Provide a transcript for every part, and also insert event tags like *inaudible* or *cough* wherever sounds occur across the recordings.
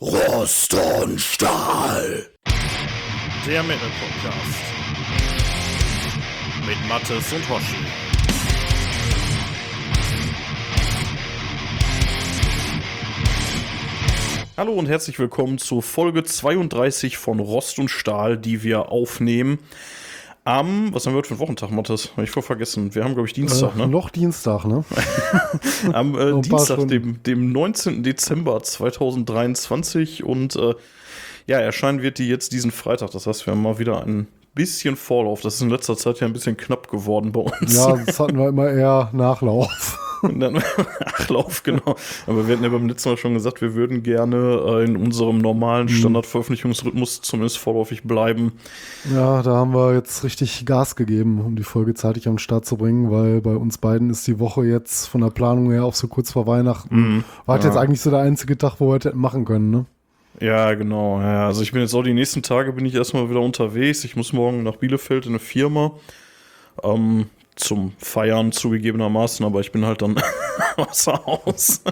Rost und Stahl. Der Metal Podcast. Mit Mattes und Hoshi. Hallo und herzlich willkommen zu Folge 32 von Rost und Stahl, die wir aufnehmen. Am, was haben wir heute für einen Wochentag, Mattes? Habe ich voll vergessen. Wir haben, glaube ich, Dienstag, äh, ne? Noch Dienstag, ne? *laughs* Am äh, *laughs* Dienstag, dem, dem 19. Dezember 2023 und äh, ja, erscheinen wird die jetzt diesen Freitag. Das heißt, wir haben mal wieder ein bisschen Vorlauf. Das ist in letzter Zeit ja ein bisschen knapp geworden bei uns. Ja, *laughs* das hatten wir immer eher Nachlauf. Und dann *laughs* Achlauf, genau. Aber wir hatten ja beim letzten Mal schon gesagt, wir würden gerne äh, in unserem Mhm. normalen Standardveröffentlichungsrhythmus zumindest vorläufig bleiben. Ja, da haben wir jetzt richtig Gas gegeben, um die Folge zeitig am Start zu bringen, weil bei uns beiden ist die Woche jetzt von der Planung her auch so kurz vor Weihnachten. War halt jetzt eigentlich so der einzige Tag, wo wir hätten machen können, ne? Ja, genau. Ja, also ich bin jetzt auch die nächsten Tage bin ich erstmal wieder unterwegs. Ich muss morgen nach Bielefeld in eine Firma ähm, zum Feiern zugegebenermaßen, aber ich bin halt dann *laughs* außer Haus.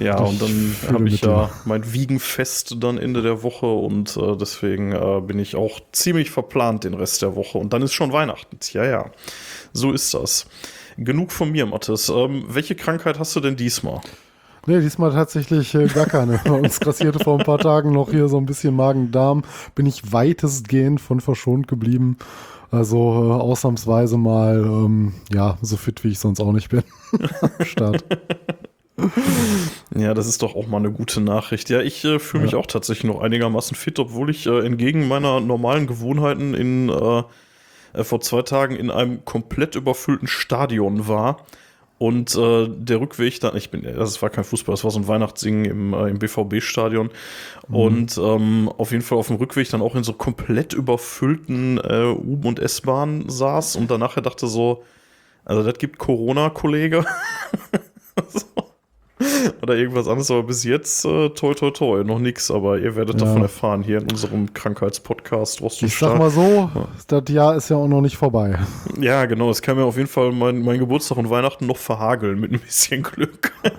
Ja, und dann habe ich ja mein Wiegenfest dann Ende der Woche und äh, deswegen äh, bin ich auch ziemlich verplant den Rest der Woche. Und dann ist schon Weihnachten. Ja, ja, so ist das. Genug von mir, Mathis. Ähm, welche Krankheit hast du denn diesmal? Nee, diesmal tatsächlich äh, gar keine. *laughs* Bei uns grassierte vor ein paar Tagen noch hier so ein bisschen Magen-Darm. Bin ich weitestgehend von verschont geblieben. Also äh, ausnahmsweise mal, ähm, ja, so fit wie ich sonst auch nicht bin. *laughs* Am Start. Ja, das ist doch auch mal eine gute Nachricht. Ja, ich äh, fühle mich auch tatsächlich noch einigermaßen fit, obwohl ich äh, entgegen meiner normalen Gewohnheiten in äh, äh, vor zwei Tagen in einem komplett überfüllten Stadion war. Und äh, der Rückweg dann, ich bin, das war kein Fußball, das war so ein Weihnachtssingen im, äh, im BVB-Stadion. Und ähm, auf jeden Fall auf dem Rückweg dann auch in so komplett überfüllten äh, U- und S-Bahn saß und dann nachher dachte so, also das gibt Corona, Kollege. *laughs* so. *laughs* Oder irgendwas anderes, aber bis jetzt äh, toi toi toi, noch nix, aber ihr werdet Ja. davon erfahren hier in unserem Krankheitspodcast Rost Ich sag mal so, das Jahr ist ja auch noch nicht vorbei. *laughs* Ja, genau, es kann mir auf jeden Fall mein, mein Geburtstag und Weihnachten noch verhageln mit ein bisschen Glück. *laughs*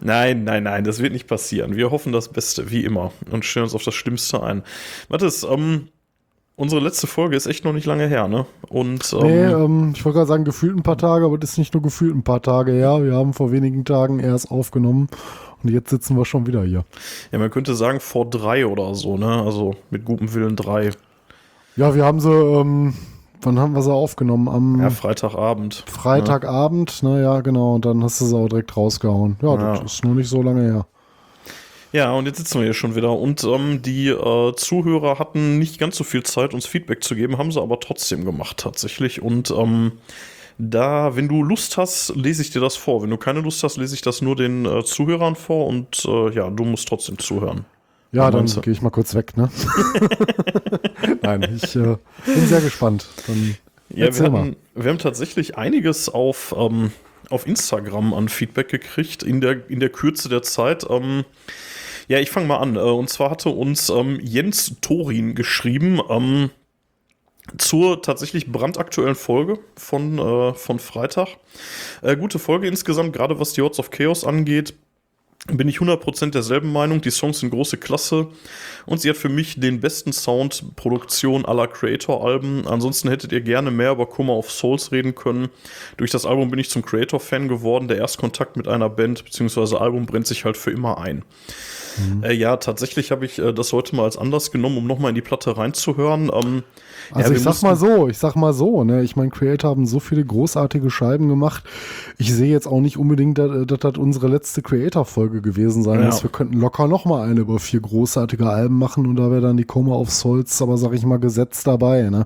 nein, nein, nein, das wird nicht passieren. Wir hoffen das Beste, wie immer, und stellen uns auf das Schlimmste ein. Mathis, ähm, unsere letzte Folge ist echt noch nicht lange her, ne? Und ähm, Nee, ähm, ich wollte gerade sagen, gefühlt ein paar Tage, aber das ist nicht nur gefühlt ein paar Tage her. Wir haben vor wenigen Tagen erst aufgenommen und jetzt sitzen wir schon wieder hier. ja, man könnte sagen vor drei oder so, ne? Also mit gutem Willen drei. Ja, wir haben sie, ähm, wann haben wir sie aufgenommen? Am Ja, Freitagabend. Freitagabend, naja, genau, und dann hast du sie auch direkt rausgehauen. Ja, Ja. das ist nur nicht so lange her. Ja, und jetzt sitzen wir hier schon wieder. Und ähm, die äh, Zuhörer hatten nicht ganz so viel Zeit, uns Feedback zu geben, haben sie aber trotzdem gemacht tatsächlich. Und ähm, da, wenn du Lust hast, lese ich dir das vor. Wenn du keine Lust hast, lese ich das nur den äh, Zuhörern vor und äh, ja, du musst trotzdem zuhören. Ja, dann gehe ich mal kurz weg, ne? *laughs* Nein, ich äh, bin sehr gespannt. Dann Ja, wir, hatten, wir haben tatsächlich einiges auf, ähm, auf Instagram an Feedback gekriegt in der, in der Kürze der Zeit. Ähm, ja, ich fange mal an. Äh, und zwar hatte uns ähm, Jens Torin geschrieben ähm, zur tatsächlich brandaktuellen Folge von, äh, von Freitag. Äh, gute Folge insgesamt, gerade was die Hordes of Chaos angeht. Bin ich 100% derselben Meinung. Die Songs sind große Klasse. Und sie hat für mich den besten Sound, Produktion aller Creator-Alben. Ansonsten hättet ihr gerne mehr über Kummer of Souls reden können. Durch das Album bin ich zum Creator-Fan geworden. Der Erstkontakt mit einer Band bzw. Album brennt sich halt für immer ein. Äh, ja, tatsächlich habe ich äh, das heute mal als Anlass genommen, um nochmal in die Platte reinzuhören. Ähm, Also ja, ich sag mal so, ich sag mal so, ne, ich meine, Creator haben so viele großartige Scheiben gemacht. Ich sehe jetzt auch nicht unbedingt, dass, dass das unsere letzte Creator-Folge gewesen sein Ja. muss. Wir könnten locker noch mal eine über vier großartige Alben machen und da wäre dann die Coma of Souls, aber sag ich mal, gesetzt dabei. Ne?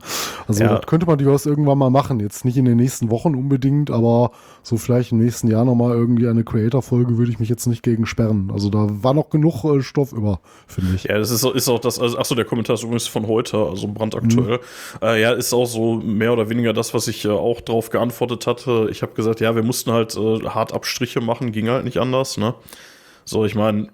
Also Ja. das könnte man durchaus irgendwann mal machen. Jetzt nicht in den nächsten Wochen unbedingt, aber so vielleicht im nächsten Jahr noch mal irgendwie eine Creator-Folge würde ich mich jetzt nicht gegen sperren. Also da war noch genug äh, Stoff über, finde ich. Ja, das ist, ist auch das, also, achso, der Kommentar ist übrigens von heute, also brandaktuell. Äh, ja, ist auch so mehr oder weniger das, was ich äh, auch drauf geantwortet hatte. Ich habe gesagt, ja, wir mussten halt äh, hart Abstriche machen, ging halt nicht anders, ne? So, ich meine,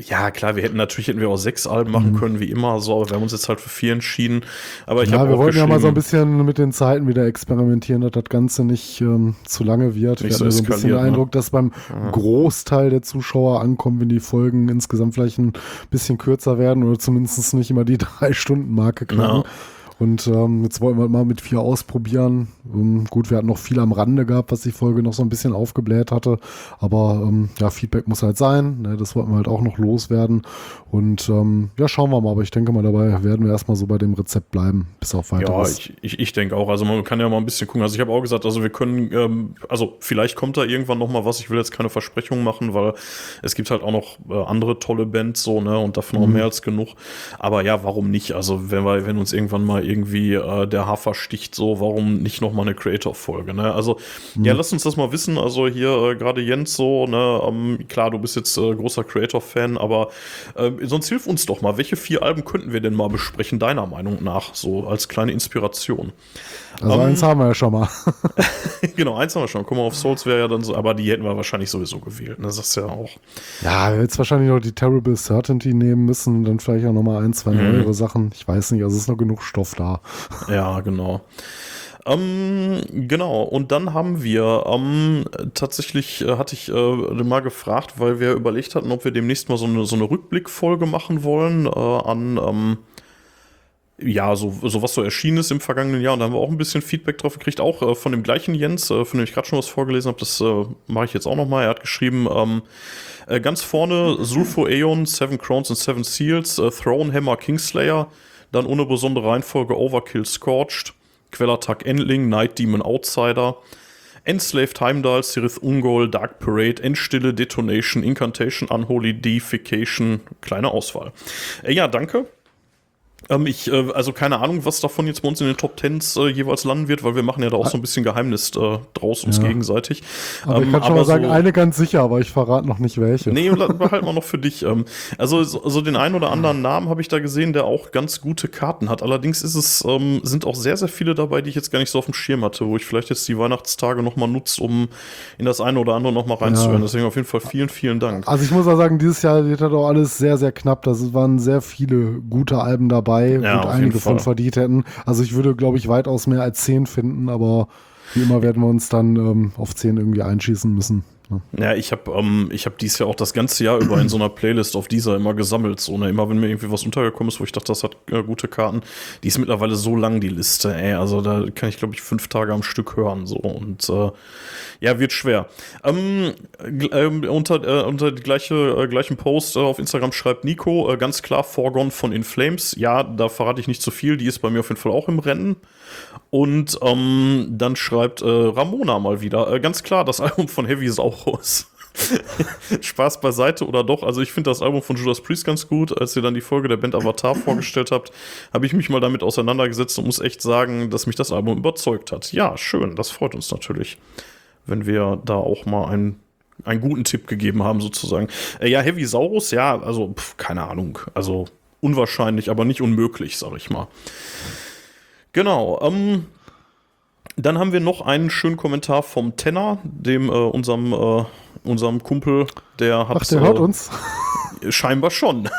ja, klar, wir hätten natürlich hätten wir auch sechs Alben machen Mhm. können, wie immer, so, aber wir haben uns jetzt halt für vier entschieden. Aber ich ja, habe wir wollten ja mal so ein bisschen mit den Zeiten wieder experimentieren, dass das Ganze nicht ähm, zu lange wird. wir Nicht so hatten ja so ein bisschen den ne? Eindruck, dass beim Großteil der Zuschauer ankommen, wenn die Folgen insgesamt vielleicht ein bisschen kürzer werden oder zumindest nicht immer die *laughs* Drei-Stunden-Marke knacken. Ja. Und ähm, jetzt wollten wir mal mit vier ausprobieren. Ähm, gut, wir hatten noch viel am Rande gehabt, was die Folge noch so ein bisschen aufgebläht hatte. Aber ähm, ja, Feedback muss halt sein. Ne? Das wollten wir halt auch noch loswerden. Und ähm, ja, schauen wir mal. Aber ich denke mal, dabei werden wir erstmal so bei dem Rezept bleiben, bis auf Ja, weiteres. ich, ich, ich denke auch. Also man kann ja mal ein bisschen gucken. Also ich habe auch gesagt, also wir können, ähm, also vielleicht kommt da irgendwann noch mal was. Ich will jetzt keine Versprechungen machen, weil es gibt halt auch noch äh, andere tolle Bands so, ne, und davon auch mehr als genug. Aber ja, warum nicht? Also wenn wir, wenn uns irgendwann mal irgendwie äh, der Hafer sticht, so, warum nicht noch mal eine Creator-Folge, ne? Also ja, lass uns das mal wissen. Also hier äh, gerade Jens so, ne, ähm, klar, du bist jetzt äh, großer Creator-Fan, aber äh, sonst hilf uns doch mal. Welche vier Alben könnten wir denn mal besprechen, deiner Meinung nach, so als kleine Inspiration? Also ähm, eins haben wir ja schon mal. *laughs* genau, eins haben wir schon. Guck mal, auf Souls wäre ja dann so, aber die hätten wir wahrscheinlich sowieso gewählt. Ne? Das ist ja auch. Ja, jetzt wahrscheinlich noch die Terrible Certainty nehmen müssen und dann vielleicht auch noch mal ein, zwei Mhm. neuere Sachen. Ich weiß nicht, also es ist noch genug Stoff da. *laughs* Ja, genau. Ähm, genau, und dann haben wir ähm, tatsächlich, äh, hatte ich äh, mal gefragt, weil wir überlegt hatten, ob wir demnächst mal so eine, so eine Rückblickfolge machen wollen äh, an, ähm, ja, so, so was so erschienen ist im vergangenen Jahr. Und da haben wir auch ein bisschen Feedback drauf gekriegt, auch äh, von dem gleichen Jens, äh, von dem ich gerade schon was vorgelesen habe. Das äh, mache ich jetzt auch noch mal. Er hat geschrieben, ähm, äh, ganz vorne Sulfo Aeon, Seven Crowns und Seven Seals, äh, Throne Hammer Kingslayer, dann ohne besondere Reihenfolge Overkill Scorched, Quellertag Endling, Night Demon Outsider, Enslaved Heimdall, Sirith Ungol, Dark Parade, Endstille, Detonation, Incantation, Unholy Deification, kleine Auswahl. Äh, ja, danke. Ähm, ich, äh, also keine Ahnung, was davon jetzt bei uns in den Top Tens äh, jeweils landen wird, weil wir machen ja da auch so ein bisschen Geheimnis äh, draus uns Ja. gegenseitig. Aber ich Ähm, kann schon mal sagen, so- eine ganz sicher, aber ich verrate noch nicht welche. Nee, *laughs* behalten wir noch für dich. Ähm, also, so, so den einen oder anderen Namen habe ich da gesehen, der auch ganz gute Karten hat. Allerdings ist es, ähm, sind auch sehr, sehr viele dabei, die ich jetzt gar nicht so auf dem Schirm hatte, wo ich vielleicht jetzt die Weihnachtstage nochmal nutze, um in das eine oder andere nochmal reinzuhören. Ja. Deswegen auf jeden Fall vielen, vielen Dank. Also ich muss auch sagen, dieses Jahr wird das auch alles sehr, sehr knapp. Da waren sehr viele gute Alben dabei Ja, und auf einige von verdient hätten. Also ich würde, glaube ich, weitaus mehr als zehn finden, aber wie immer werden wir uns dann ähm, auf zehn irgendwie einschießen müssen. Ne? Ja, ich habe ähm, ich hab dieses Jahr auch das ganze Jahr über in so einer Playlist auf dieser immer gesammelt. So, ne? Immer wenn mir irgendwie was untergekommen ist, wo ich dachte, das hat äh, gute Karten, die ist mittlerweile so lang, die Liste, ey. Also da kann ich, glaube ich, fünf Tage am Stück hören. So und äh, ja, wird schwer. Ähm, ähm, unter, äh, unter die gleiche, äh, gleichen Post äh, auf Instagram schreibt Nico, äh, ganz klar, Forgone von In Flames. Ja, da verrate ich nicht zu viel, die ist bei mir auf jeden Fall auch im Rennen. Und ähm, dann schreibt äh, Ramona mal wieder, äh, ganz klar, das *laughs* Album von Heavy Saurus. *laughs* Spaß beiseite oder doch? Also ich finde das Album von Judas Priest ganz gut. Als ihr dann die Folge der Band Avatar *laughs* vorgestellt habt, habe ich mich mal damit auseinandergesetzt und muss echt sagen, dass mich das Album überzeugt hat. Ja, schön, das freut uns natürlich, wenn wir da auch mal einen, einen guten Tipp gegeben haben, sozusagen. Äh, ja, Heavy Saurus, ja, also pf, keine Ahnung. Also unwahrscheinlich, aber nicht unmöglich, sag ich mal. Genau, ähm, dann haben wir noch einen schönen Kommentar vom Tenor, dem äh, unserem, äh, unserem Kumpel, der hat Ach, der hört äh, uns. Scheinbar schon. *laughs*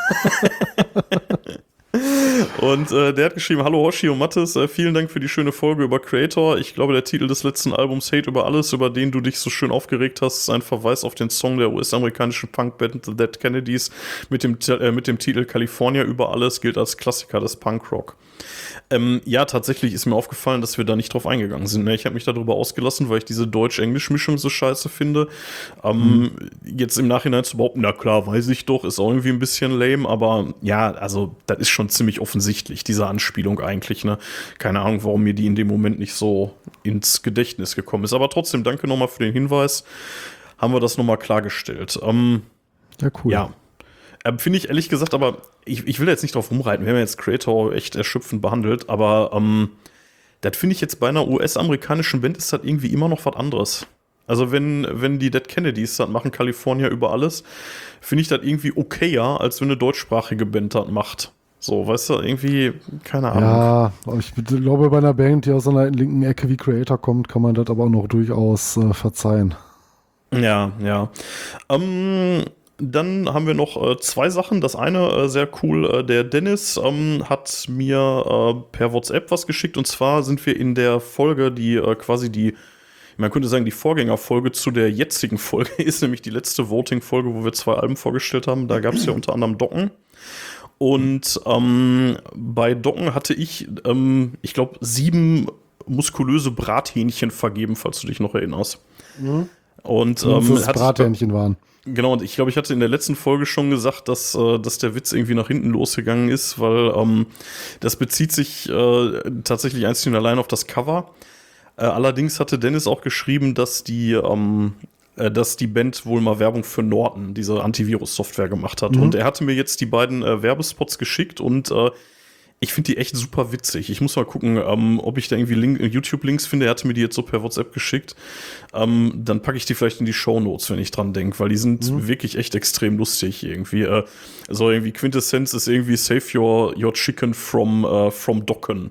Und äh, der hat geschrieben, hallo Hoshi und Mattes, äh, vielen Dank für die schöne Folge über Creator. Ich glaube, der Titel des letzten Albums Hate über alles, über den du dich so schön aufgeregt hast, ist ein Verweis auf den Song der US-amerikanischen Punkband The Dead Kennedys mit dem, äh, mit dem Titel California über alles, gilt als Klassiker des Punkrock. Ähm, ja, tatsächlich ist mir aufgefallen, dass wir da nicht drauf eingegangen sind. ne? Ich habe mich darüber ausgelassen, weil ich diese Deutsch-Englisch-Mischung so scheiße finde. Ähm, Jetzt im Nachhinein zu behaupten, na klar, weiß ich doch, ist auch irgendwie ein bisschen lame, aber ja, also das ist schon ziemlich offensichtlich, diese Anspielung eigentlich. Ne? Keine Ahnung, warum mir die in dem Moment nicht so ins Gedächtnis gekommen ist. Aber trotzdem, danke nochmal für den Hinweis. Haben wir das nochmal klargestellt. Ähm, Ja, cool. ja. Ähm, Finde ich ehrlich gesagt, aber ich, ich will jetzt nicht drauf rumreiten. Wir haben jetzt Creator echt erschöpfend behandelt, aber ähm, das finde ich jetzt bei einer US-amerikanischen Band ist das irgendwie immer noch was anderes. Also wenn, wenn die Dead Kennedys das machen, California über alles, finde ich das irgendwie okayer, als wenn eine deutschsprachige Band das macht. So, weißt du, irgendwie, keine Ahnung. Ja, ich glaube, bei einer Band, die aus einer linken Ecke wie Creator kommt, kann man das aber auch noch durchaus äh, verzeihen. Ja, ja. Ähm, dann haben wir noch äh, zwei Sachen. Das eine äh, sehr cool, äh, der Dennis ähm, hat mir äh, per WhatsApp was geschickt und zwar sind wir in der Folge, die äh, quasi die, man könnte sagen, die Vorgängerfolge zu der jetzigen *laughs* Folge ist, nämlich die letzte Voting-Folge, wo wir zwei Alben vorgestellt haben. Da gab es ja *clears throat* unter anderem Docken. Und ähm, bei Docken hatte ich, ähm, ich glaube, sieben muskulöse Brathähnchen vergeben, falls du dich noch erinnerst. Mhm. Und ähm, Fürs Brathähnchen waren. Genau, und ich glaube, ich hatte in der letzten Folge schon gesagt, dass, äh, dass der Witz irgendwie nach hinten losgegangen ist, weil ähm, das bezieht sich äh, tatsächlich einzig und allein auf das Cover. Äh, allerdings hatte Dennis auch geschrieben, dass die, ähm, äh, dass die Band wohl mal Werbung für Norton, diese Antivirus-Software, gemacht hat. Mhm. Und er hatte mir jetzt die beiden äh, Werbespots geschickt und äh, ich finde die echt super witzig. Ich muss mal gucken, ähm, ob ich da irgendwie YouTube-Links finde. Er hatte mir die jetzt so per WhatsApp geschickt. Ähm, dann packe ich die vielleicht in die Show Notes, wenn ich dran denke, weil die sind mhm. wirklich echt extrem lustig irgendwie. Äh, so irgendwie Quintessenz ist irgendwie Save your, your chicken from, uh, from Docken.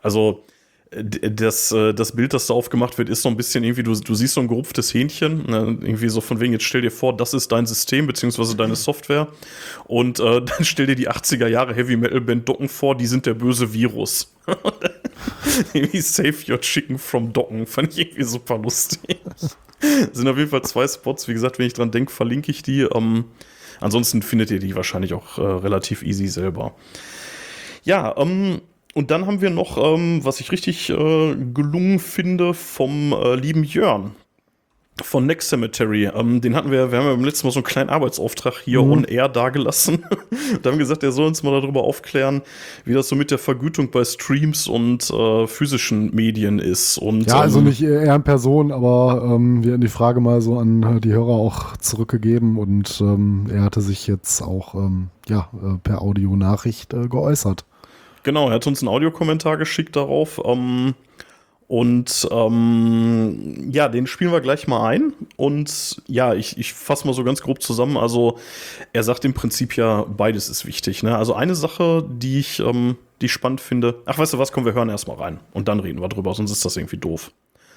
Also das, äh, das Bild, das da aufgemacht wird, ist so ein bisschen irgendwie, du, du siehst so ein gerupftes Hähnchen, ne? irgendwie so von wegen, jetzt stell dir vor, das ist dein System beziehungsweise deine Software und äh, *laughs* dann stell dir die 80er Jahre Heavy Metal Band Docken vor, die sind der böse Virus. *laughs* irgendwie Save Your Chicken from Docken, fand ich irgendwie super lustig. sind auf jeden Fall zwei Spots, wie gesagt, wenn ich dran denke, verlinke ich die. Ähm, ansonsten findet ihr die wahrscheinlich auch äh, relativ easy selber. Ja, ähm, und dann haben wir noch, ähm, was ich richtig äh, gelungen finde, vom äh, lieben Jörn von Next Cemetery. Ähm, den hatten wir, wir haben ja beim letzten Mal so einen kleinen Arbeitsauftrag hier mhm. on air dagelassen. *laughs* und haben gesagt, er soll uns mal darüber aufklären, wie das so mit der Vergütung bei Streams und äh, physischen Medien ist. Und, ja, also ähm, nicht eher in Person, aber ähm, wir haben die Frage mal so an die Hörer auch zurückgegeben und ähm, er hatte sich jetzt auch ähm, ja, äh, per Audionachricht äh, geäußert. Genau, er hat uns einen Audiokommentar geschickt darauf. Ähm, und ähm, ja, den spielen wir gleich mal ein. Und ja, ich, ich fasse mal so ganz grob zusammen. Also, er sagt im Prinzip ja, beides ist wichtig. Ne? Also, eine Sache, die ich, ähm, die ich spannend finde. Ach, weißt du was, komm, wir hören erstmal rein. Und dann reden wir drüber, sonst ist das irgendwie doof.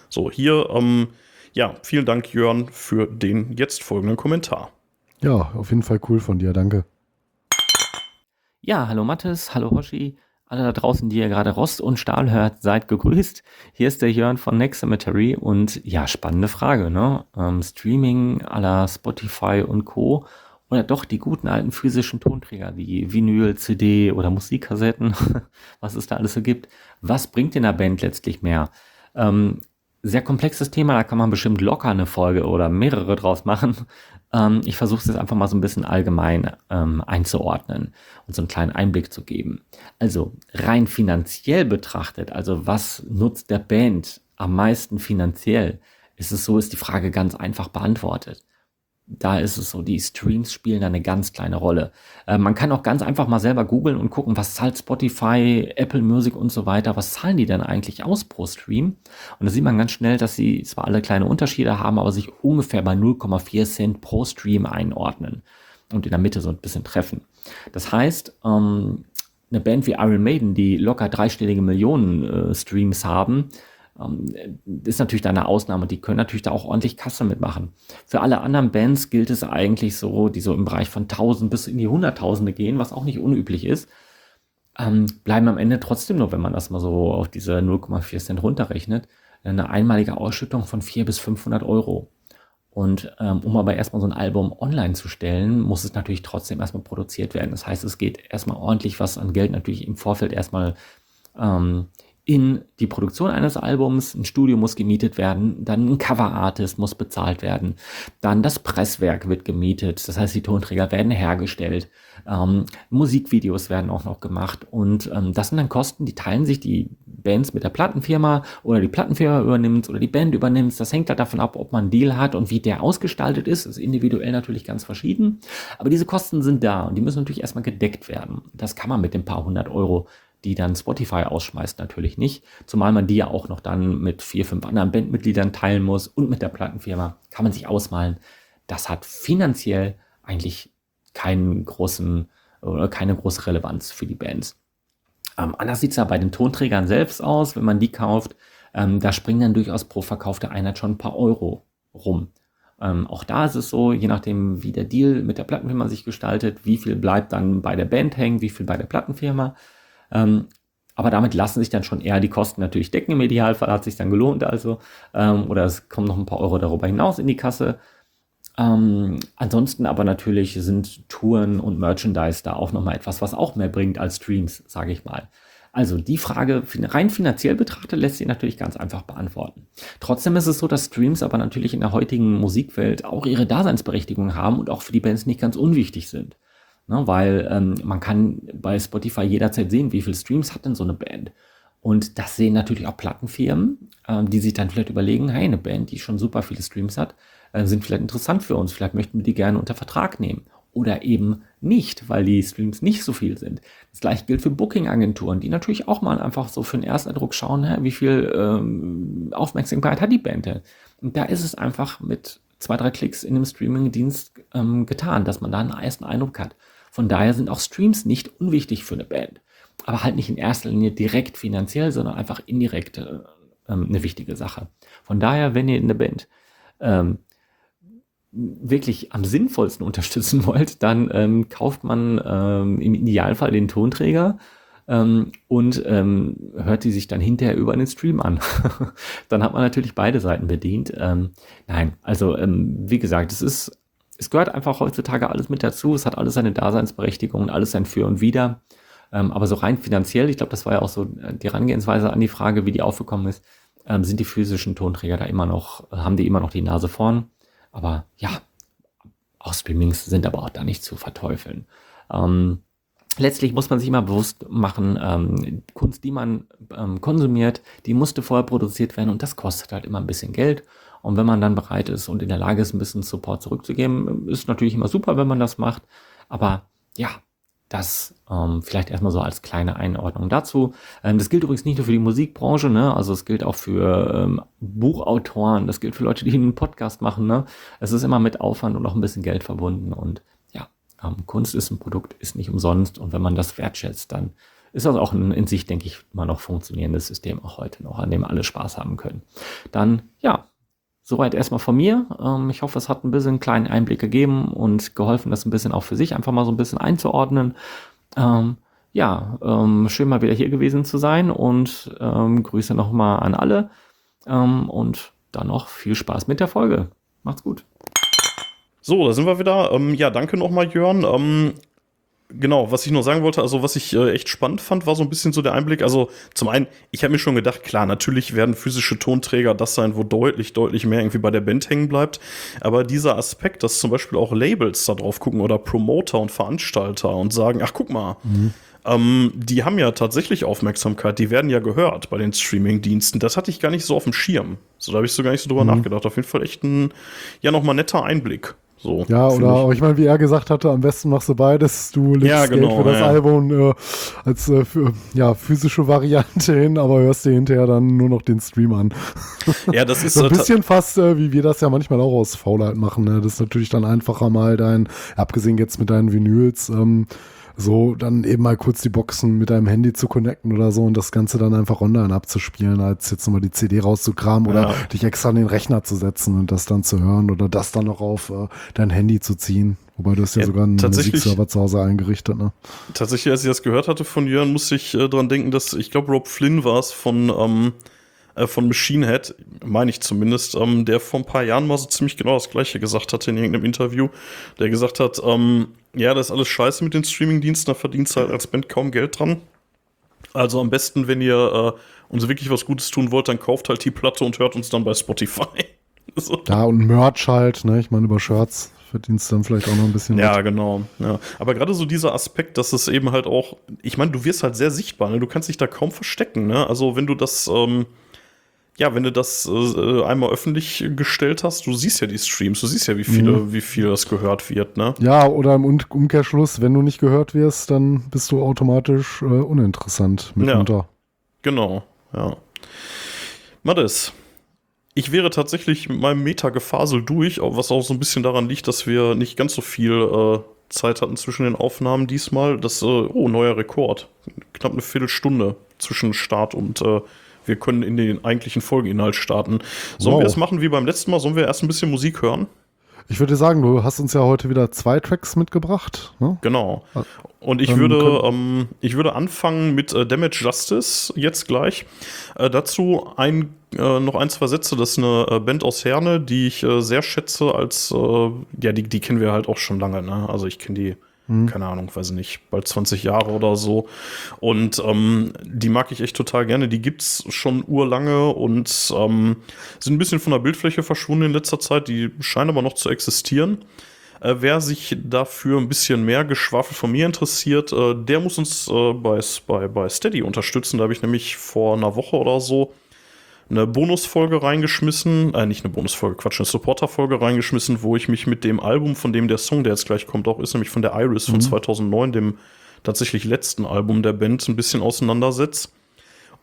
So, hier, ähm, ja, vielen Dank, Jörn, für den jetzt folgenden Kommentar. Ja, auf jeden Fall cool von dir, danke. Ja, hallo Mathis, hallo Hoshi. Alle da draußen, die ihr gerade Rost und Stahl hört, seid gegrüßt. Hier ist der Jörn von Next Cemetery und ja, spannende Frage, ne? Ähm, Streaming la Spotify und Co. Oder doch die guten alten physischen Tonträger wie Vinyl, CD oder Musikkassetten, *laughs* was es da alles so gibt. Was bringt in der Band letztlich mehr? Ähm, sehr komplexes Thema, da kann man bestimmt locker eine Folge oder mehrere draus machen. Ähm, ich versuche es jetzt einfach mal so ein bisschen allgemein ähm, einzuordnen und so einen kleinen Einblick zu geben. Also rein finanziell betrachtet, also was nutzt der Band am meisten finanziell, ist es so, ist die Frage ganz einfach beantwortet da ist es so, die Streams spielen da eine ganz kleine Rolle. Äh, man kann auch ganz einfach mal selber googeln und gucken, was zahlt Spotify, Apple Music und so weiter, was zahlen die denn eigentlich aus pro Stream? Und da sieht man ganz schnell, dass sie zwar alle kleine Unterschiede haben, aber sich ungefähr bei 0,4 Cent pro Stream einordnen und in der Mitte so ein bisschen treffen. Das heißt, ähm, eine Band wie Iron Maiden, die locker dreistellige Millionen äh, Streams haben, ähm, ist natürlich da eine Ausnahme. Die können natürlich da auch ordentlich Kasse mitmachen. Für alle anderen Bands gilt es eigentlich so, die so im Bereich von 1000 bis in die Hunderttausende gehen, was auch nicht unüblich ist, ähm, bleiben am Ende trotzdem nur, wenn man das mal so auf diese 0,4 Cent runterrechnet, eine einmalige Ausschüttung von 400 bis 500 Euro. Und ähm, um aber erstmal so ein Album online zu stellen, muss es natürlich trotzdem erstmal produziert werden. Das heißt, es geht erstmal ordentlich was an Geld natürlich im Vorfeld erstmal ähm, in die Produktion eines Albums, ein Studio muss gemietet werden, dann ein Coverartist muss bezahlt werden, dann das Presswerk wird gemietet, das heißt die Tonträger werden hergestellt, ähm, Musikvideos werden auch noch gemacht und ähm, das sind dann Kosten, die teilen sich die Bands mit der Plattenfirma oder die Plattenfirma übernimmt oder die Band übernimmt. Das hängt halt davon ab, ob man einen Deal hat und wie der ausgestaltet ist. Das ist individuell natürlich ganz verschieden. Aber diese Kosten sind da und die müssen natürlich erstmal gedeckt werden. Das kann man mit den paar hundert Euro die dann Spotify ausschmeißt, natürlich nicht. Zumal man die ja auch noch dann mit vier, fünf anderen Bandmitgliedern teilen muss und mit der Plattenfirma. Kann man sich ausmalen. Das hat finanziell eigentlich keinen großen oder keine große Relevanz für die Bands. Ähm, anders sieht es ja bei den Tonträgern selbst aus, wenn man die kauft. Ähm, da springen dann durchaus pro verkaufte Einheit schon ein paar Euro rum. Ähm, auch da ist es so, je nachdem, wie der Deal mit der Plattenfirma sich gestaltet, wie viel bleibt dann bei der Band hängen, wie viel bei der Plattenfirma. Ähm, aber damit lassen sich dann schon eher die Kosten natürlich decken. Im Idealfall hat sich dann gelohnt, also. Ähm, oder es kommen noch ein paar Euro darüber hinaus in die Kasse. Ähm, ansonsten aber natürlich sind Touren und Merchandise da auch nochmal etwas, was auch mehr bringt als Streams, sage ich mal. Also die Frage rein finanziell betrachtet lässt sich natürlich ganz einfach beantworten. Trotzdem ist es so, dass Streams aber natürlich in der heutigen Musikwelt auch ihre Daseinsberechtigung haben und auch für die Bands nicht ganz unwichtig sind. Ne, weil ähm, man kann bei Spotify jederzeit sehen, wie viele Streams hat denn so eine Band. Und das sehen natürlich auch Plattenfirmen, äh, die sich dann vielleicht überlegen, hey, eine Band, die schon super viele Streams hat, äh, sind vielleicht interessant für uns, vielleicht möchten wir die gerne unter Vertrag nehmen oder eben nicht, weil die Streams nicht so viel sind. Das gleiche gilt für Booking-Agenturen, die natürlich auch mal einfach so für den Ersteindruck schauen, hä, wie viel ähm, Aufmerksamkeit hat die Band Und da ist es einfach mit zwei, drei Klicks in dem Streaming-Dienst ähm, getan, dass man da einen ersten Eindruck hat. Von daher sind auch Streams nicht unwichtig für eine Band. Aber halt nicht in erster Linie direkt finanziell, sondern einfach indirekt äh, ähm, eine wichtige Sache. Von daher, wenn ihr eine Band ähm, wirklich am sinnvollsten *laughs* unterstützen wollt, dann ähm, kauft man ähm, im Idealfall den Tonträger ähm, und ähm, hört die sich dann hinterher über den Stream an. *laughs* dann hat man natürlich beide Seiten bedient. Ähm, nein, also ähm, wie gesagt, es ist, es gehört einfach heutzutage alles mit dazu. Es hat alles seine Daseinsberechtigung und alles sein Für und Wider. aber so rein finanziell, ich glaube, das war ja auch so äh, die Herangehensweise an die Frage, wie die aufgekommen ist, sind die physischen Tonträger da immer noch, haben die immer noch die Nase vorn. Aber ja, auch Streamings sind aber auch da nicht zu verteufeln. Ähm, letztlich muss man sich immer bewusst machen, ähm, Kunst, die man ähm, konsumiert, die musste vorher produziert werden und das kostet halt immer ein bisschen Geld. Und wenn man dann bereit ist und in der Lage ist, ein bisschen Support zurückzugeben, ist natürlich immer super, wenn man das macht. Aber ja, das ähm, vielleicht erstmal so als kleine Einordnung dazu. Ähm, das gilt übrigens nicht nur für die Musikbranche, ne? also es gilt auch für ähm, Buchautoren, das gilt für Leute, die einen Podcast machen. Ne? Es ist immer mit Aufwand und auch ein bisschen Geld verbunden. Und ja, ähm, Kunst ist ein Produkt, ist nicht umsonst. Und wenn man das wertschätzt, dann ist das auch ein, in sich, denke ich, immer noch funktionierendes System auch heute noch, an dem alle Spaß haben können. Dann, ja, Soweit erstmal von mir. Ähm, ich hoffe, es hat ein bisschen einen kleinen Einblick gegeben und geholfen, das ein bisschen auch für sich einfach mal so ein bisschen einzuordnen. Ähm, ja, ähm, schön mal wieder hier gewesen zu sein und ähm, Grüße nochmal an alle ähm, und dann noch viel Spaß mit der Folge. Macht's gut. So, da sind wir wieder. Ähm, ja, danke nochmal, Jörn. Ähm, Genau, was ich noch sagen wollte, also was ich äh, echt spannend fand, war so ein bisschen so der Einblick. Also zum einen, ich habe mir schon gedacht, klar, natürlich werden physische Tonträger das sein, wo deutlich, deutlich mehr irgendwie bei der Band hängen bleibt. Aber dieser Aspekt, dass zum Beispiel auch Labels da drauf gucken oder Promoter und Veranstalter und sagen, ach guck mal, mhm. ähm, die haben ja tatsächlich Aufmerksamkeit, die werden ja gehört bei den Streaming-Diensten. Das hatte ich gar nicht so auf dem Schirm. So, da habe ich so gar nicht so drüber mhm. nachgedacht. Auf jeden Fall echt ein, ja, nochmal netter Einblick. So, ja, oder ich, ich meine, wie er gesagt hatte, am besten machst du beides. Du legst ja, genau, Geld für das ja. Album äh, als äh, für, ja, physische Variante *laughs* hin, aber hörst dir hinterher dann nur noch den Stream an. *laughs* Ja, das ist so ein bisschen fast, äh, wie wir das ja manchmal auch aus Faulheit machen. Ne? Das ist natürlich dann einfacher mal dein, abgesehen jetzt mit deinen Vinyls, ähm, so dann eben mal kurz die Boxen mit deinem Handy zu connecten oder so und das Ganze dann einfach online abzuspielen, als jetzt nochmal die CD rauszukramen oder ja. dich extra an den Rechner zu setzen und das dann zu hören oder das dann noch auf äh, dein Handy zu ziehen. Wobei du hast ja, ja sogar einen Musikserver zu Hause eingerichtet, ne? Tatsächlich, als ich das gehört hatte von Jörn, musste ich äh, dran denken, dass ich glaube, Rob Flynn war es von ähm, äh, von Machine Head, meine ich zumindest, ähm, der vor ein paar Jahren mal so ziemlich genau das Gleiche gesagt hatte in irgendeinem Interview, der gesagt hat, ähm, ja, das ist alles scheiße mit den Streaming-Diensten, da verdienst du halt als Band kaum Geld dran. Also am besten, wenn ihr äh, uns wirklich was Gutes tun wollt, dann kauft halt die Platte und hört uns dann bei Spotify. *laughs* so. Ja, und Merch halt, ne? Ich meine, über Shirts verdienst du dann vielleicht auch noch ein bisschen. Ja, mit. genau. Ja. Aber gerade so dieser Aspekt, dass es eben halt auch, ich meine, du wirst halt sehr sichtbar, ne? Du kannst dich da kaum verstecken, ne? Also wenn du das, ähm, ja, wenn du das äh, einmal öffentlich gestellt hast, du siehst ja die Streams, du siehst ja, wie viele, mhm. wie viel das gehört wird, ne? Ja, oder im Umkehrschluss, wenn du nicht gehört wirst, dann bist du automatisch äh, uninteressant mitunter. Ja, genau, ja. Mattes, ich wäre tatsächlich mit meinem Meta-Gefasel durch, was auch so ein bisschen daran liegt, dass wir nicht ganz so viel äh, Zeit hatten zwischen den Aufnahmen diesmal. Das, äh, oh, neuer Rekord. Knapp eine Viertelstunde zwischen Start und äh, wir können in den eigentlichen Folgeninhalt starten. Sollen wow. wir es machen wie beim letzten Mal? Sollen wir erst ein bisschen Musik hören? Ich würde sagen, du hast uns ja heute wieder zwei Tracks mitgebracht. Ne? Genau. Und ich Dann würde, ähm, ich würde anfangen mit äh, Damage Justice jetzt gleich. Äh, dazu ein, äh, noch ein, zwei Sätze. Das ist eine äh, Band aus Herne, die ich äh, sehr schätze als, äh, ja, die, die kennen wir halt auch schon lange. Ne? Also ich kenne die, keine Ahnung, weiß ich nicht, bald 20 Jahre oder so. Und ähm, die mag ich echt total gerne. Die gibt's schon urlange und ähm, sind ein bisschen von der Bildfläche verschwunden in letzter Zeit. Die scheinen aber noch zu existieren. Äh, wer sich dafür ein bisschen mehr Geschwafel von mir interessiert, äh, der muss uns äh, bei, bei, bei Steady unterstützen. Da habe ich nämlich vor einer Woche oder so eine Bonusfolge reingeschmissen, äh, nicht eine Bonusfolge, Quatsch, eine Supporter-Folge reingeschmissen, wo ich mich mit dem Album, von dem der Song, der jetzt gleich kommt, auch ist, nämlich von der Iris von 2009, dem tatsächlich letzten Album der Band, ein bisschen auseinandersetze.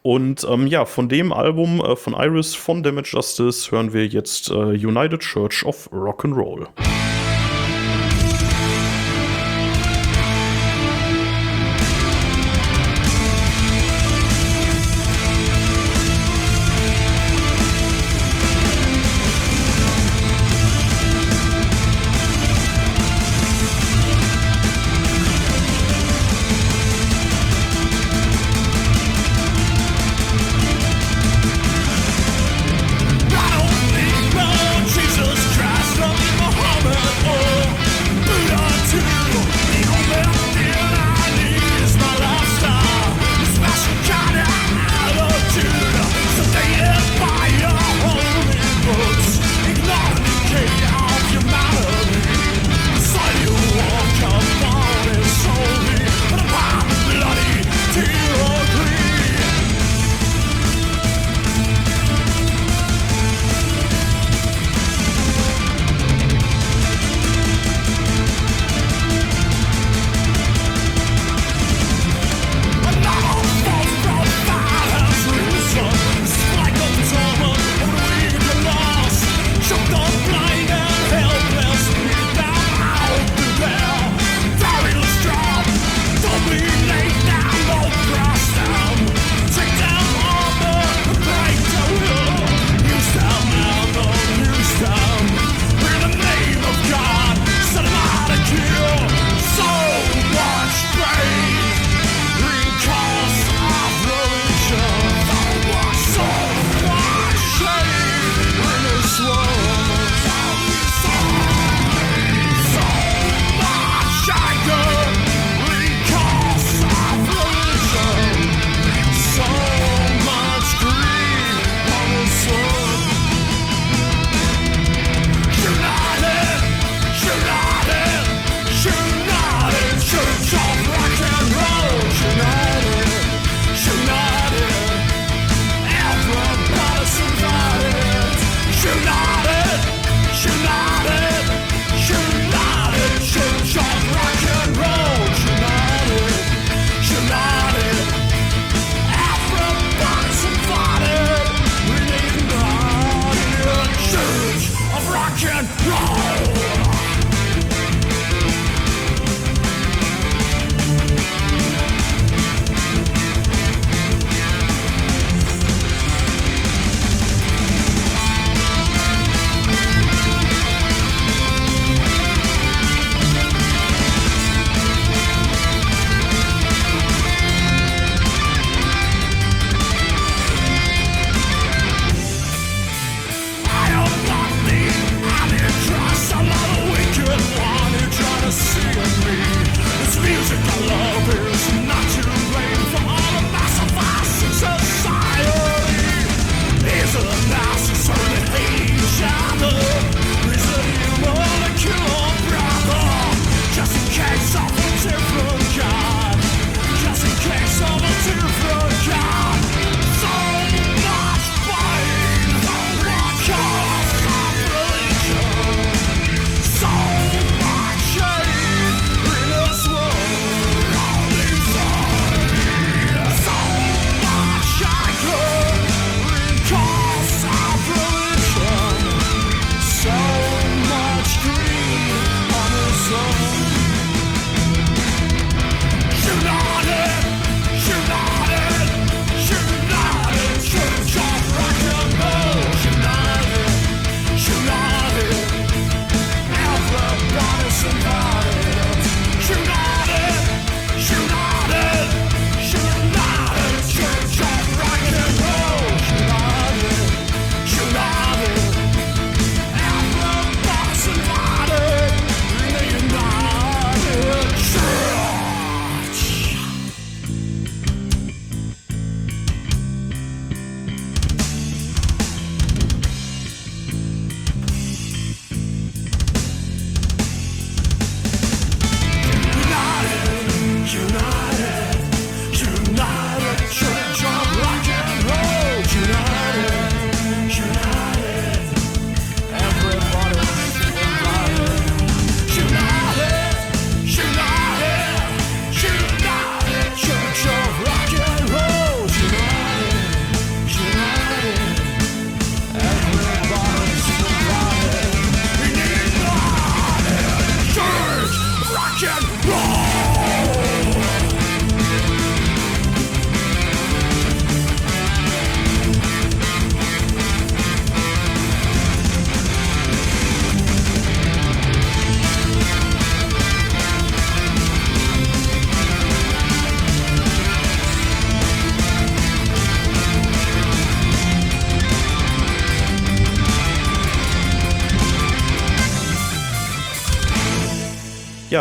Und ähm, ja, von dem Album äh, von Iris von Damage Justice hören wir jetzt äh, United Church of Rock'n'Roll. Jesus Christ,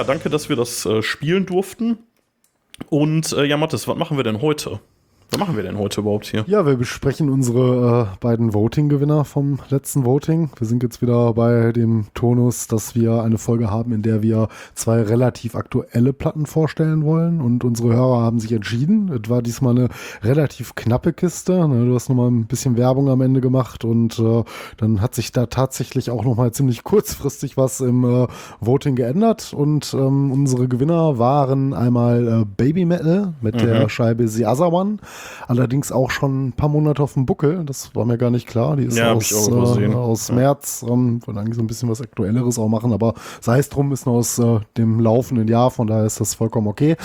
Danke, dass wir das äh, spielen durften. Und äh, ja, Mathis, was machen wir denn heute? Was machen wir denn heute überhaupt hier? Ja, wir besprechen unsere äh, beiden Voting-Gewinner vom letzten Voting. Wir sind jetzt wieder bei dem Tonus, dass wir eine Folge haben, in der wir zwei relativ aktuelle Platten vorstellen wollen. Und unsere Hörer haben sich entschieden. Es war diesmal eine relativ knappe Kiste. Ne? Du hast nochmal ein bisschen Werbung am Ende gemacht und äh, dann hat sich da tatsächlich auch nochmal ziemlich kurzfristig was im äh, Voting geändert. Und ähm, unsere Gewinner waren einmal äh, Baby Metal mit Mhm. der Scheibe The Other One. Allerdings auch schon ein paar Monate auf dem Buckel. Das war mir gar nicht klar. Die ist Ja, aus, äh, aus Ja. März. Ähm, wollen eigentlich so ein bisschen was Aktuelleres auch machen, aber sei es drum, ist nur aus äh, dem laufenden Jahr. Von daher ist das vollkommen okay.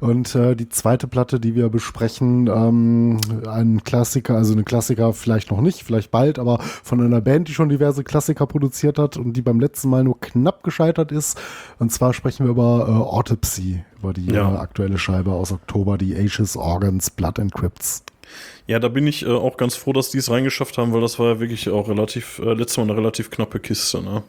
Und äh, die zweite Platte, die wir besprechen, ähm, ein Klassiker, also eine Klassiker vielleicht noch nicht, vielleicht bald, aber von einer Band, die schon diverse Klassiker produziert hat und die beim letzten Mal nur knapp gescheitert ist. Und zwar sprechen wir über äh, Autopsy, über die Ja. äh, aktuelle Scheibe aus Oktober, die Ashes, Organs, Blood and Crypts. Ja, da bin ich äh, auch ganz froh, dass die es reingeschafft haben, weil das war ja wirklich auch relativ, äh, letztes Mal eine relativ knappe Kiste, ne?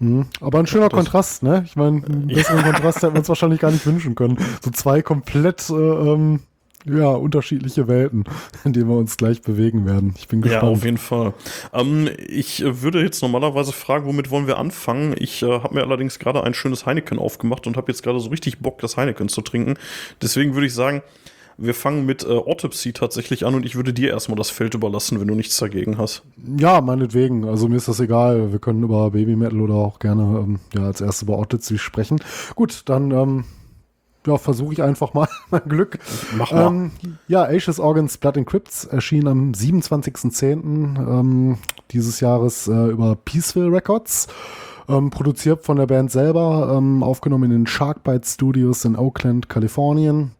Mhm. Aber ein schöner Das- Kontrast, ne? Ich meine, einen *laughs* besseren Kontrast hätten wir uns wahrscheinlich gar nicht wünschen können. So zwei komplett äh, ähm, ja, unterschiedliche Welten, in denen wir uns gleich bewegen werden. Ich bin Ja, gespannt. auf jeden Fall. Ähm, ich äh, würde jetzt normalerweise fragen, womit wollen wir anfangen? Ich äh, habe mir allerdings gerade ein schönes Heineken aufgemacht und habe jetzt gerade so richtig Bock, das Heineken zu trinken. Deswegen würde ich sagen, wir fangen mit äh, Autopsy tatsächlich an und ich würde dir erstmal das Feld überlassen, wenn du nichts dagegen hast. Ja, meinetwegen. Also mir ist das egal. Wir können über Baby Metal oder auch gerne ähm, ja, als erstes über Autopsy sprechen. Gut, dann ähm, ja, versuche ich einfach mal *laughs* mein Glück. Mach mal. Ähm, ja, Ashes Organs Blood and Crypts erschien am 27.10. Ähm, dieses Jahres äh, über Peaceful Records. Ähm, produziert von der Band selber, ähm, aufgenommen in den Sharkbite Studios in Oakland, Kalifornien.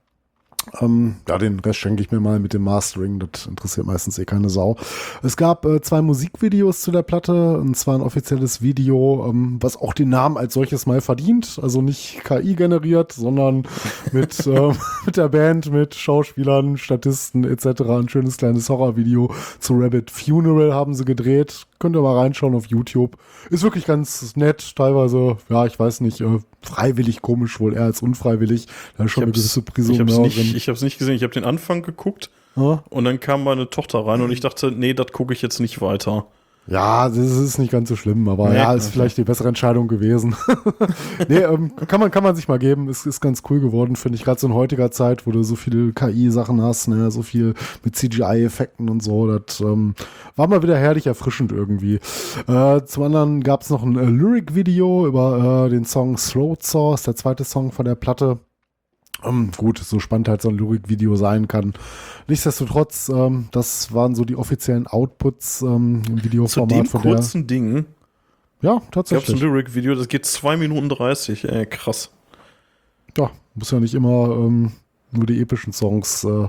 Ähm, ja, den Rest schenke ich mir mal mit dem Mastering. Das interessiert meistens eh keine Sau. Es gab äh, zwei Musikvideos zu der Platte. Und zwar ein offizielles Video, ähm, was auch den Namen als solches mal verdient. Also nicht KI generiert, sondern mit, *laughs* äh, mit der Band, mit Schauspielern, Statisten etc. Ein schönes kleines Horrorvideo zu Rabbit Funeral haben sie gedreht. Könnt ihr mal reinschauen auf YouTube. Ist wirklich ganz nett. Teilweise, ja, ich weiß nicht, äh, freiwillig komisch wohl eher als unfreiwillig. Da ist schon eine gewisse Prise ich habe es nicht, gesehen. Ich habe den Anfang geguckt Ja? und dann kam meine Tochter rein und ich dachte, nee, das gucke ich jetzt nicht weiter. Ja, das ist nicht ganz so schlimm, aber Nee, ja, ist okay. vielleicht die bessere Entscheidung gewesen. *laughs* nee, ähm, kann, man, kann man sich mal geben. Es ist ganz cool geworden, finde ich, gerade so in heutiger Zeit, wo du so viele KI-Sachen hast, ne, so viel mit CGI-Effekten und so. Das ähm, war mal wieder herrlich erfrischend irgendwie. Äh, zum anderen gab es noch ein äh, Lyric-Video über äh, den Song Saw, ist der zweite Song von der Platte. Ähm, gut, so spannend halt so ein Lyric-Video sein kann. Nichtsdestotrotz, ähm, das waren so die offiziellen Outputs ähm, im Zu Videoformat dem von der. kurzen Ding Ja, gab es ein tatsächlich. Lyric-Video, das geht 2 Minuten 30. Ey, krass. Ja, muss ja nicht immer ähm, nur die epischen Songs. Äh,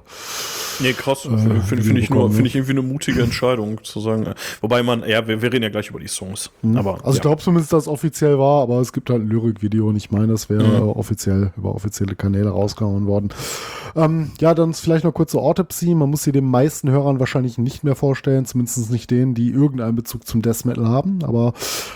Nee, krass. Äh, Finde find ich nur, ne? ich irgendwie eine mutige Entscheidung zu sagen. äh, Wobei man, ja, wir, wir reden ja gleich über die Songs. Mhm. Aber also ich ja. glaube zumindest, dass es offiziell war, aber es gibt halt ein Lyric-Video und ich meine, das wäre Mhm. offiziell über offizielle Kanäle rausgehauen worden. Ähm, ja, dann vielleicht noch kurz zur Autopsy. Man muss sie den meisten Hörern wahrscheinlich nicht mehr vorstellen, zumindest nicht denen, die irgendeinen Bezug zum Death Metal haben. Aber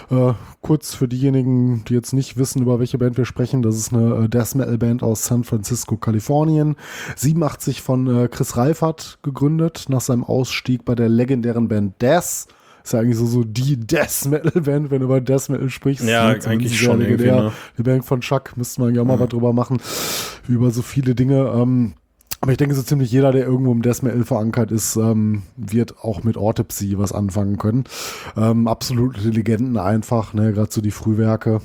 äh, kurz für diejenigen, die jetzt nicht wissen, über welche Band wir sprechen, das ist eine äh, Death Metal Band aus San Francisco, Kalifornien. 87 von äh, Chris Reifert gegründet, nach seinem Ausstieg bei der legendären Band Death. Ist ja eigentlich so, so die Death Metal Band, wenn du über Death Metal sprichst. Ja, eigentlich schon irgendwie, legendär. ne? Die Band von Chuck müsste man ja auch mal Mhm. was drüber machen, über so viele Dinge. Ähm, aber ich denke, so ziemlich jeder, der irgendwo im Death Metal verankert ist, ähm, wird auch mit Autopsy was anfangen können. Ähm, absolute Legenden einfach, ne, gerade so die Frühwerke.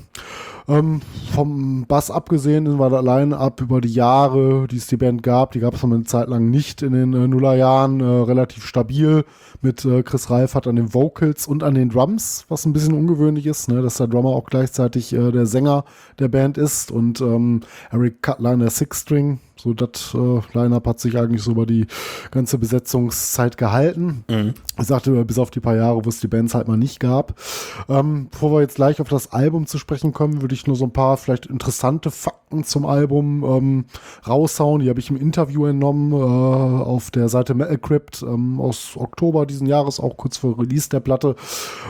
Ähm, vom Bass abgesehen war das Line-Up über die Jahre, die es die Band gab, die gab es eine Zeit lang nicht in den äh, Nullerjahren, äh, relativ stabil mit äh, Chris Reifert an den Vocals und an den Drums, was ein bisschen ungewöhnlich ist, ne, dass der Drummer auch gleichzeitig äh, der Sänger der Band ist und ähm, Eric Cutler der Six-String. So das äh, Line-Up hat sich eigentlich so über die ganze Besetzungszeit gehalten. Mhm. Ich sagte, bis auf die paar Jahre, wo es die Bands halt mal nicht gab. Ähm, bevor wir jetzt gleich auf das Album zu sprechen kommen, würde ich nur so ein paar vielleicht interessante Fakten zum Album ähm, raushauen. Die habe ich im Interview entnommen äh, auf der Seite Metal Crypt ähm, aus Oktober diesen Jahres, auch kurz vor Release der Platte.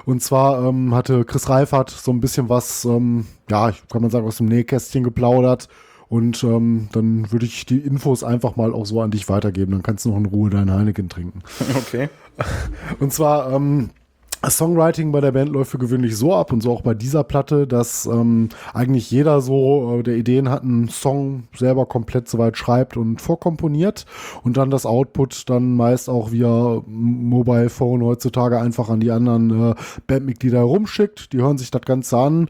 Und zwar ähm, hatte Chris Reifert so ein bisschen was, ähm, ja, ich kann man sagen, aus dem Nähkästchen geplaudert. Und ähm, dann würde ich die Infos einfach mal auch so an dich weitergeben. Dann kannst du noch in Ruhe deinen Heineken trinken. *laughs* Okay. *laughs* Und zwar, ähm, Songwriting bei der Band läuft für gewöhnlich so ab und so auch bei dieser Platte, dass ähm, eigentlich jeder so, äh, der Ideen hat, einen Song selber komplett soweit schreibt und vorkomponiert und dann das Output dann meist auch via Mobile Phone heutzutage einfach an die anderen äh, Bandmitglieder rumschickt. Die hören sich das Ganze an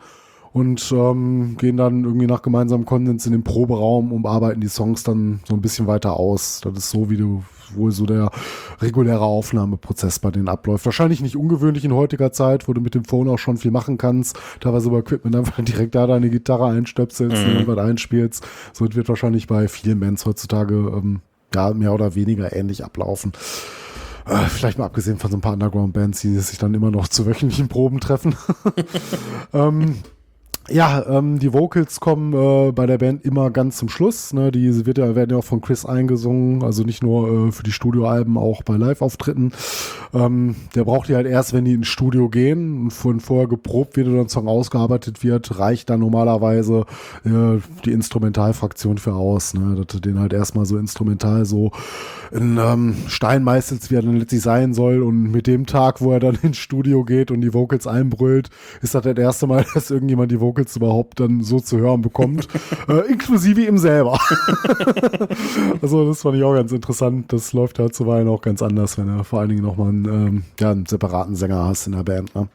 und ähm, gehen dann irgendwie nach gemeinsamem Konsens in den Proberaum und arbeiten die Songs dann so ein bisschen weiter aus. Das ist so, wie du wohl so der reguläre Aufnahmeprozess bei denen abläuft. Wahrscheinlich nicht ungewöhnlich in heutiger Zeit, wo du mit dem Phone auch schon viel machen kannst. Teilweise über Equipment einfach *laughs* direkt da deine Gitarre einstöpselst mhm. und was einspielst. So wird wahrscheinlich bei vielen Bands heutzutage ähm, ja, mehr oder weniger ähnlich ablaufen. Äh, vielleicht mal abgesehen von so ein paar Underground-Bands, die sich dann immer noch zu wöchentlichen Proben treffen. *laughs* ähm, ja, ähm, die Vocals kommen äh, bei der Band immer ganz zum Schluss. Ne? Die wird ja, werden ja auch von Chris eingesungen, also nicht nur äh, für die Studioalben, auch bei Live-Auftritten. Ähm, der braucht die halt erst, wenn die ins Studio gehen und von vorher geprobt wird oder ein Song ausgearbeitet wird, reicht dann normalerweise äh, die Instrumentalfraktion für aus. Ne? Dass du den halt erstmal so instrumental so in ähm, Stein meißelt, wie er dann letztlich sein soll. Und mit dem Tag, wo er dann *laughs* ins Studio geht und die Vocals einbrüllt, ist das das erste Mal, *laughs* dass irgendjemand die Vocals Vocals überhaupt dann so zu hören bekommt, *laughs* äh, inklusive ihm selber. *laughs* also das fand ich auch ganz interessant. Das läuft halt zuweilen auch ganz anders, wenn du vor allen Dingen nochmal einen, ähm, ja, einen separaten Sänger hast in der Band. Ne?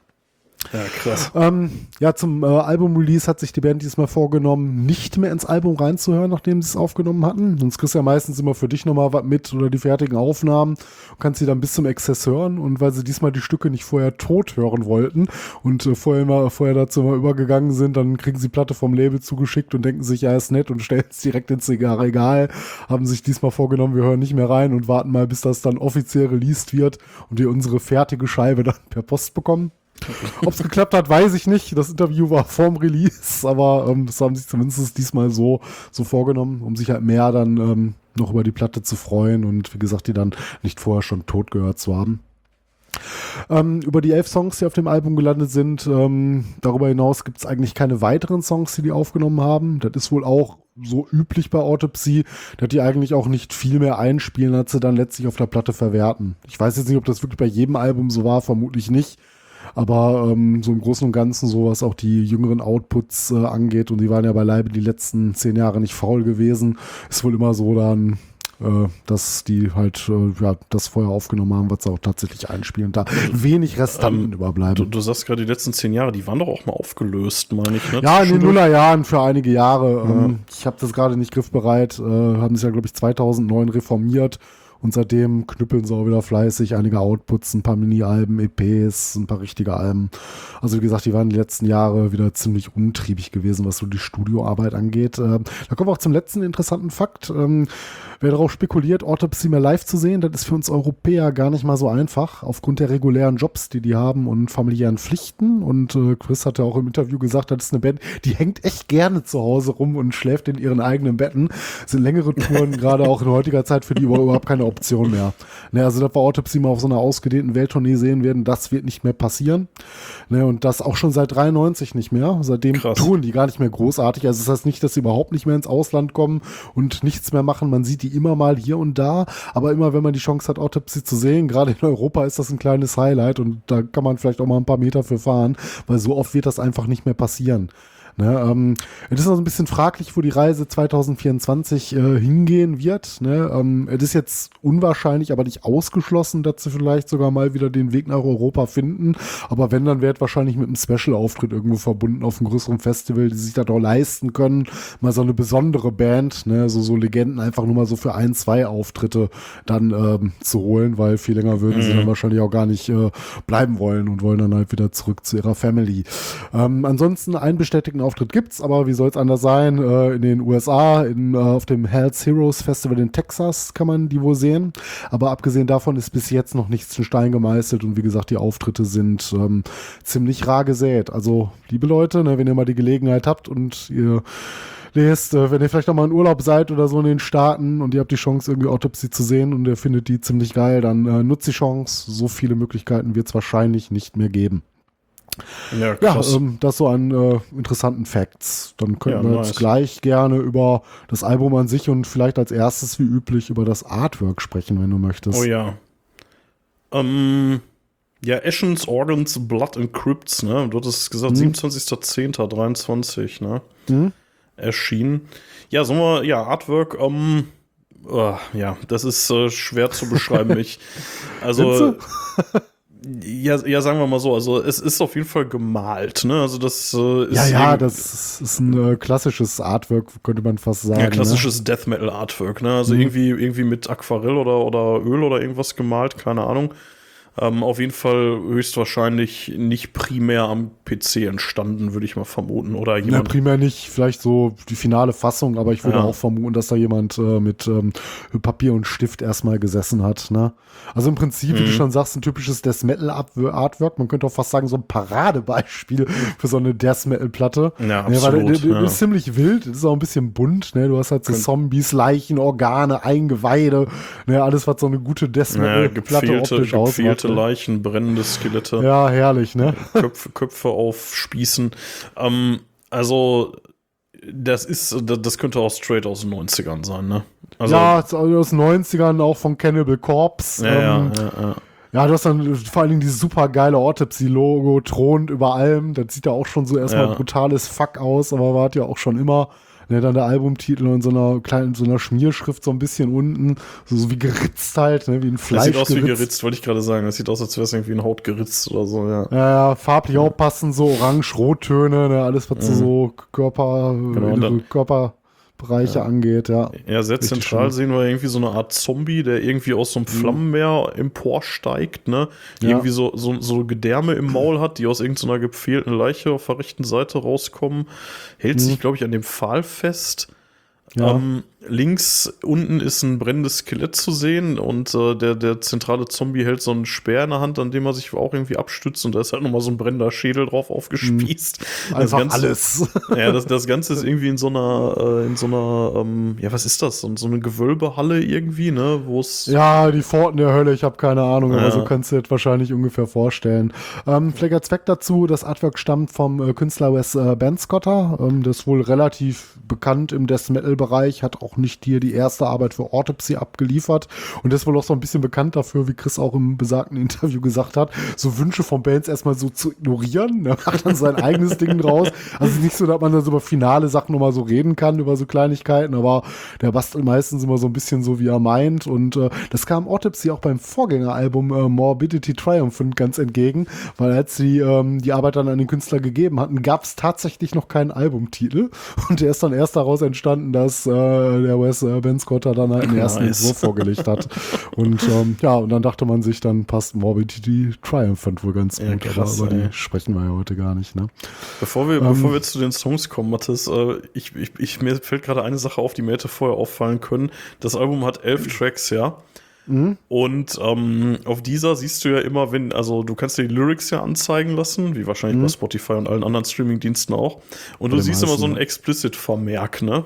Ja, krass. Ähm, ja, zum äh, Album-Release hat sich die Band diesmal vorgenommen, nicht mehr ins Album reinzuhören, nachdem sie es aufgenommen hatten. Sonst kriegst du ja meistens immer für dich nochmal was mit oder die fertigen Aufnahmen und kannst sie dann bis zum Exzess hören. Und weil sie diesmal die Stücke nicht vorher tot hören wollten und äh, vorher, mal, vorher dazu mal übergegangen sind, dann kriegen sie Platte vom Label zugeschickt und denken sich, ja, ist nett und *laughs* stellen es direkt ins Regal. Haben sich diesmal vorgenommen, wir hören nicht mehr rein und warten mal, bis das dann offiziell released wird und wir unsere fertige Scheibe dann per Post bekommen. *laughs* Ob es geklappt hat, weiß ich nicht. Das Interview war vorm Release, aber ähm, das haben sich zumindest diesmal so, so vorgenommen, um sich halt mehr dann ähm, noch über die Platte zu freuen und wie gesagt, die dann nicht vorher schon tot gehört zu haben. Ähm, über die elf Songs, die auf dem Album gelandet sind, ähm, darüber hinaus gibt es eigentlich keine weiteren Songs, die die aufgenommen haben. Das ist wohl auch so üblich bei Autopsy, dass die eigentlich auch nicht viel mehr einspielen, als sie dann letztlich auf der Platte verwerten. Ich weiß jetzt nicht, ob das wirklich bei jedem Album so war, vermutlich nicht. Aber ähm, so im Großen und Ganzen, so was auch die jüngeren Outputs äh, angeht, und die waren ja beileibe die letzten zehn Jahre nicht faul gewesen, ist wohl immer so dann, äh, dass die halt äh, ja, das vorher aufgenommen haben, was sie auch tatsächlich einspielen. Da wenig Restanten ähm, überbleiben. Du, du, sagst gerade die letzten zehn Jahre, die waren doch auch mal aufgelöst, meine ich. Ne? Ja, in den Nullerjahren für einige Jahre. Ja. Ähm, ich habe das gerade nicht griffbereit. Äh, haben sich ja, glaube ich, 2009 reformiert und seitdem knüppeln sie auch wieder fleißig einige Outputs, ein paar Mini-Alben, EPs, ein paar richtige Alben. Also wie gesagt, die waren die letzten Jahre wieder ziemlich untriebig gewesen, was so die Studioarbeit angeht. Ähm, da kommen wir auch zum letzten interessanten Fakt. Ähm, wer darauf spekuliert, Autopsy mehr live zu sehen, das ist für uns Europäer gar nicht mal so einfach, aufgrund der regulären Jobs, die die haben und familiären Pflichten. Und äh, Chris hat ja auch im Interview gesagt, das ist eine Band, die hängt echt gerne zu Hause rum und schläft in ihren eigenen Betten. Das sind längere Touren, *laughs* gerade auch in heutiger Zeit, für die überhaupt keine Option mehr. Ne, also, dass wir Autopsy mal auf so einer ausgedehnten Welttournee sehen werden, das wird nicht mehr passieren. Ne, und das auch schon seit 93 nicht mehr. Seitdem Krass. tun die gar nicht mehr großartig. Also, das heißt nicht, dass sie überhaupt nicht mehr ins Ausland kommen und nichts mehr machen. Man sieht die immer mal hier und da, aber immer, wenn man die Chance hat, Autopsy zu sehen, gerade in Europa ist das ein kleines Highlight und da kann man vielleicht auch mal ein paar Meter für fahren, weil so oft wird das einfach nicht mehr passieren. Ne, ähm, es ist noch ein bisschen fraglich, wo die Reise 2024 äh, hingehen wird. Ne? Ähm, es ist jetzt unwahrscheinlich, aber nicht ausgeschlossen, dass sie vielleicht sogar mal wieder den Weg nach Europa finden. Aber wenn, dann wird wahrscheinlich mit einem Special-Auftritt irgendwo verbunden auf einem größeren Festival, die sich das auch leisten können, mal so eine besondere Band, ne? so, so Legenden einfach nur mal so für ein, zwei Auftritte dann ähm, zu holen, weil viel länger würden mhm. sie dann wahrscheinlich auch gar nicht äh, bleiben wollen und wollen dann halt wieder zurück zu ihrer Family. Ähm, ansonsten einen bestätigten Auftritt gibt's, aber wie soll es anders sein? Äh, in den USA, in, äh, auf dem Hells Heroes Festival in Texas kann man die wohl sehen. Aber abgesehen davon ist bis jetzt noch nichts in Stein gemeißelt und wie gesagt, die Auftritte sind ähm, ziemlich rar gesät. Also, liebe Leute, ne, wenn ihr mal die Gelegenheit habt und ihr lest, äh, wenn ihr vielleicht noch mal in Urlaub seid oder so in den Staaten und ihr habt die Chance, irgendwie Autopsie zu sehen und ihr findet die ziemlich geil, dann äh, nutzt die Chance. So viele Möglichkeiten wird es wahrscheinlich nicht mehr geben. Ja, Ja, ähm, das so an äh, interessanten Facts. Dann können Ja, wir nice. jetzt gleich gerne über das Album an sich und vielleicht als erstes wie üblich über das Artwork sprechen, wenn du möchtest. oh ja. Ähm, ja, Ashen's Organs, Blood and Crypts, ne? Du hattest gesagt, 27.10.23, ne? Mhm. Erschienen. Ja, sagen wir, ja, Artwork, ähm, äh, ja, das ist äh, schwer zu beschreiben. *laughs* ich, also, *laughs* ja, ja, sagen wir mal so, also es ist auf jeden Fall gemalt, ne? Also das äh, ist Ja, ja, das ist ein äh, klassisches Artwork, könnte man fast sagen. Ja, ne? klassisches Death Metal Artwork, ne? Also irgendwie, irgendwie mit Aquarell oder, oder Öl oder irgendwas gemalt, keine Ahnung. Ähm, auf jeden Fall höchstwahrscheinlich nicht primär am PC entstanden, würde ich mal vermuten. Oder Ja, jemand. primär nicht, vielleicht so die finale Fassung, aber ich würde Ja. auch vermuten, dass da jemand äh, mit ähm, Papier und Stift erstmal gesessen hat. Ne? Also im Prinzip, wie du Mhm. schon sagst, ein typisches Death Metal Artwork. Man könnte auch fast sagen, so ein Paradebeispiel für so eine Death Metal Platte. Ja, Ja, weil absolut. der, der ja. ist ziemlich wild, ist auch ein bisschen bunt, ne? Du hast halt so Zombies, Leichen, Organe, Eingeweide, ne? alles, was so eine gute Death Ja, Metal Platte gepfählte, optisch ausmacht. gepfählte Ne? Leichen, brennende Skelette, Ja, herrlich, ne? Köpfe, Köpfe auf Spießen. Ähm, also, das ist, das könnte auch straight aus den 90ern sein, ne? Also, ja, aus den 90ern auch von Cannibal Corpse. ja, ja, ähm, ja, ja. Ja, du hast dann vor allen Dingen dieses super geile Autopsy-Logo, thront über allem. Das sieht ja auch schon so erstmal Ja. brutales Fuck aus, aber war ja auch schon immer. Ne, dann der Albumtitel und so einer kleinen, so einer Schmierschrift so ein bisschen unten, so, so wie geritzt halt, ne, wie ein Das Fleisch. sieht aus wie geritzt, wollte ich gerade sagen. Das sieht aus, als wäre es irgendwie in Haut geritzt oder so, ja. Ja, ja, farblich auch passend, so orange-rottöne, ne, alles, was so, so Körper, Mhm. Genau, und dann- Körperbereiche angeht, ja. Ja, sehr Richtig zentral sehen wir irgendwie so eine Art Zombie, der irgendwie aus so einem Flammenmeer emporsteigt, ne? Ja. irgendwie so, so, so Gedärme im Maul hat, die aus irgendeiner gepfählten Leiche auf der rechten Seite rauskommen. Hält sich, glaube ich, an dem Pfahl fest. Ja. Ähm, links unten ist ein brennendes Skelett zu sehen und äh, der, der zentrale Zombie hält so einen Speer in der Hand, an dem er sich auch irgendwie abstützt und da ist halt nochmal so ein brennender Schädel drauf aufgespießt. Das Einfach Ganze- alles. *laughs* ja, das, das Ganze ist irgendwie in so einer, äh, in so einer, ähm, ja, was ist das? So, so eine Gewölbehalle irgendwie, ne? Wo es. Ja, die Pforten der Hölle, ich habe keine Ahnung, aber Ja. so kannst du dir das wahrscheinlich ungefähr vorstellen. Ähm, vielleicht als Zweck dazu, das Artwork stammt vom äh, Künstler Wes äh, Bandscotter. Ähm, das ist wohl relativ bekannt im Death Metal Bereich, hat auch nicht hier die erste Arbeit für Autopsy abgeliefert und das ist wohl auch so ein bisschen bekannt dafür, wie Chris auch im besagten Interview gesagt hat, so Wünsche von Bands erstmal so zu ignorieren, ne? macht dann sein *laughs* eigenes Ding draus. Also nicht so, dass man dann so über finale Sachen nochmal so reden kann, über so Kleinigkeiten, aber der bastelt meistens immer so ein bisschen so, wie er meint und äh, das kam Autopsy auch beim Vorgängeralbum äh, Morbidity Triumphant ganz entgegen, weil als sie ähm, die Arbeit dann an den Künstler gegeben hatten, gab es tatsächlich noch keinen Albumtitel und der ist dann erst daraus entstanden, dass äh, der Wes äh, Ben Scotter dann halt den ersten Nice. Entwurf vorgelegt hat und ähm, ja, und dann dachte man sich, dann passt Morbidity Triumphant wohl ganz Ja, gut, krass, aber über ey. die sprechen wir ja heute gar nicht, ne? Bevor wir, Ähm. bevor wir zu den Songs kommen, Mathis, äh, ich, ich, ich, mir fällt gerade eine Sache auf, die mir hätte vorher auffallen können. Das Album hat elf Tracks, ja. Mhm. Und ähm, auf dieser siehst du ja immer, wenn, also du kannst dir die Lyrics ja anzeigen lassen, wie wahrscheinlich bei Spotify und allen anderen Streaming-Diensten auch. Und du Bei den siehst immer so ein. Explicit-Vermerk, ne?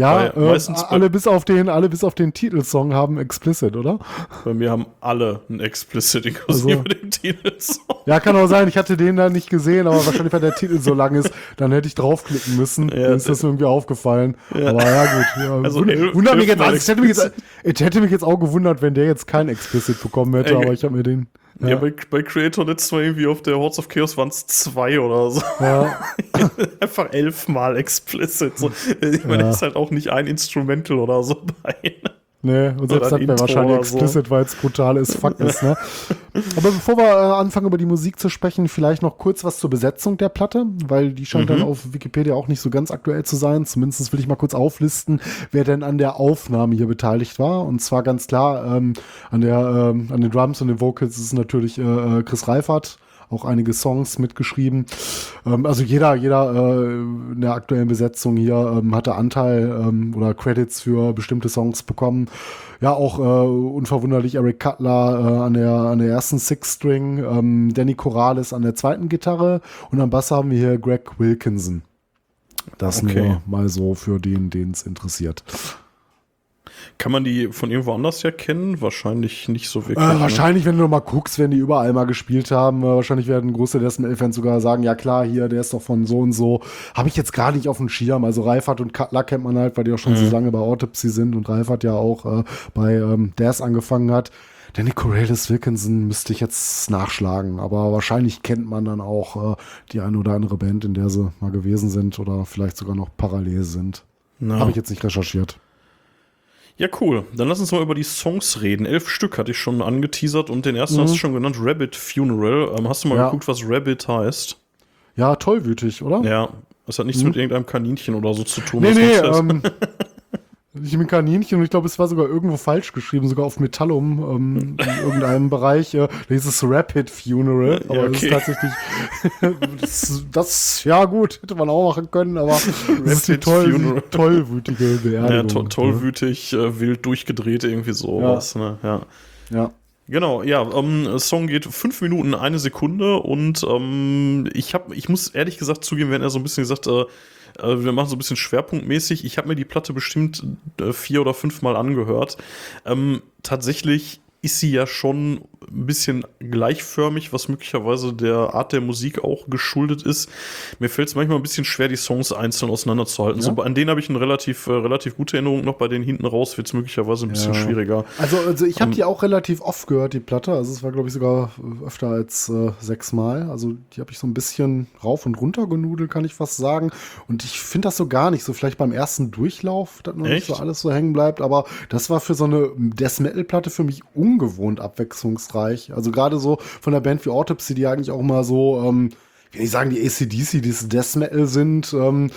Ja, äh, alle bis auf den, alle bis auf den Titelsong haben explicit, oder? Bei mir haben alle ein Explicit inklusive Also. dem Titelsong. Ja, kann auch sein, ich hatte den da nicht gesehen, aber wahrscheinlich, weil der Titel so lang ist, dann hätte ich draufklicken müssen. Ja, dann ist das irgendwie aufgefallen. Ja. Aber ja, gut. Ja, *laughs* Also wund- wundert mich jetzt, also, es hätte mich jetzt, es hätte mich jetzt auch gewundert, wenn der jetzt kein Explicit bekommen hätte, aber ich habe mir den. Ja, Ja, bei, bei Creator letztes Mal irgendwie auf der Hordes of Chaos waren es zwei oder so. ja, *laughs* Einfach elfmal explicit. So. Ich meine, Ja. ist halt auch nicht ein Instrumental oder so bei. Nee, und selbst wäre Intro wahrscheinlich oder so. explicit, weil es brutal ist, fuck *laughs* ist, ne? Aber bevor wir äh, anfangen, über die Musik zu sprechen, vielleicht noch kurz was zur Besetzung der Platte, weil die scheint Mhm. dann auf Wikipedia auch nicht so ganz aktuell zu sein. Zumindest will ich mal kurz auflisten, wer denn an der Aufnahme hier beteiligt war. Und zwar ganz klar, ähm, an, der, ähm, an den Drums und den Vocals ist natürlich äh, äh, Chris Reifert auch einige Songs mitgeschrieben. Ähm, also jeder, jeder äh, in der aktuellen Besetzung hier ähm, hatte Anteil ähm, oder Credits für bestimmte Songs bekommen. Ja, auch äh, unverwunderlich Eric Cutler äh, an, der, an der ersten Six-String, ähm, Danny Corrales an der zweiten Gitarre und am Bass haben wir hier Greg Wilkinson. Das Okay. nur mal so für den, den es interessiert. Kann man die von irgendwo anders ja kennen? Wahrscheinlich nicht so wirklich. Äh, ne? wahrscheinlich, wenn du mal guckst, werden die überall mal gespielt haben. Äh, wahrscheinlich werden große Death Metal-Fans sogar sagen, ja klar, hier, der ist doch von so und so. Habe ich jetzt gar nicht auf dem Schirm. Also Reifert und Cutler kennt man halt, weil die auch schon so lange bei Autopsy sind und Reifert ja auch äh, bei ähm, Death angefangen hat. Danny Corrales Wilkinson müsste ich jetzt nachschlagen, aber wahrscheinlich kennt man dann auch äh, die eine oder andere Band, in der sie mal gewesen sind oder vielleicht sogar noch parallel sind. Ja. Habe ich jetzt nicht recherchiert. Ja, cool. Dann lass uns mal über die Songs reden. Elf Stück hatte ich schon angeteasert und den ersten Mhm. hast du schon genannt, Rabbit Funeral. Ähm, hast du mal Ja. geguckt, was Rabbit heißt? Ja, tollwütig, oder? Ja, das hat nichts mit irgendeinem Kaninchen oder so zu tun. Mhm. Nee, was nee, ähm, *laughs* ich bin Kaninchen und ich glaube, es war sogar irgendwo falsch geschrieben, sogar auf Metallum ähm, in *laughs* irgendeinem Bereich. Äh, da hieß es Rapid Funeral, aber Ja, okay. ist tatsächlich, *laughs* das, das, ja gut, hätte man auch machen können, aber *laughs* das ist die Rapid toll, tollwütige ja, Beerdigung. to tollwütig, äh, wild durchgedreht, irgendwie sowas. Ne? Ja. Ja. Genau, ja, ähm, Song geht fünf Minuten, eine Sekunde und ähm, ich habe, ich muss ehrlich gesagt zugeben, wenn er so ein bisschen gesagt, äh, äh, wir machen so ein bisschen schwerpunktmäßig. Ich habe mir die Platte bestimmt äh, vier oder fünf Mal angehört. Ähm, tatsächlich ist sie ja schon ein bisschen gleichförmig, was möglicherweise der Art der Musik auch geschuldet ist. Mir fällt es manchmal ein bisschen schwer, die Songs einzeln auseinanderzuhalten. Ja. So, an denen habe ich eine relativ, äh, relativ gute Erinnerung noch, bei denen hinten raus wird es möglicherweise ein bisschen Ja. schwieriger. Also, also ich habe Ähm, die auch relativ oft gehört, die Platte. Also es war, glaube ich, sogar öfter als äh, sechsmal. Also die habe ich so ein bisschen rauf und runter genudelt, kann ich fast sagen. Und ich finde das so gar nicht so. Vielleicht beim ersten Durchlauf, dass noch nicht Echt? so alles so hängen bleibt. Aber das war für so eine Death Metal-Platte für mich ungewohnt abwechslungsreich. Also gerade so von der Band wie Autopsy, die eigentlich auch mal so, ähm, ich will nicht sagen, die ACDC, die Death Metal sind. Ähm,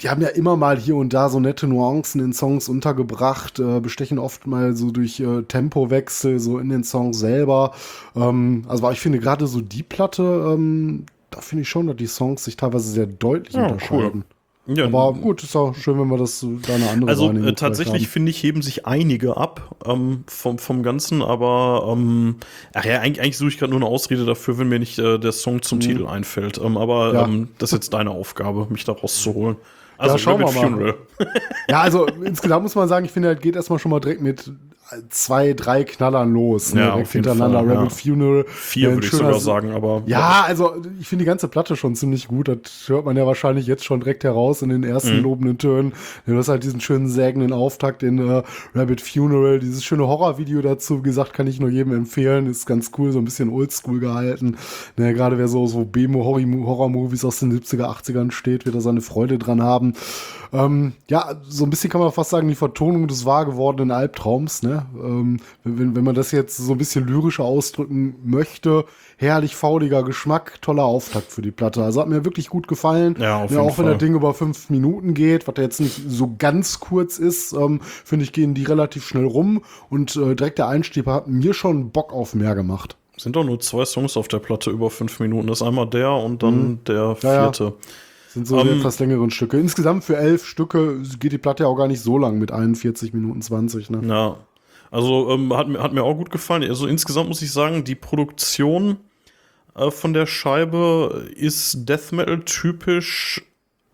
die haben ja immer mal hier und da so nette Nuancen in Songs untergebracht, äh, bestechen oft mal so durch äh, Tempowechsel so in den Songs selber. Ähm, also ich finde gerade so die Platte, ähm, da finde ich schon, dass die Songs sich teilweise sehr deutlich Ja, unterscheiden. Ja, Aber gut, ist auch schön, wenn wir das da eine andere Also äh, tatsächlich finde ich, heben sich einige ab ähm, vom, vom Ganzen, aber ähm, ach ja, eigentlich, eigentlich suche ich gerade nur eine Ausrede dafür, wenn mir nicht äh, der Song zum Titel einfällt. Ähm, aber Mhm. Ja. ähm, das ist jetzt deine Aufgabe, mich da rauszuholen. Also schauen wir mal. Funeral. Ja, also insgesamt muss man sagen, ich finde, halt geht erstmal schon mal direkt mit zwei, drei Knallern los. ne, Ja, direkt hintereinander. Fall, Rabbit ja. Vier Vier würde ich sogar sagen, aber Ja, also ich finde die ganze Platte schon ziemlich gut. Das hört man ja wahrscheinlich jetzt schon direkt heraus in den ersten Mhm. lobenden Tönen. Du hast halt diesen schönen sägenden Auftakt in äh, Rabbit Funeral. Dieses schöne Horrorvideo dazu, wie gesagt, kann ich nur jedem empfehlen. Ist ganz cool, so ein bisschen oldschool gehalten. Ne, Gerade wer so, so Bemo-Horror-Movies aus den 70er, 80ern steht, wird da seine Freude dran haben. Ähm, ja, so ein bisschen kann man fast sagen, die Vertonung des wahr gewordenen Albtraums. Ne? Ähm, wenn, wenn man das jetzt so ein bisschen lyrischer ausdrücken möchte, herrlich fauliger Geschmack, toller Auftakt für die Platte. Also hat mir wirklich gut gefallen. Ja, auf ja, jeden auch wenn Fall. das Ding über fünf Minuten geht, was jetzt nicht so ganz kurz ist, ähm, finde ich, gehen die relativ schnell rum. Und äh, direkt der Einstieg hat mir schon Bock auf mehr gemacht. sind doch nur zwei Songs auf der Platte über fünf Minuten. Das ist einmal der und dann der Mhm. Ja, ja. vierte. Sind so die Ähm, etwas längeren Stücke. Insgesamt für elf Stücke geht die Platte ja auch gar nicht so lang mit 41 Minuten 20. Ne? Ja, also ähm, hat, mir- hat mir auch gut gefallen. Also insgesamt muss ich sagen, die Produktion äh, von der Scheibe ist Death Metal typisch.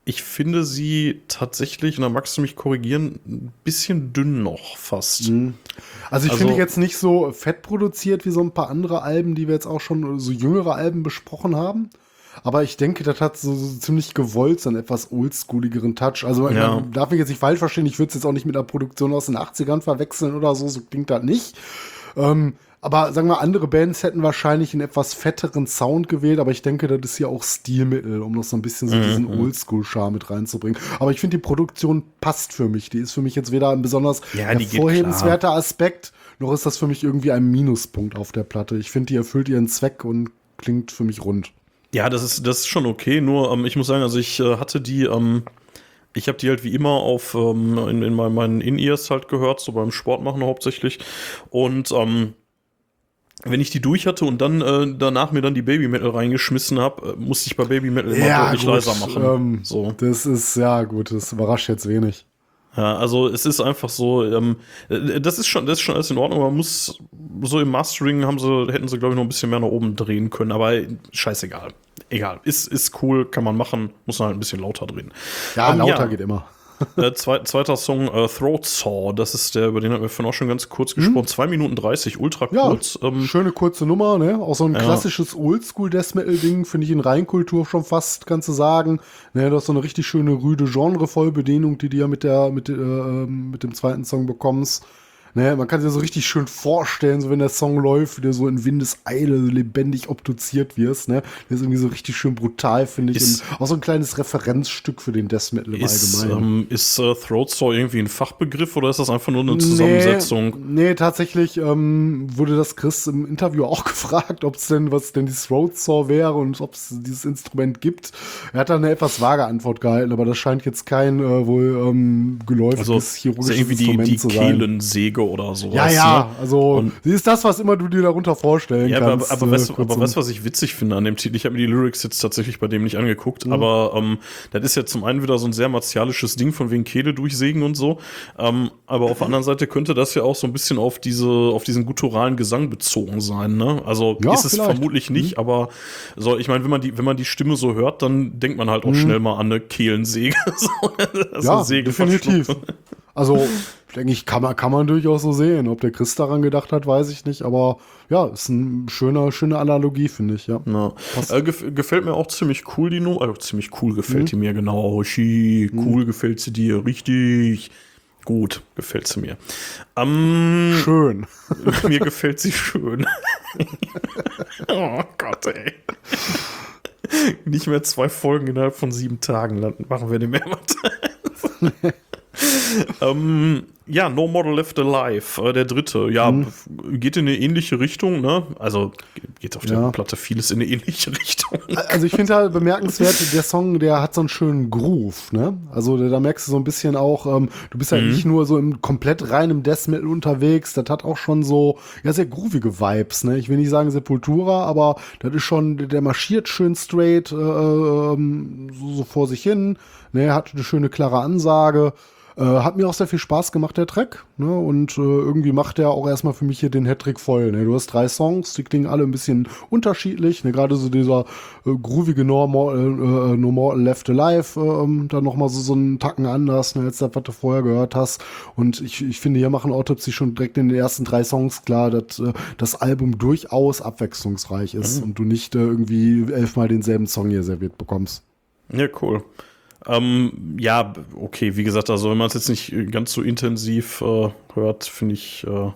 Ich finde sie tatsächlich, und da magst du mich korrigieren, ein bisschen dünn noch fast. Also ich Also- finde jetzt nicht so fett produziert wie so ein paar andere Alben, die wir jetzt auch schon, so jüngere Alben besprochen haben. Aber ich denke, das hat so, so ziemlich gewollt so einen etwas oldschooligeren Touch. Also Ja. man darf mich jetzt nicht falsch verstehen, ich würde es jetzt auch nicht mit einer Produktion aus den 80ern verwechseln oder so, so klingt das nicht. Ähm, aber sagen wir, andere Bands hätten wahrscheinlich einen etwas fetteren Sound gewählt, aber ich denke, das ist ja auch Stilmittel, um noch so ein bisschen so diesen Oldschool-Charme mit reinzubringen. Aber ich finde, die Produktion passt für mich. Die ist für mich jetzt weder ein besonders Ja, hervorhebenswerter Aspekt, noch ist das für mich irgendwie ein Minuspunkt auf der Platte. Ich finde, die erfüllt ihren Zweck und klingt für mich rund. Ja, das ist, das ist schon okay. Nur, ähm, ich muss sagen, also ich äh, hatte die, ähm, ich habe die halt wie immer auf ähm, in, in meinen- meinen In-Ears halt gehört, so beim Sport machen hauptsächlich. Und ähm, wenn ich die durch hatte und dann äh, danach mir dann die Baby Metal reingeschmissen habe, äh, musste ich bei Baby Metal immer deutlich gut, leiser machen. Ähm, so. Das ist, ja gut, das überrascht jetzt wenig. Ja, also es ist einfach so, ähm, äh, das ist schon, das ist schon alles in Ordnung. Man muss so im Mastering haben sie, hätten sie glaube ich noch ein bisschen mehr nach oben drehen können, aber scheißegal, egal, ist ist cool, kann man machen, muss man halt ein bisschen lauter drehen. Ja, Ähm, lauter ja. geht immer. Äh, zweit, zweiter Song, äh, Throat Saw, das ist der, über den hatten wir vorhin auch schon ganz kurz gesprochen. 2 Minuten 30, ultra Mhm. Ja, kurz. Ähm, schöne kurze Nummer, ne? Auch so ein Ja. klassisches Oldschool-Death Metal-Ding, finde ich in Reinkultur schon fast, kannst du sagen. Ne, das ist so eine richtig schöne rüde Genre-Vollbedienung, die du ja mit der, mit, äh, ähm, mit dem zweiten Song bekommst. Ne, man kann sich das so richtig schön vorstellen, so wenn der Song läuft, wie du so in Windeseile lebendig obduziert wirst, ne? Der ist irgendwie so richtig schön brutal, finde ich. Ist- auch so ein kleines Referenzstück für den Death Metal im ist Allgemeinen. ähm, ist äh, Throat Saw irgendwie ein Fachbegriff oder ist das einfach nur eine Zusammensetzung? Nee, nee tatsächlich ähm, wurde das Chris im Interview *laughs* auch gefragt, ob es denn, was denn die Throat Saw wäre und ob es dieses Instrument gibt. Er hat dann eine etwas vage Antwort gehalten, aber das scheint jetzt kein äh, wohl ähm, geläufiges Also chirurgisches irgendwie die, Instrument die zu sein. Kehlensäge oder sowas. Ja, ja, ne? also Und- sie ist das, was immer du dir darunter vorstellen Ja, aber, kannst. aber, äh, weißt, aber weißt was ich witzig finde an dem Titel? Ich habe mir die Lyrics jetzt tatsächlich bei dem nicht angeguckt, Mhm. aber ähm, das ist ja zum einen wieder so ein sehr martialisches Ding von wegen Kehle durchsägen und so. Ähm, aber auf der anderen Seite könnte das ja auch so ein bisschen auf diese, auf diesen gutturalen Gesang bezogen sein, ne? Also Ja, ist es vielleicht. Mhm. vermutlich nicht, aber so, ich meine, wenn man die, wenn man die Stimme so hört, dann denkt man halt Mhm. auch schnell mal an eine Kehlensäge. *laughs* so, ja, definitiv. Also, denke ich, kann man, kann man durchaus so sehen. Ob der Chris daran gedacht hat, weiß ich nicht. Aber ja, ist eine schöne, schöne Analogie, finde ich, ja. Ja. Äh, gef gefällt mir auch ziemlich cool, die Nummer. Also ziemlich cool gefällt Mhm. die mir, genau. Hoshi, cool gefällt sie dir, richtig. Gut, gefällt sie mir. Ähm, Schön. *laughs* mir gefällt sie schön. *laughs* oh Gott, ey. Nicht mehr zwei Folgen innerhalb von sieben Tagen landen. Machen wir nicht mehr was. *laughs* ähm, ja, No Model Left Alive, äh, der dritte. Ja, Mhm. geht in eine ähnliche Richtung, ne? Also geht auf der Ja. Platte vieles in eine ähnliche *laughs* Richtung. Also ich finde halt bemerkenswert, der Song, der hat so einen schönen Groove, ne? Also da, merkst du so ein bisschen auch, ähm, du bist halt Mhm. nicht nur so im komplett reinem Death Metal unterwegs, das hat auch schon so, ja, sehr groovige Vibes, ne? Ich will nicht sagen Sepultura, aber das ist schon, der marschiert schön straight, äh, ähm, so, so vor sich hin, ne? Hat eine schöne, klare Ansage. Äh, hat mir auch sehr viel Spaß gemacht, der Track. Ne? Und äh, irgendwie macht der auch erstmal für mich hier den Hattrick voll. Ne? Du hast drei Songs, die klingen alle ein bisschen unterschiedlich. Ne? Gerade so dieser äh, groovige Normal, äh, No Mortal Left Alive, äh, dann nochmal so, so einen Tacken anders, ne? als das, was du vorher gehört hast. Und ich, ich finde, hier machen Autopsy schon direkt in den ersten drei Songs klar, dass äh, das Album durchaus abwechslungsreich ist und du nicht äh, irgendwie elfmal denselben Song hier serviert bekommst. Ja, cool. Ähm, ja, okay, wie gesagt, also wenn man es jetzt nicht ganz so intensiv äh, hört, finde ich, äh,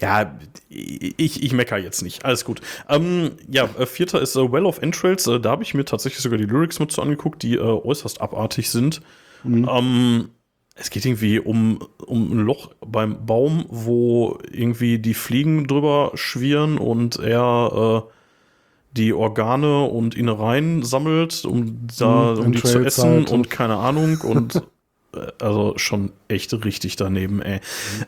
ja, ich, ich mecker jetzt nicht. Alles gut. Ähm, ja, äh, vierter ist äh, Well of Entrails. Äh, da habe ich mir tatsächlich sogar die Lyrics mit so angeguckt, die äh, äußerst abartig sind. Ähm, es geht irgendwie um, um ein Loch beim Baum, wo irgendwie die Fliegen drüber schwirren und er äh, die Organe und Innereien sammelt, um da, Mhm, um die zu essen halt. und keine Ahnung und *laughs* äh, also schon echt richtig daneben, ey.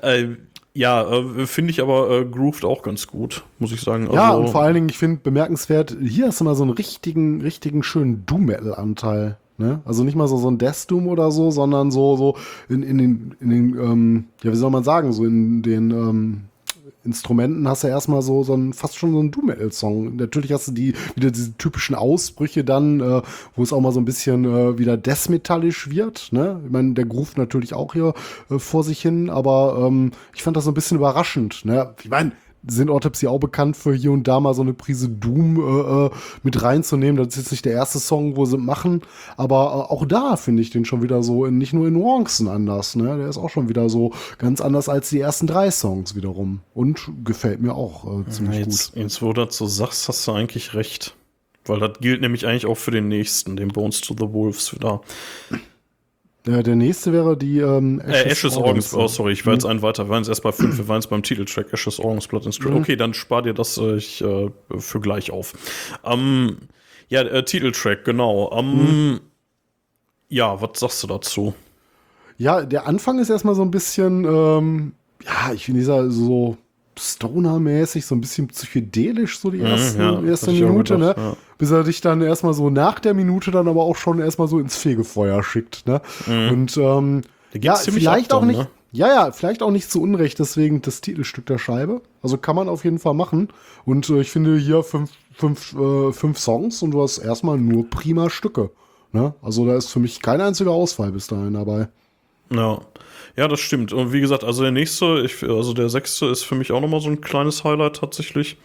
Äh, ja, äh, finde ich aber äh, grooved auch ganz gut, muss ich sagen. Ja, Also, und vor allen Dingen, ich finde bemerkenswert, hier hast du mal so einen richtigen, richtigen schönen Doom-Metal-Anteil. Ne? Also nicht mal so, so ein Death Doom oder so, sondern so, so in, in den, in den ähm, ja, wie soll man sagen, so in den ähm, Instrumenten hast du erstmal so, so ein, fast schon so ein Doom-Metal-Song. Natürlich hast du die, wieder diese typischen Ausbrüche dann, äh, wo es auch mal so ein bisschen äh, wieder death-metallisch wird. Ne? Ich meine, der Groove natürlich auch hier äh, vor sich hin, aber ähm, ich fand das so ein bisschen überraschend. Ne? Ich meine, sind Autopsy auch bekannt für hier und da mal so eine Prise Doom äh, äh, mit reinzunehmen. Das ist jetzt nicht der erste Song, wo sie machen, aber äh, auch da finde ich den schon wieder so, in, nicht nur in Nuancen anders. Ne? Der ist auch schon wieder so ganz anders als die ersten drei Songs wiederum. Und gefällt mir auch äh, ziemlich gut. jetzt, jetzt, wo du so sagst, hast du eigentlich recht. Weil das gilt nämlich eigentlich auch für den nächsten, den Bones to the Wolves wieder. Ja, der nächste wäre die ähm, Äh, Ashes Organs, oh sorry, ich war Mhm. jetzt einen weiter, wir waren jetzt erst bei fünf, wir waren jetzt beim Titeltrack Ashes Organs Blood and Spirit. Mhm. Okay, dann spar dir das äh, ich, äh, für gleich auf. Ähm, ja, äh, Titeltrack, genau. Ähm, Mhm. Ja, was sagst du dazu? Ja, der Anfang ist erstmal so ein bisschen, ähm, ja, ich finde dieser so Stoner-mäßig, so ein bisschen psychedelisch, so die erste, ja, erste Minute, gedacht, ne? ja. Bis er dich dann erstmal so nach der Minute dann aber auch schon erstmal so ins Fegefeuer schickt, ne? Und ähm, ja, vielleicht ab auch nicht. ne? Ja, ja, vielleicht auch nicht zu Unrecht, deswegen das Titelstück der Scheibe. Also kann man auf jeden Fall machen. Und äh, ich finde hier fünf, fünf, äh, fünf Songs und du hast erstmal nur prima Stücke. Ne? Also da ist für mich kein einziger Ausfall bis dahin dabei. Ja. Ja, das stimmt. Und wie gesagt, also der nächste, ich, also der sechste ist für mich auch nochmal so ein kleines Highlight tatsächlich.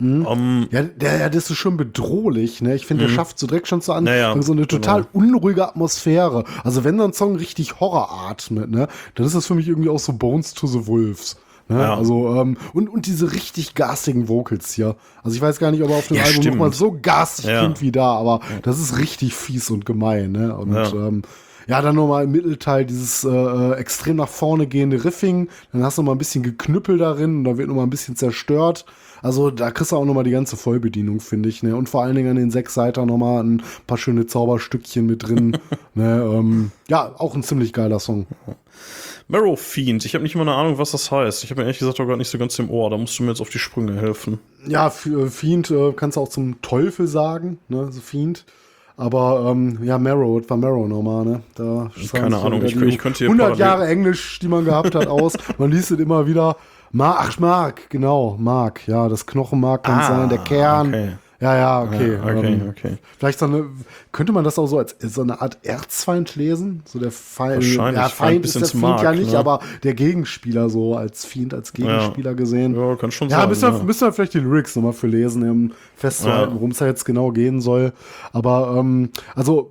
Ähm, Ja, der, ja, das ist schon bedrohlich, ne? Ich finde, der schafft so direkt schon so an Ja, ja, so eine total unruhige Atmosphäre. Also wenn so ein Song richtig Horror atmet, ne, dann ist das für mich irgendwie auch so Bones to the Wolves. Ne? Ja. Also, ähm, und, und diese richtig garstigen Vocals hier. Also ich weiß gar nicht, ob er auf dem Ja, Album nochmal so garstig Ja. klingt wie da, aber das ist richtig fies und gemein, ne? Und Ja. ähm, ja, dann nochmal im Mittelteil dieses äh, äh, extrem nach vorne gehende Riffing. Dann hast du noch mal ein bisschen Geknüppel darin und da wird noch mal ein bisschen zerstört. Also da kriegst du auch noch mal die ganze Vollbedienung, finde ich. Ne? Und vor allen Dingen an den sechs Seiten noch mal ein paar schöne Zauberstückchen mit drin. *laughs* ne? ähm, ja, auch ein ziemlich geiler Song. Marrow Fiend, ich habe nicht mal eine Ahnung, was das heißt. Ich habe mir ehrlich gesagt auch gar nicht so ganz im Ohr. Da musst du mir jetzt auf die Sprünge helfen. Ja, für Fiend äh, kannst du auch zum Teufel sagen, ne? So Fiend. Aber ähm, ja, Marrow, war Marrow nochmal, ne? Da Keine Ahnung, ich- ich könnte hier 100 parallel- Jahre Englisch, die man gehabt hat, aus. *laughs* Man liest es immer wieder. Ma ach, Mark, genau, Mark. Ja, das Knochenmark kann Ah, sein, der Kern. okay. Ja, ja, okay. Ja, okay, ähm, okay. Vielleicht so eine, könnte man das auch so als so eine Art Erzfeind lesen? So der Feind, Wahrscheinlich, ja, Feind Feind ist der Fiend Mark, ja nicht, ne? aber der Gegenspieler so als Fiend, als Gegenspieler gesehen. Ja, kann schon Ja, sein. müssen wir, ja. müssen wir vielleicht die Lyrics nochmal für lesen, um festzuhalten, Ja. worum es da jetzt genau gehen soll. Aber, ähm, also,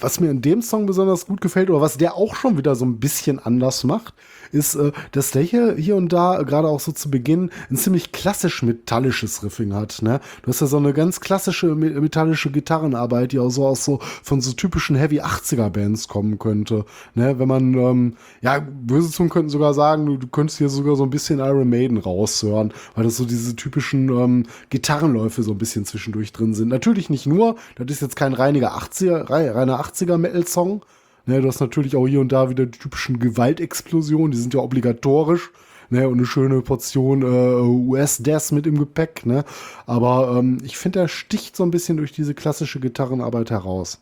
was mir in dem Song besonders gut gefällt, oder was der auch schon wieder so ein bisschen anders macht, ist, äh, dass der hier, hier und da, äh, gerade auch so zu Beginn, ein ziemlich klassisch metallisches Riffing hat. Ne? Du hast ja so eine ganz klassische me- metallische Gitarrenarbeit, die auch so aus so von so typischen Heavy 80er Bands kommen könnte. Ne? Wenn man, ähm, ja, böse Zungen könnten sogar sagen, du, du könntest hier sogar so ein bisschen Iron Maiden raushören, weil das so diese typischen ähm, Gitarrenläufe so ein bisschen zwischendurch drin sind. Natürlich nicht nur, das ist jetzt kein reiniger 80er, rei- reiner 80er Metal-Song. Ne, du hast natürlich auch hier und da wieder die typischen Gewaltexplosionen, die sind ja obligatorisch. Ne, und eine schöne Portion äh, US-Death mit im Gepäck. Ne? Aber ähm, ich finde, er sticht so ein bisschen durch diese klassische Gitarrenarbeit heraus.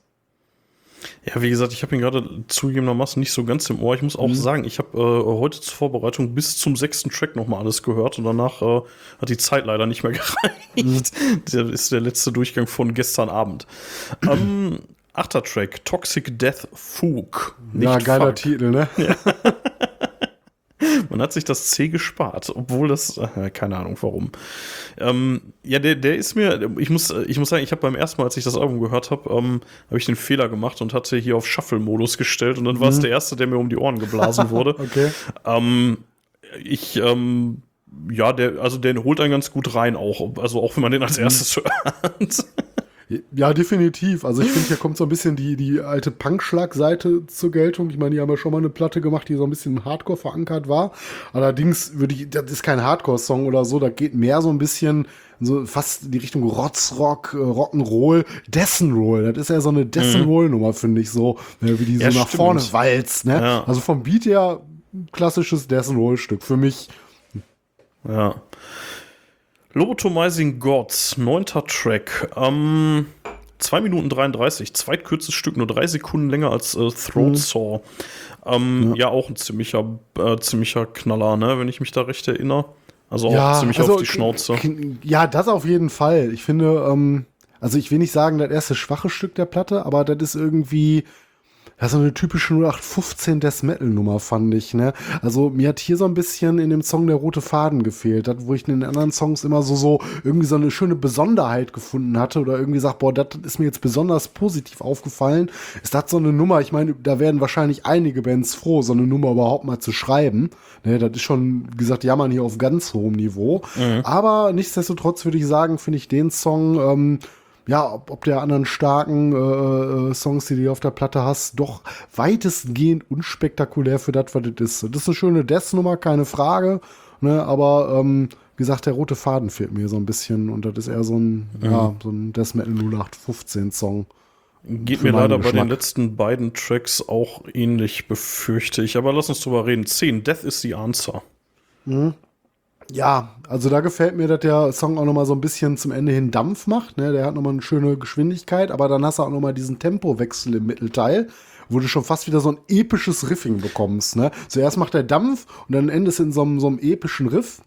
Ja, wie gesagt, ich habe ihn gerade zugegebenermaßen nicht so ganz im Ohr. Ich muss Mhm. auch sagen, ich habe äh, heute zur Vorbereitung bis zum sechsten Track nochmal alles gehört und danach äh, hat die Zeit leider nicht mehr *laughs* gereicht. Der ist der letzte Durchgang von gestern Abend. ähm, achter Track, Toxic Death Fug. ja, Nicht geiler Fuck. Titel, ne? *laughs* Man hat sich das C gespart, obwohl das, äh, keine Ahnung warum. Ähm, ja, der, der ist mir, ich muss, ich muss sagen, ich habe beim ersten Mal, als ich das Album gehört habe, ähm, habe ich den Fehler gemacht und hatte hier auf Shuffle-Modus gestellt und dann war es der erste, der mir um die Ohren geblasen wurde. *laughs* Okay. ähm, ich, ähm, ja, der, also der holt einen ganz gut rein auch, also auch wenn man den als erstes hört. *laughs* Ja, definitiv. Also ich finde, hier kommt so ein bisschen die, die alte Punk-Schlag-Seite zur Geltung. Ich meine, die haben ja schon mal eine Platte gemacht, die so ein bisschen Hardcore verankert war. Allerdings würde ich, das ist kein Hardcore-Song oder so, da geht mehr so ein bisschen so fast in die Richtung Rotzrock, äh, Rock'n'Roll, Deathn'Roll. Das ist ja so eine Deathn'Roll-Nummer, finde ich so, ne, wie die so Ja, nach stimmt. vorne walzt. Ne? Ja. Also vom Beat her klassisches Deathn'Roll-Stück. Für mich Ja. Lobotomizing Gods, neunter Track. Ähm, 2 Minuten 33, zweitkürzes Stück, nur drei Sekunden länger als äh, Throat Saw. Ähm, ja. auch ein ziemlicher, äh, ziemlicher Knaller, ne, wenn ich mich da recht erinnere. Also auch ziemlich auf die Schnauze. Ja, das auf jeden Fall. Ich finde, ähm, also ich will nicht sagen, das erste schwache Stück der Platte, aber das ist irgendwie, ja, so eine typische 0815 Death Metal Nummer, fand ich, ne? Also mir hat hier so ein bisschen in dem Song der rote Faden gefehlt, das, wo ich in den anderen Songs immer so, so irgendwie so eine schöne Besonderheit gefunden hatte oder irgendwie sagt, boah, das ist mir jetzt besonders positiv aufgefallen. Ist das so eine Nummer, ich meine, da werden wahrscheinlich einige Bands froh, so eine Nummer überhaupt mal zu schreiben. Ne, das ist schon, wie gesagt, jammern hier auf ganz hohem Niveau. Aber nichtsdestotrotz würde ich sagen, finde ich den Song, ähm, ja, ob, ob der anderen starken äh, äh, Songs, die du auf der Platte hast, doch weitestgehend unspektakulär für das, was das ist. Das ist eine schöne Death-Nummer, keine Frage. Ne, aber ähm, wie gesagt, der rote Faden fehlt mir so ein bisschen und das ist eher so ein, ja, so ein Death Metal 0815 Song. Geht mir leider bei den Geschmack. letzten beiden Tracks auch ähnlich, befürchte ich. Aber lass uns drüber reden. 10, Death is the Answer. Ja, also da gefällt mir, dass der Song auch nochmal so ein bisschen zum Ende hin Dampf macht. Ne? Der hat nochmal eine schöne Geschwindigkeit, aber dann hast du auch nochmal diesen Tempowechsel im Mittelteil, wo du schon fast wieder so ein episches Riffing bekommst. Ne? Zuerst macht er Dampf und dann endest in so einem, so einem epischen Riff.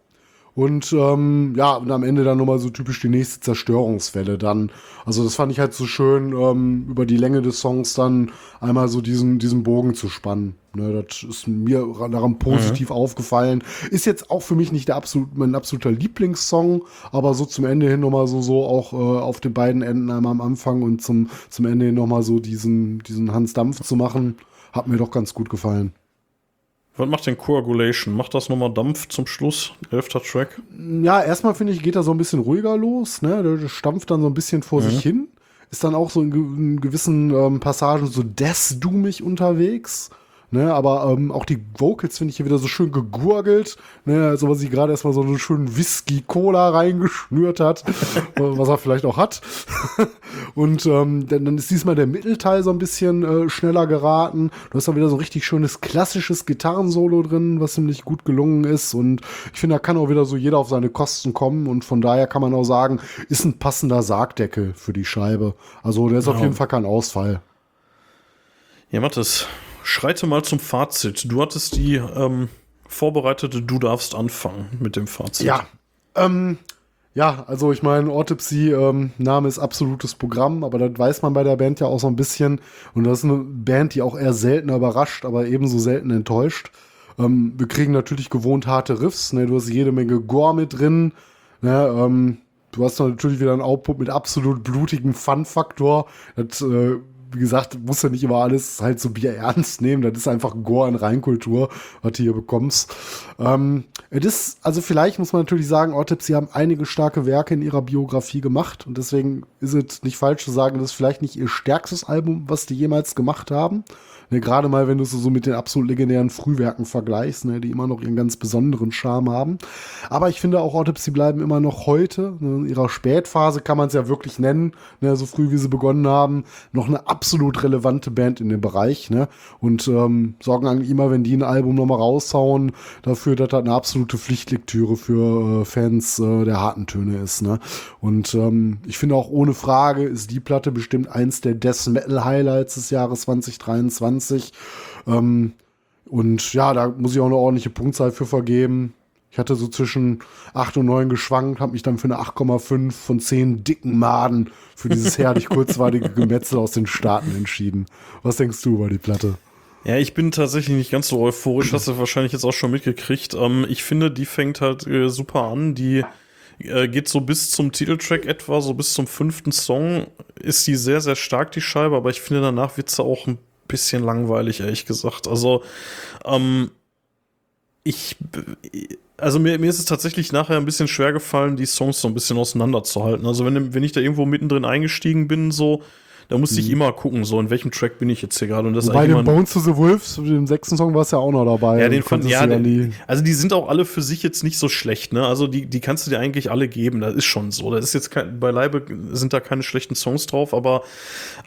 Und ähm, ja, und am Ende dann nochmal so typisch die nächste Zerstörungswelle dann. Also das fand ich halt so schön, ähm, über die Länge des Songs dann einmal so diesen, diesen Bogen zu spannen. Ne, das ist mir daran positiv mhm. aufgefallen. Ist jetzt auch für mich nicht der absolut, mein absoluter Lieblingssong, aber so zum Ende hin nochmal so, so auch äh, auf den beiden Enden einmal am Anfang und zum, zum Ende hin nochmal so diesen, diesen Hans Dampf zu machen, hat mir doch ganz gut gefallen. Was macht denn Coagulation? Macht das nochmal Dampf zum Schluss? Elfter Track? Ja, erstmal finde ich, geht er so ein bisschen ruhiger los. Ne? Der stampft dann so ein bisschen vor mhm. sich hin. Ist dann auch so in, gewissen ähm, Passagen so death-doomig unterwegs. Ne, aber ähm, auch die Vocals finde ich hier wieder so schön gegurgelt. Ne, also was sie gerade erstmal so einen schönen Whisky-Cola reingeschnürt hat, *laughs* was er vielleicht auch hat. *laughs* und ähm, dann, dann, ist diesmal der Mittelteil so ein bisschen äh, schneller geraten. Du hast dann wieder so ein richtig schönes klassisches Gitarrensolo drin, was ziemlich gut gelungen ist. Und ich finde, da kann auch wieder so jeder auf seine Kosten kommen. Und von daher kann man auch sagen, ist ein passender Sargdeckel für die Scheibe. Also der ist ja. auf jeden Fall kein Ausfall. Ja, Mathis, schreite mal zum Fazit. Du hattest die ähm, vorbereitete, du darfst anfangen mit dem Fazit. Ja, ähm, ja, also ich meine, Autopsy, ähm, Name ist absolutes Programm, aber das weiß man bei der Band ja auch so ein bisschen. Und das ist eine Band, die auch eher selten überrascht, aber ebenso selten enttäuscht. Ähm, wir kriegen natürlich gewohnt harte Riffs, ne? du hast jede Menge Gore mit drin. Ne? Ähm, du hast natürlich wieder einen Output mit absolut blutigem Fun-Faktor. Das äh, wie gesagt, muss ja nicht immer alles halt so Bier ernst nehmen. Das ist einfach Gore in Reinkultur, was du hier bekommst. Ähm, es ist, also vielleicht muss man natürlich sagen, Autopsy haben einige starke Werke in ihrer Biografie gemacht und deswegen ist es nicht falsch zu sagen, das ist vielleicht nicht ihr stärkstes Album, was die jemals gemacht haben. Ne, Gerade mal, wenn du es so mit den absolut legendären Frühwerken vergleichst, ne, die immer noch ihren ganz besonderen Charme haben. Aber ich finde auch Autopsy bleiben immer noch heute, ne, in ihrer Spätphase kann man es ja wirklich nennen, ne, so früh wie sie begonnen haben, noch eine absolut relevante Band in dem Bereich. Ne, und ähm, sorgen eigentlich immer, wenn die ein Album nochmal raushauen, dafür, dass das eine absolute Pflichtlektüre für äh, Fans äh, der harten Töne ist. Ne? Und ähm, ich finde auch ohne Frage ist die Platte bestimmt eins der Death Metal Highlights des Jahres 2023. 20. Ähm, und ja, da muss ich auch eine ordentliche Punktzahl für vergeben. Ich hatte so zwischen 8 und 9 geschwankt, habe mich dann für eine 8,5 von 10 dicken Maden für dieses *laughs* herrlich kurzweilige Gemetzel aus den Staaten entschieden. Was denkst du über die Platte? Ja, ich bin tatsächlich nicht ganz so euphorisch, hast du wahrscheinlich jetzt auch schon mitgekriegt. Ähm, ich finde, die fängt halt äh, super an. Die äh, geht so bis zum Titeltrack etwa, so bis zum fünften Song ist die sehr, sehr stark, die Scheibe, aber ich finde, danach wird sie auch ein bisschen langweilig, ehrlich gesagt. Also, ähm, ich, also mir, mir ist es tatsächlich nachher ein bisschen schwer gefallen, die Songs so ein bisschen auseinanderzuhalten. Also wenn, wenn ich da irgendwo mittendrin eingestiegen bin, so, da musste ich mhm. immer gucken, so in welchem Track bin ich jetzt hier gerade. Und das Bei dem Bones to the Wolves, dem sechsten Song war es ja auch noch dabei. Ja, den fand ja, ja also die sind auch alle für sich jetzt nicht so schlecht, ne? Also die, die kannst du dir eigentlich alle geben, das ist schon so. Das ist jetzt kein, beileibe sind da keine schlechten Songs drauf, aber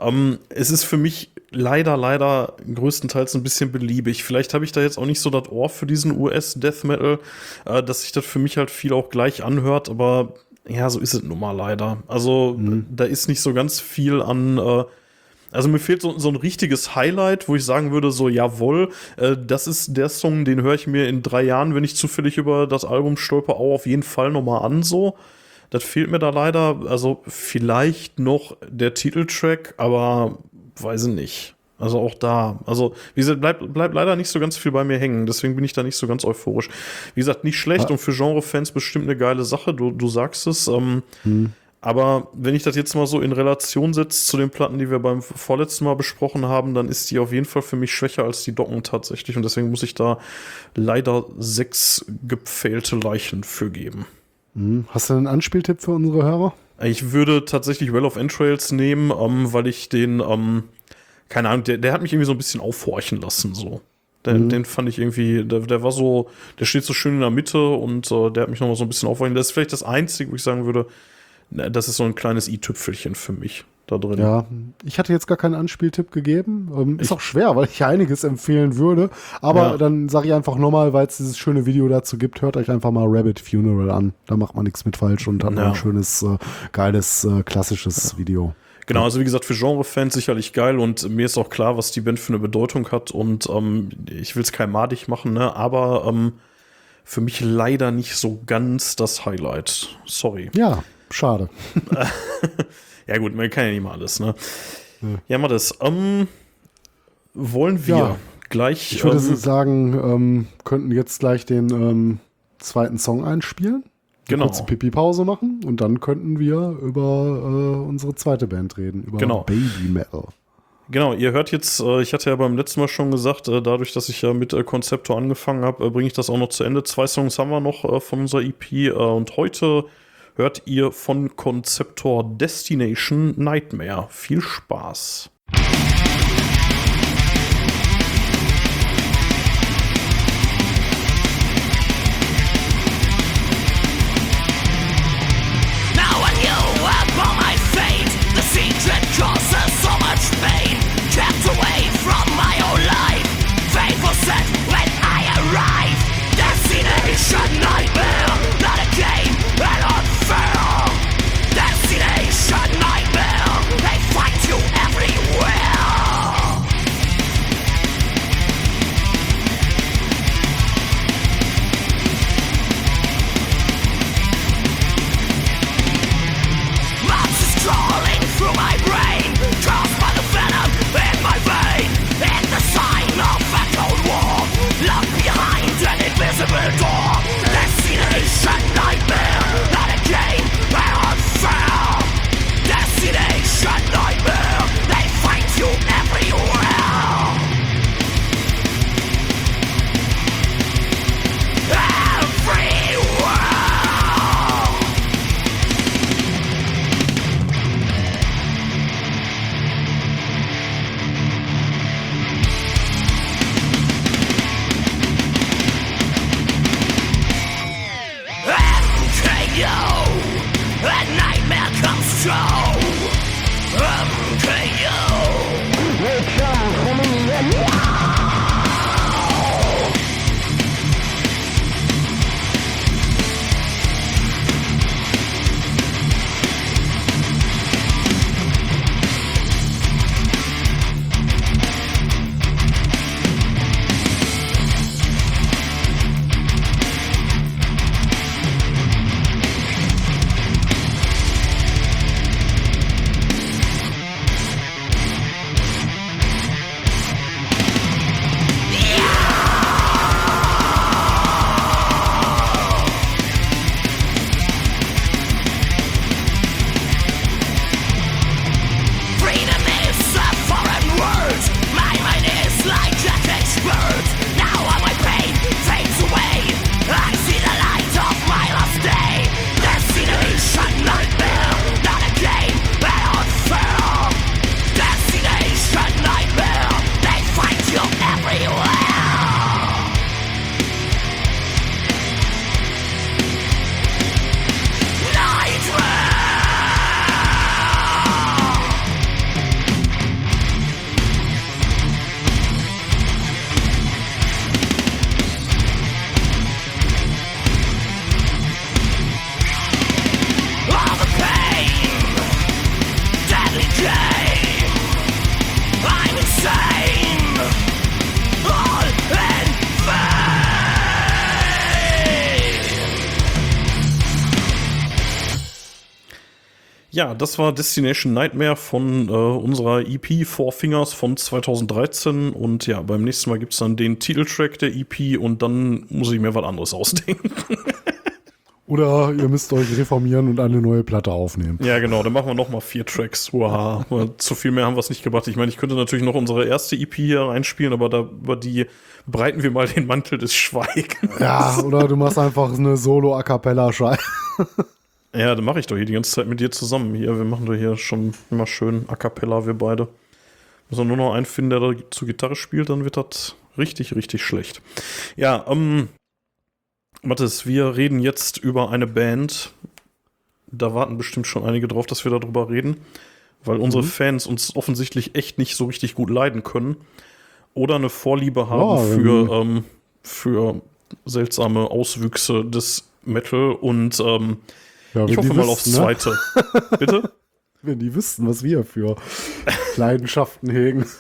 ähm, es ist für mich leider, leider größtenteils ein bisschen beliebig. Vielleicht habe ich da jetzt auch nicht so das Ohr für diesen US-Death Metal, äh, dass sich das für mich halt viel auch gleich anhört, aber ja, so ist es nun mal leider. Also mhm. da ist nicht so ganz viel an. Äh, also mir fehlt so, so ein richtiges Highlight, wo ich sagen würde, so jawohl, äh, das ist der Song, den höre ich mir in drei Jahren, wenn ich zufällig über das Album stolper, auch auf jeden Fall nochmal an. So, das fehlt mir da leider. Also vielleicht noch der Titeltrack, aber weiß ich nicht. Also auch da. Also, wie gesagt, bleibt bleib leider nicht so ganz viel bei mir hängen. Deswegen bin ich da nicht so ganz euphorisch. Wie gesagt, nicht schlecht ja. und für Genre-Fans bestimmt eine geile Sache. Du, du sagst es. Ähm, hm. Aber wenn ich das jetzt mal so in Relation setze zu den Platten, die wir beim vorletzten Mal besprochen haben, dann ist die auf jeden Fall für mich schwächer als die Docken tatsächlich. Und deswegen muss ich da leider sechs gepfählte Leichen für geben. Hm. Hast du einen Anspieltipp für unsere Hörer? Ich würde tatsächlich Well of Entrails nehmen, ähm, weil ich den ähm, keine Ahnung, der, der hat mich irgendwie so ein bisschen aufhorchen lassen, so. Den, mhm. den fand ich irgendwie, der, der war so, der steht so schön in der Mitte und äh, der hat mich nochmal so ein bisschen aufhorchen. Das ist vielleicht das Einzige, wo ich sagen würde, das ist so ein kleines i-Tüpfelchen für mich. da drin. Ja, ich hatte jetzt gar keinen Anspieltipp gegeben. Ähm, ist auch schwer, weil ich einiges empfehlen würde. Aber Ja. dann sage ich einfach nochmal, weil es dieses schöne Video dazu gibt, hört euch einfach mal Rabbit Funeral an. Da macht man nichts mit falsch und hat Ja. ein schönes, äh, geiles, äh, klassisches Video. Genau, also wie gesagt, für Genre-Fans sicherlich geil und mir ist auch klar, was die Band für eine Bedeutung hat und ähm, ich will es kein madig machen, ne? aber ähm, für mich leider nicht so ganz das Highlight. Sorry. Ja, schade. *laughs* Ja gut, man kann ja nicht mal alles, ne? Ja, mal das. Ähm, wollen wir Ja. gleich. Ich würde ähm, sagen, ähm, könnten jetzt gleich den ähm, zweiten Song einspielen. Genau. Kurze Pipi-Pause machen und dann könnten wir über äh, unsere zweite Band reden, über Genau. Baby Metal. Genau, ihr hört jetzt, äh, ich hatte ja beim letzten Mal schon gesagt, äh, dadurch, dass ich ja mit äh, Conceptor angefangen habe, äh, bringe ich das auch noch zu Ende. Zwei Songs haben wir noch äh, von unserer EP äh, und heute hört ihr von Conceptor Destination Nightmare. Viel Spaß. Destination nightmare Ja, das war Destination Nightmare von äh, unserer EP Four Fingers von 2013. Und ja, beim nächsten Mal gibt es dann den Titeltrack der EP und dann muss ich mir was anderes *laughs* ausdenken. Oder ihr müsst euch reformieren und eine neue Platte aufnehmen. Ja, genau, dann machen wir nochmal vier Tracks. Wow, zu viel mehr haben wir es nicht gebracht. Ich meine, ich könnte natürlich noch unsere erste EP hier reinspielen, aber da, über die breiten wir mal den Mantel des Schweigens. Ja, oder du machst einfach eine Solo-A-Cappella-Scheiße. Ja, dann mache ich doch hier die ganze Zeit mit dir zusammen. Hier, wir machen doch hier schon immer schön A Cappella, wir beide. Müssen wir nur noch einen finden, der da zu Gitarre spielt, dann wird das richtig, richtig schlecht. Ja, ähm, Mathis, wir reden jetzt über eine Band. Da warten bestimmt schon einige drauf, dass wir darüber reden. weil unsere Fans uns offensichtlich echt nicht so richtig gut leiden können oder eine Vorliebe haben Ja, für, ähm, für seltsame Auswüchse des Metal und ähm, Ja, ich hoffe mal aufs wüssten, ne? zweite. *laughs* Bitte? Wenn die wüssten, was wir für Leidenschaften hegen. *laughs*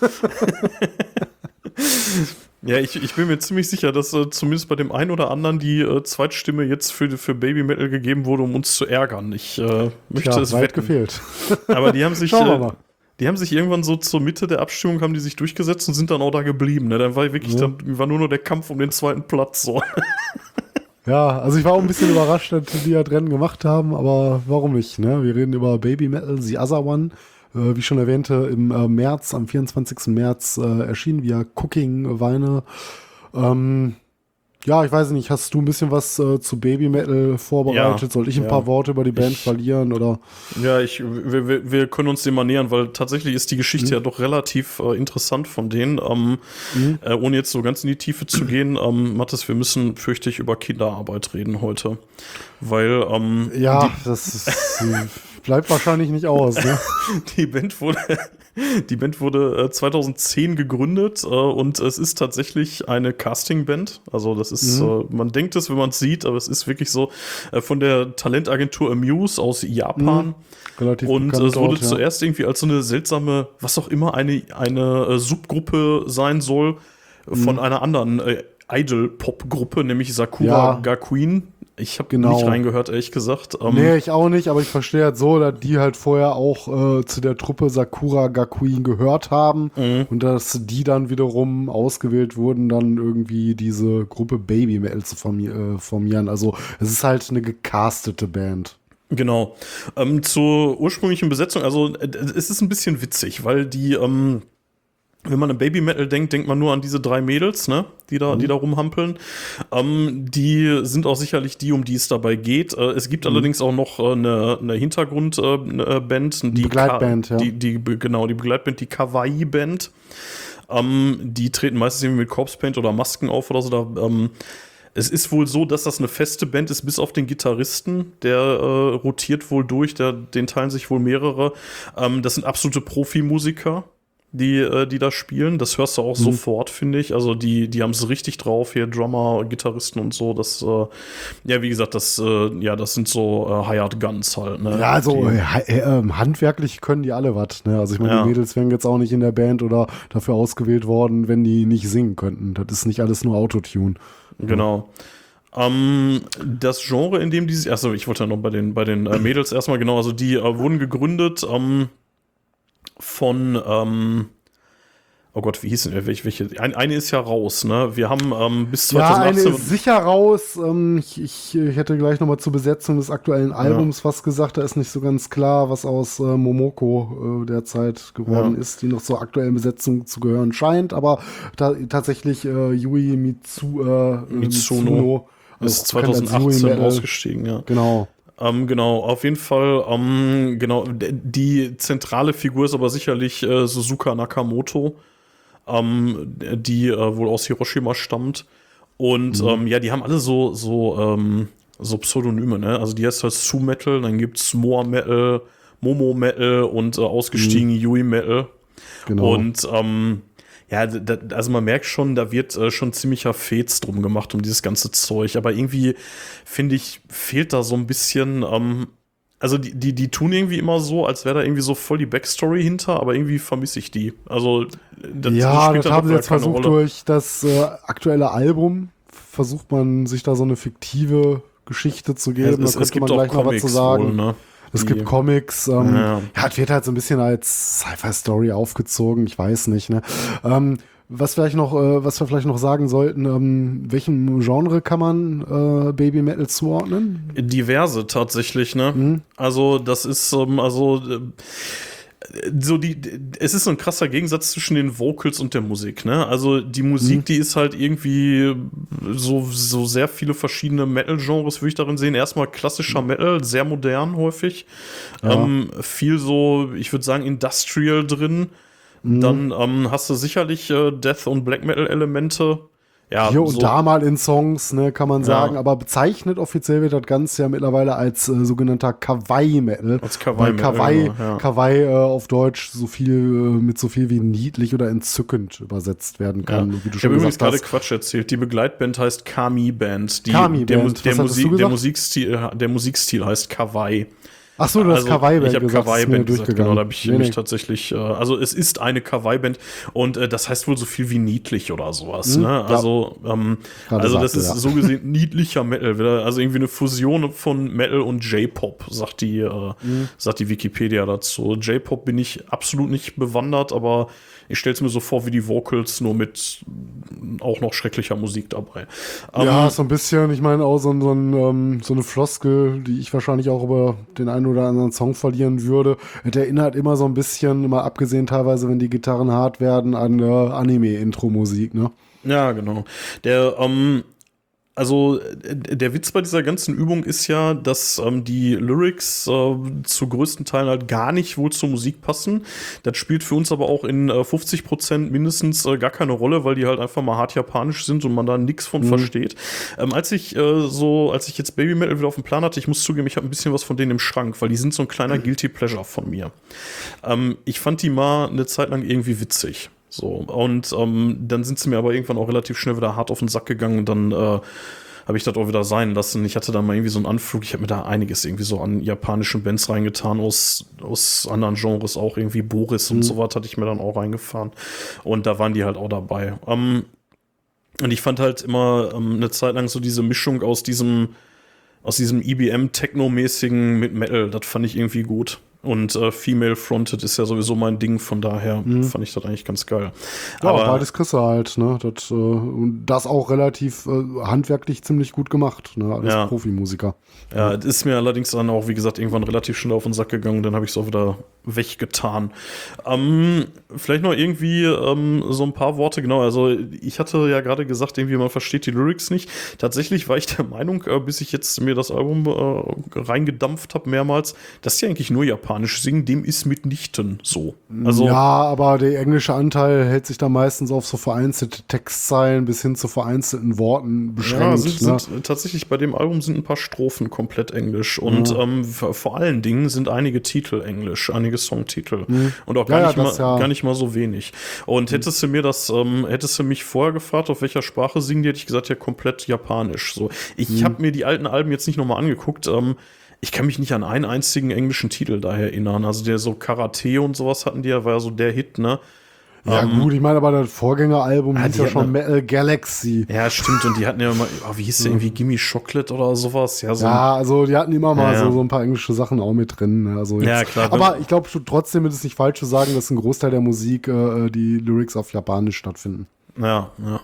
Ja, ich, ich bin mir ziemlich sicher, dass äh, zumindest bei dem einen oder anderen die äh, Zweitstimme jetzt für, für Baby Metal gegeben wurde, um uns zu ärgern. Ich äh, möchte Ja, es weit wetten. gefehlt. Aber die haben *laughs* sich, äh, die haben sich irgendwann so zur Mitte der Abstimmung haben die sich durchgesetzt und sind dann auch da geblieben. Ne? Dann war wirklich, Ja. dann war nur noch der Kampf um den zweiten Platz. So. Ja, also ich war auch ein bisschen überrascht, dass die das Rennen gemacht haben, aber warum nicht? Ne? Wir reden über Baby Metal, The Other One. Äh, wie schon erwähnte, im äh, März, am 24. März äh, erschien via Cooking Weine. Ähm, ja, ich weiß nicht, hast du ein bisschen was äh, zu Baby Metal vorbereitet? Ja, Soll ich ein ja. paar Worte über die Band Ich- verlieren oder? Ja, ich, wir, wir, wir können uns dem mal nähern, weil tatsächlich ist die Geschichte Mhm. ja doch relativ äh, interessant von denen. Ähm, äh, ohne jetzt so ganz in die Tiefe zu gehen, ähm, Mathis, wir müssen, fürchte ich, über Kinderarbeit reden heute. Weil ähm, Ja, das ist, bleibt wahrscheinlich nicht aus. Ne? *laughs* die Band wurde, die Band wurde äh, 2010 gegründet äh, und es ist tatsächlich eine Castingband. Also das ist, Mhm. äh, man denkt es, wenn man es sieht, aber es ist wirklich so äh, von der Talentagentur Amuse aus Japan. Relativ Und es wurde dort, ja. zuerst irgendwie als so eine seltsame, was auch immer, eine, eine äh, Subgruppe sein soll von Mhm. einer anderen äh, Idol-Pop-Gruppe, nämlich Sakura Ja. Gakuin. Ich habe Genau. nicht reingehört, ehrlich gesagt. Ähm, Nee, ich auch nicht, aber ich verstehe halt so, dass die halt vorher auch äh, zu der Truppe Sakura Gakuin gehört haben Mhm. und dass die dann wiederum ausgewählt wurden, dann irgendwie diese Gruppe Baby Metal zu formi äh, formieren. Also es ist halt eine gecastete Band. Genau. Ähm, zur ursprünglichen Besetzung, also äh, es ist ein bisschen witzig, weil die, ähm, wenn man an Baby Metal denkt, denkt man nur an diese drei Mädels, ne, die da, die da rumhampeln. Ähm, die sind auch sicherlich die, um die es dabei geht. Äh, es gibt allerdings auch noch äh, eine, eine Hintergrundband, äh, Band, die Begleitband, Ka- ja. Die, die, genau, die Begleitband, die Kawaii Band. Ähm, die treten meistens irgendwie mit Corpse Paint oder Masken auf oder so. Da, ähm, es ist wohl so, dass das eine feste Band ist, bis auf den Gitarristen. Der äh, rotiert wohl durch, der, den teilen sich wohl mehrere. Ähm, das sind absolute Profimusiker, die, äh, die da spielen. Das hörst du auch Mhm. sofort, finde ich. Also die, die haben es richtig drauf, hier Drummer, Gitarristen und so. Das, äh, ja, wie gesagt, das, äh, ja, das sind so äh, Hired Guns halt. Ne? Ja, also handwerklich können die alle was. Ne? Also ich meine, Ja. die Mädels wären jetzt auch nicht in der Band oder dafür ausgewählt worden, wenn die nicht singen könnten. Das ist nicht alles nur Autotune. Genau. Ähm, das Genre, in dem die sich, achso, ich wollte ja noch bei den, bei den äh, Mädels erstmal genau, also die wurden gegründet ähm, von, ähm, oh Gott, wie hieß denn, welche, welche, ein, eine ist ja raus, ne? Wir haben ähm, bis Ja, eine 2018, ist sicher raus. Ähm, ich, ich, ich hätte gleich nochmal zur Besetzung des aktuellen Albums was gesagt. Da ist nicht so ganz klar, was aus äh, Momoko äh, derzeit geworden Ja. ist, die noch zur aktuellen Besetzung zu gehören scheint. Aber ta tatsächlich äh, Yui Mitsu, äh, Mitsuno ist auch bekannt als Yui 2018 Metal. ausgestiegen, ja. Genau. Ähm, genau, auf jeden Fall, ähm, genau, die zentrale Figur ist aber sicherlich äh, Suzuka Nakamoto, ähm, die äh, wohl aus Hiroshima stammt. Und ähm, ja, die haben alle so, so, ähm, so Pseudonyme, ne? Also die heißt halt Su Metal, dann gibt's Moa Metal, Momo Metal und äh, ausgestiegen Yui Metal. Genau. Und ähm, ja, da, also man merkt schon, da wird äh, schon ziemlicher Fets drum gemacht um dieses ganze Zeug. Aber irgendwie, finde ich, fehlt da so ein bisschen, ähm, also die, die, die tun irgendwie immer so, als wäre da irgendwie so voll die Backstory hinter, aber irgendwie vermisse ich die. Also, das ja, spielt das haben sie jetzt versucht Rolle. durch das äh, aktuelle Album. Versucht man sich da so eine fiktive Geschichte zu geben. es, es könnte gibt man auch gleich noch was Comics zu sagen. wohl, ne? Es gibt Comics. Ähm, Ja. ja. es wird halt so ein bisschen als Sci-Fi-Story aufgezogen. Ich weiß nicht. Ne? Ähm, was vielleicht noch, äh, was wir vielleicht noch sagen sollten, ähm, welchem Genre kann man äh, Baby Metal zuordnen? Diverse tatsächlich, ne? Mhm. Also, das ist, ähm, also, äh, so die, es ist so ein krasser Gegensatz zwischen den Vocals und der Musik, ne? Also, die Musik, Mhm. die ist halt irgendwie so, so sehr viele verschiedene Metal-Genres, würde ich darin sehen. Erstmal klassischer Metal, sehr modern häufig. Ja. Ähm, viel so, ich würde sagen, Industrial drin. Mhm. Dann ähm, hast du sicherlich äh, Death- und Black Metal-Elemente Ja, Hier und so- da mal in Songs, ne, kann man Ja. sagen, aber bezeichnet offiziell wird das Ganze ja mittlerweile als äh, sogenannter Kawaii-Metal. Als Kawaii-Metal, Kawaii, genau, ja. Kawaii äh, auf Deutsch so viel äh, mit so viel wie niedlich oder entzückend übersetzt werden Ja. kann, wie du Ich habe übrigens gerade. Quatsch erzählt. Die Begleitband heißt Kami Band. Die, Kami der, Band. der, du Musik, der? Musikstil, äh, der Musikstil heißt Kawaii. Ach so, du hast Kawaii-Band Also, Ich habe Kawaii-Band gesagt, genau. Da habe ich Nee, mich nee. tatsächlich, äh, also es ist eine Kawaii-Band und äh, das heißt wohl so viel wie niedlich oder sowas. Mhm, ne? Also, ähm, also das sagte, ist ja. so gesehen niedlicher Metal. Also irgendwie eine Fusion von Metal und J-Pop, sagt die, äh, Mhm. sagt die Wikipedia dazu. J-Pop bin ich absolut nicht bewandert, aber ich stelle es mir so vor wie die Vocals, nur mit auch noch schrecklicher Musik dabei. Ja, so ein bisschen, ich meine auch so, so, ein, ähm, so eine Floskel, die ich wahrscheinlich auch über den einen oder anderen Song verlieren würde. Es erinnert immer so ein bisschen, mal abgesehen teilweise, wenn die Gitarren hart werden, an äh, Anime-Intro-Musik, ne? Ja, genau. Der, ähm, also äh, der Witz bei dieser ganzen Übung ist ja, dass ähm, die Lyrics äh, zu größten Teilen halt gar nicht wohl zur Musik passen. Das spielt für uns aber auch in äh, 50 Prozent mindestens äh, gar keine Rolle, weil die halt einfach mal hart japanisch sind und man da nichts von versteht. Ähm, als ich äh, so, als ich jetzt Baby Metal wieder auf dem Plan hatte, ich muss zugeben, ich habe ein bisschen was von denen im Schrank, weil die sind so ein kleiner Guilty Pleasure von mir. Ähm, ich fand die mal eine Zeit lang irgendwie witzig. So, und ähm, dann sind sie mir aber irgendwann auch relativ schnell wieder hart auf den Sack gegangen und dann äh, habe ich das auch wieder sein lassen. Ich hatte da mal irgendwie so einen Anflug, ich habe mir da einiges irgendwie so an japanischen Bands reingetan, aus, aus anderen Genres auch, irgendwie Boris und so was hatte ich mir dann auch reingefahren. Und da waren die halt auch dabei. Ähm, und ich fand halt immer ähm, eine Zeit lang so diese Mischung aus diesem, aus diesem E IBM-Techno-mäßigen mit Metal, das fand ich irgendwie gut. Und äh, Female Fronted ist ja sowieso mein Ding, von daher fand ich das eigentlich ganz geil. Ja, beides kriegst halt, ne? Das, äh, das auch relativ äh, handwerklich ziemlich gut gemacht, ne? Alles Ja. Profimusiker. Ja, ist mir allerdings dann auch, wie gesagt, irgendwann relativ schnell auf den Sack gegangen, dann habe ich es auch wieder weggetan. Ähm, vielleicht noch irgendwie ähm, so ein paar Worte, genau, also ich hatte ja gerade gesagt, irgendwie man versteht die Lyrics nicht. Tatsächlich war ich der Meinung, äh, bis ich jetzt mir das Album äh, reingedampft habe mehrmals, dass die eigentlich nur japanisch singen, dem ist mitnichten so. Also ja, aber der englische Anteil hält sich da meistens auf so vereinzelte Textzeilen bis hin zu vereinzelten Worten Ja, beschränkt. sind, ne? sind tatsächlich bei dem Album sind ein paar Strophen komplett englisch und ähm, v- vor allen Dingen sind einige Titel englisch, einige Songtitel und auch gar, Ja, ja, nicht mal, ja. gar nicht mal so wenig. Und hättest du mir das, ähm, hättest du mich vorher gefragt, auf welcher Sprache singen die, hätte ich gesagt, ja komplett japanisch. So, ich habe mir die alten Alben jetzt nicht nochmal angeguckt. Ähm, ich kann mich nicht an einen einzigen englischen Titel da erinnern. Also der so Karate und sowas hatten die ja, war ja so der Hit, ne? Ja, gut, ich meine, aber das Vorgängeralbum Ah, hieß ja schon eine- Metal Galaxy. Ja, stimmt. Und die hatten ja immer, oh, wie hieß der irgendwie, Gimme Chocolate oder sowas? Ja, so Ja, also die hatten immer mal Ja. So, so ein paar englische Sachen auch mit drin. ne? Also Ja, klar, Aber ich glaube trotzdem ist es nicht falsch zu sagen, dass ein Großteil der Musik äh, die Lyrics auf Japanisch stattfinden. Ja, ja.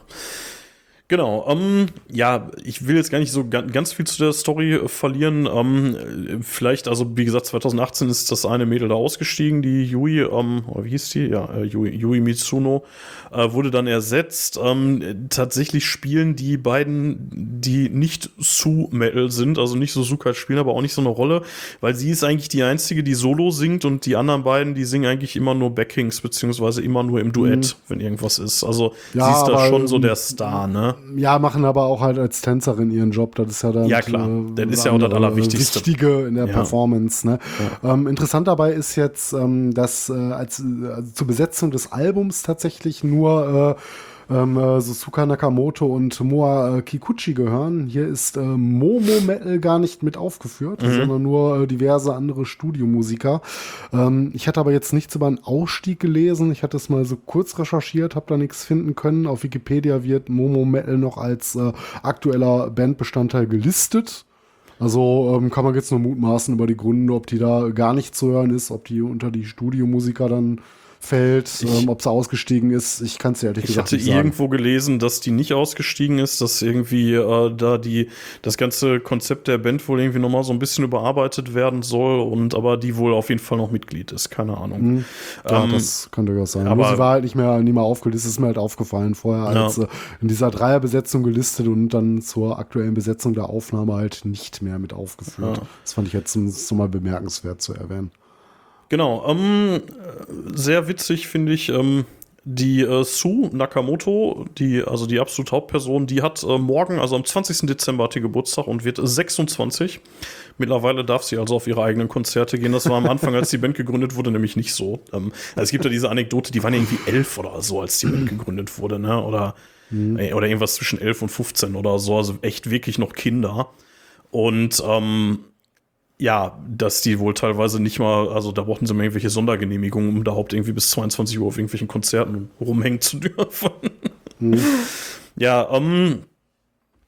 Genau, ähm, ja, ich will jetzt gar nicht so ga ganz viel zu der Story äh, verlieren. Ähm, äh, vielleicht, also wie gesagt, 2018 ist das eine Mädel da ausgestiegen, die Yui, ähm, wie hieß die? Ja, äh, Yui, Yui Mitsuno, äh, wurde dann ersetzt. Ähm, äh, tatsächlich spielen die beiden, die nicht Su-Metal sind, also nicht so Sukai spielen, aber auch nicht so eine Rolle, weil sie ist eigentlich die einzige, die Solo singt und die anderen beiden, die singen eigentlich immer nur Backings, beziehungsweise immer nur im Duett, wenn irgendwas ist. Also Ja, sie ist da schon so der Star, ne? Ja, machen aber auch halt als Tänzerin ihren Job. Das ist ja dann. Ja, klar. Das ist ja auch das andere Allerwichtigste. Wichtige in der Ja. Performance. Ne? Ähm, interessant dabei ist jetzt, ähm, dass äh, als äh, also zur Besetzung des Albums tatsächlich nur äh, ähm, äh, Suzuka Nakamoto und Moa äh, Kikuchi gehören. Hier ist äh, Momo Metal gar nicht mit aufgeführt, Mhm. sondern nur äh, diverse andere Studiomusiker. Ähm, ich hatte aber jetzt nichts über einen Ausstieg gelesen. Ich hatte es mal so kurz recherchiert, habe da nichts finden können. Auf Wikipedia wird Momo Metal noch als äh, aktueller Bandbestandteil gelistet. Also ähm, kann man jetzt nur mutmaßen über die Gründe, ob die da gar nicht zu hören ist, ob die unter die Studiomusiker dann fällt, ähm, ob sie ausgestiegen ist. Ich kann es dir ehrlich Ich gesagt hatte nicht sagen. irgendwo gelesen, dass die nicht ausgestiegen ist, dass irgendwie äh, da die das ganze Konzept der Band wohl irgendwie nochmal so ein bisschen überarbeitet werden soll und aber die wohl auf jeden Fall noch Mitglied ist, keine Ahnung. Ja, Ähm, das kann durchaus sein. aber- sie war halt nicht mehr, nie mehr aufgelistet, ist mir halt aufgefallen vorher, Ja. als äh, in dieser Dreierbesetzung gelistet und dann zur aktuellen Besetzung der Aufnahme halt nicht mehr mit aufgeführt. Ja. Das fand ich jetzt so mal bemerkenswert zu erwähnen. Genau, ähm, äh, sehr witzig finde ich, ähm, die äh, Sue Nakamoto, die, also die absolute Hauptperson, die hat äh, morgen, also am 20. Dezember hat die Geburtstag und wird 26. Mittlerweile darf sie also auf ihre eigenen Konzerte gehen. Das war am Anfang, als die Band gegründet wurde, nämlich nicht so. Ähm, also es gibt ja diese Anekdote, die waren irgendwie elf oder so, als die Band gegründet wurde, ne? Oder, äh, oder irgendwas zwischen elf und 15 oder so. Also echt wirklich noch Kinder. Und ähm, ja, dass die wohl teilweise nicht mal, also da brauchten sie mal irgendwelche Sondergenehmigungen, um überhaupt irgendwie bis 22 Uhr auf irgendwelchen Konzerten rumhängen zu dürfen. Ja, ähm,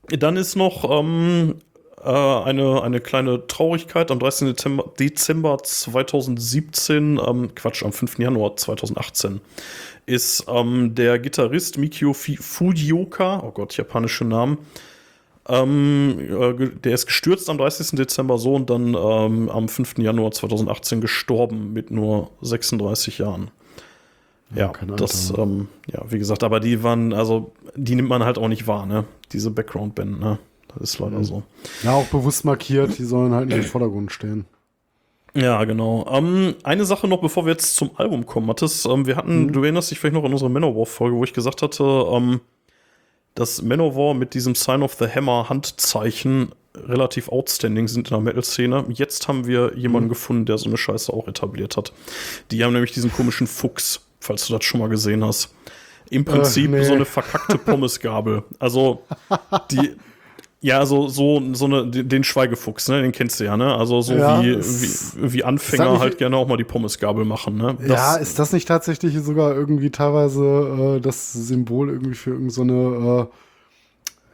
dann ist noch ähm, äh, eine, eine kleine Traurigkeit. Am 13. Dezember, Dezember 2017, ähm, Quatsch, am 5. Januar 2018, ist ähm, der Gitarrist Mikio Fujioka, oh Gott, japanische Namen, ähm, äh, der ist gestürzt am 30. Dezember so und dann ähm, am 5. Januar 2018 gestorben mit nur 36 Jahren. Ja, Alter, das, ähm, ja, wie gesagt, aber die waren, also, die nimmt man halt auch nicht wahr, ne? Diese Background-Band, ne? Das ist leider so. Ja, auch bewusst markiert, die sollen halt nicht im Vordergrund stehen. Ja, genau. Ähm, eine Sache noch, bevor wir jetzt zum Album kommen, Mathis. Ähm, wir hatten, du erinnerst dich vielleicht noch an unsere Manowar-Folge, wo ich gesagt hatte, ähm, dass Manowar mit diesem Sign of the Hammer Handzeichen relativ outstanding sind in der Metal-Szene. Jetzt haben wir jemanden gefunden, der so eine Scheiße auch etabliert hat. Die haben nämlich diesen komischen Fuchs, falls du das schon mal gesehen hast. Im Prinzip nee. so eine verkackte *laughs* Pommesgabel. Also die, ja, so, so, so eine, den Schweigefuchs, ne, den kennst du ja, ne? Also so Ja, wie, wie, wie Anfänger halt gerne auch mal die Pommesgabel machen, ne? ja, ist das nicht tatsächlich sogar irgendwie teilweise äh, das Symbol irgendwie für irgendeine so eine, äh,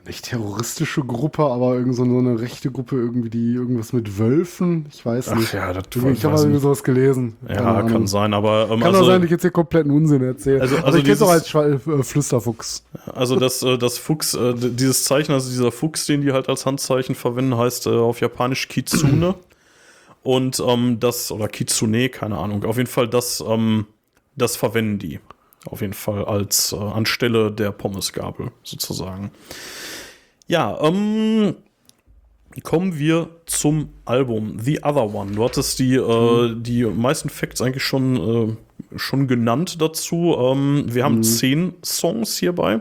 nicht terroristische Gruppe, aber irgend so eine, rechte Gruppe irgendwie, die irgendwas mit Wölfen? Ich weiß Ach nicht. ja, das Irgendwie, ich habe irgendwie sowas gelesen. Keine Ja, Ahnung. kann sein, aber ähm, Kann also, auch sein, dass ich jetzt hier kompletten Unsinn erzähle. Also- Also, also ich kenne es auch als dieses- Schwa- äh, Flüsterfuchs. also das, äh, das Fuchs, äh, dieses Zeichen, also dieser Fuchs, den die halt als Handzeichen verwenden, heißt äh, auf Japanisch Kitsune. Und ähm, das, oder Kitsune, keine Ahnung, auf jeden Fall das, ähm, das verwenden die. Auf jeden Fall als äh, anstelle der Pommesgabel sozusagen. Ja, ähm, kommen wir zum Album The Other One. Du hattest die, äh, die meisten Facts eigentlich schon, äh, schon genannt dazu. Ähm, wir haben zehn Songs hierbei.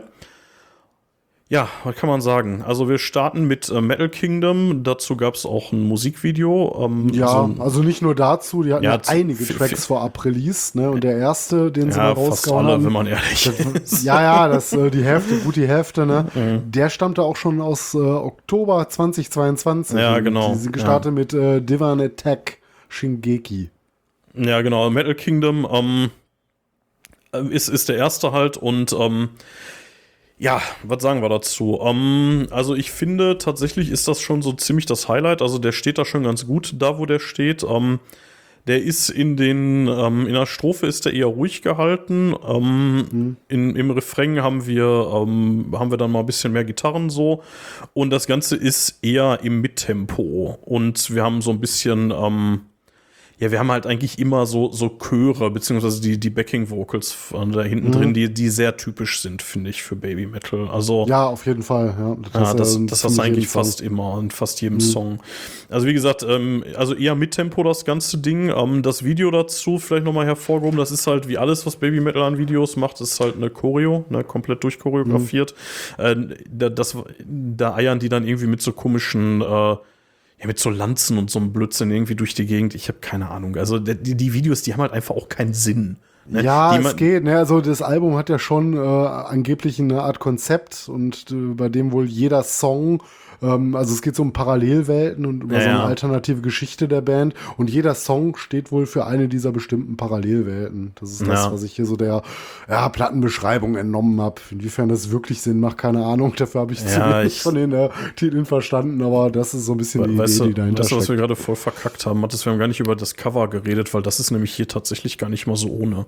Ja, was kann man sagen? Also wir starten mit äh, Metal Kingdom. Dazu gab es auch ein Musikvideo. Ähm, Ja, so also nicht nur dazu, die hatten Ja, ja, einige Tracks vorab released, ne? Und der erste, den sie mal ja rausgehauen alle, haben, wenn man ehrlich ist. das, ja, ja, das, äh, die Hälfte, gut die Hälfte, ne? *laughs* Mhm. Der stammte auch schon aus äh, Oktober 2022. Ja, genau, Die sind gestartet mit äh, Divan Attack Shingeki. Ja, genau. Metal Kingdom ähm, äh, ist, ist der erste halt und ähm, ja, was sagen wir dazu? Ähm, also ich finde tatsächlich ist das schon so ziemlich das Highlight. Also der steht da schon ganz gut da, wo der steht. Ähm, der ist in den, ähm, in der Strophe ist der eher ruhig gehalten. Ähm, in, Im Refrain haben wir, ähm, haben wir dann mal ein bisschen mehr Gitarren so. Und das Ganze ist eher im Mittempo. Und wir haben so ein bisschen, ähm, ja, wir haben halt eigentlich immer so, so Chöre, beziehungsweise die, die Backing-Vocals da hinten drin, die, die sehr typisch sind, finde ich, für Baby Metal. Also, Ja, auf jeden Fall. Ja, ja, äh, das, in das hast ziemlich du eigentlich jedem Song. fast immer in fast jedem Song. Also wie gesagt, ähm, also eher mit Tempo das ganze Ding. Ähm, das Video dazu vielleicht nochmal hervorgehoben, das ist halt wie alles, was Baby Metal an Videos macht, ist halt eine Choreo, ne, komplett durchchoreografiert. Äh, da, das, da eiern die dann irgendwie mit so komischen äh, ja, mit so Lanzen und so einem Blödsinn irgendwie durch die Gegend. Ich habe keine Ahnung. Also die, die Videos, die haben halt einfach auch keinen Sinn. ne? Ja, die es geht. Ne? Also das Album hat ja schon äh, angeblich eine Art Konzept und äh, bei dem wohl jeder Song, ähm, also es geht so um Parallelwelten und über Ja, so eine ja. alternative Geschichte der Band und jeder Song steht wohl für eine dieser bestimmten Parallelwelten. Das ist das, was ich hier so der ja, Plattenbeschreibung entnommen habe. Inwiefern das wirklich Sinn macht, keine Ahnung. *laughs* Dafür habe ich Ja, zumindest ich- von den äh, Titeln verstanden, aber das ist so ein bisschen die Weißt Idee, du, die dahinter weißt du, was wir steckt. gerade voll verkackt haben? Mathis, wir haben gar nicht über das Cover geredet, weil das ist nämlich hier tatsächlich gar nicht mal so ohne.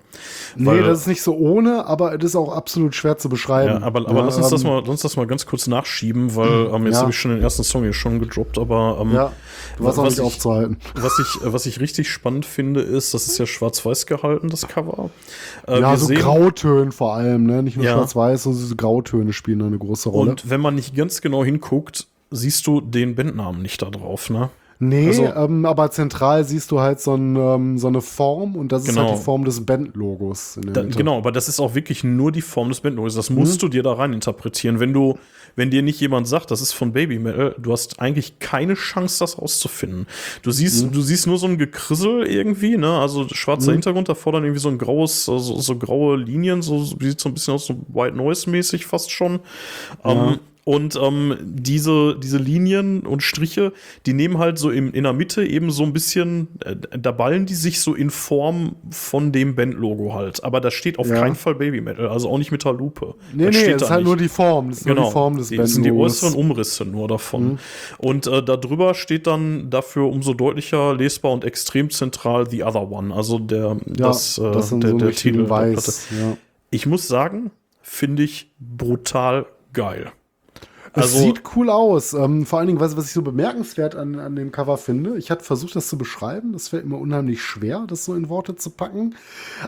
Nee, Weil- das ist nicht so ohne, aber es ist auch absolut schwer zu beschreiben. Ja, aber, aber Ja, lass, uns das ähm, mal, lass uns das mal ganz kurz nachschieben, weil ähm, jetzt Ja. habe ich schon den ersten Song hier schon gedroppt, aber ähm, Ja, du warst auch was nicht ich- aufzuhalten. was, ich, was ich richtig spannend finde, ist, das ist ja schwarz-weiß gehalten, das Cover. Äh, Ja, so sehen- Grautöne vor allem, ne? Nicht nur Ja. schwarz-weiß, sondern diese Grautöne spielen da eine große Rolle. Und wenn man nicht ganz genau hinguckt, siehst du den Bandnamen nicht da drauf, ne? Nee, Also- ähm, aber zentral siehst du halt so, ein, ähm, so eine Form und das ist Genau. halt die Form des Bandlogos. Da, genau, aber das ist auch wirklich nur die Form des Bandlogos. Das musst du dir da rein interpretieren. Wenn du, wenn dir nicht jemand sagt, das ist von Baby Metal, du hast eigentlich keine Chance, das rauszufinden. Du siehst, du siehst nur so ein Gekrissel irgendwie, ne? Also schwarzer Hintergrund, davor dann irgendwie so ein graues, so, so graue Linien, so sieht so ein bisschen aus, so White Noise-mäßig fast schon. Ähm, und ähm, diese, diese Linien und Striche, die nehmen halt so im, in der Mitte eben so ein bisschen, äh, da ballen die sich so in Form von dem Bandlogo halt. Aber da steht auf Ja. keinen Fall Baby Metal, also auch nicht mit der Lupe. Nee, das nee, steht das da ist halt nicht. nur die Form. Das ist nur die Form des die, das sind die Bandlogos. äußeren Umrisse nur davon. Mhm. Und äh, darüber steht dann dafür umso deutlicher lesbar und extrem zentral The Other One, also der, ja, das, äh, das der, so der Titel. Weiß. Ja. Ich muss sagen, finde ich brutal geil. Es Also- sieht cool aus. Ähm, vor allen Dingen, was, was ich so bemerkenswert an, an dem Cover finde, ich hatte versucht, das zu beschreiben. Das fällt mir unheimlich schwer, das so in Worte zu packen.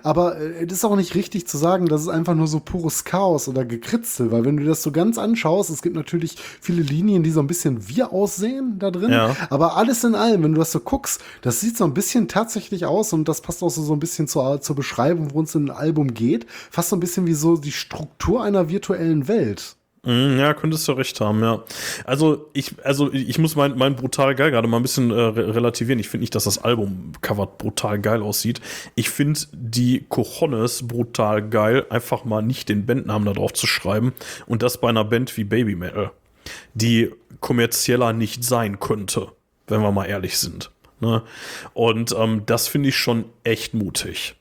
Aber äh, es ist auch nicht richtig zu sagen, das ist einfach nur so pures Chaos oder Gekritzel, weil wenn du das so ganz anschaust, es gibt natürlich viele Linien, die so ein bisschen wir aussehen da drin. Ja. Aber alles in allem, wenn du das so guckst, das sieht so ein bisschen tatsächlich aus und das passt auch so, so ein bisschen zur, zur Beschreibung, worum es im Album geht. Fast so ein bisschen wie so die Struktur einer virtuellen Welt. Mm, Ja, könntest du recht haben, ja. Also ich, also ich muss mein, mein brutal geil gerade mal ein bisschen äh, re- relativieren. Ich finde nicht, dass das Album-Cover brutal geil aussieht. Ich finde die Cojones brutal geil, einfach mal nicht den Bandnamen da drauf zu schreiben. Und das bei einer Band wie Baby Metal, die kommerzieller nicht sein könnte, wenn wir mal ehrlich sind. Ne? Und ähm, das finde ich schon echt mutig.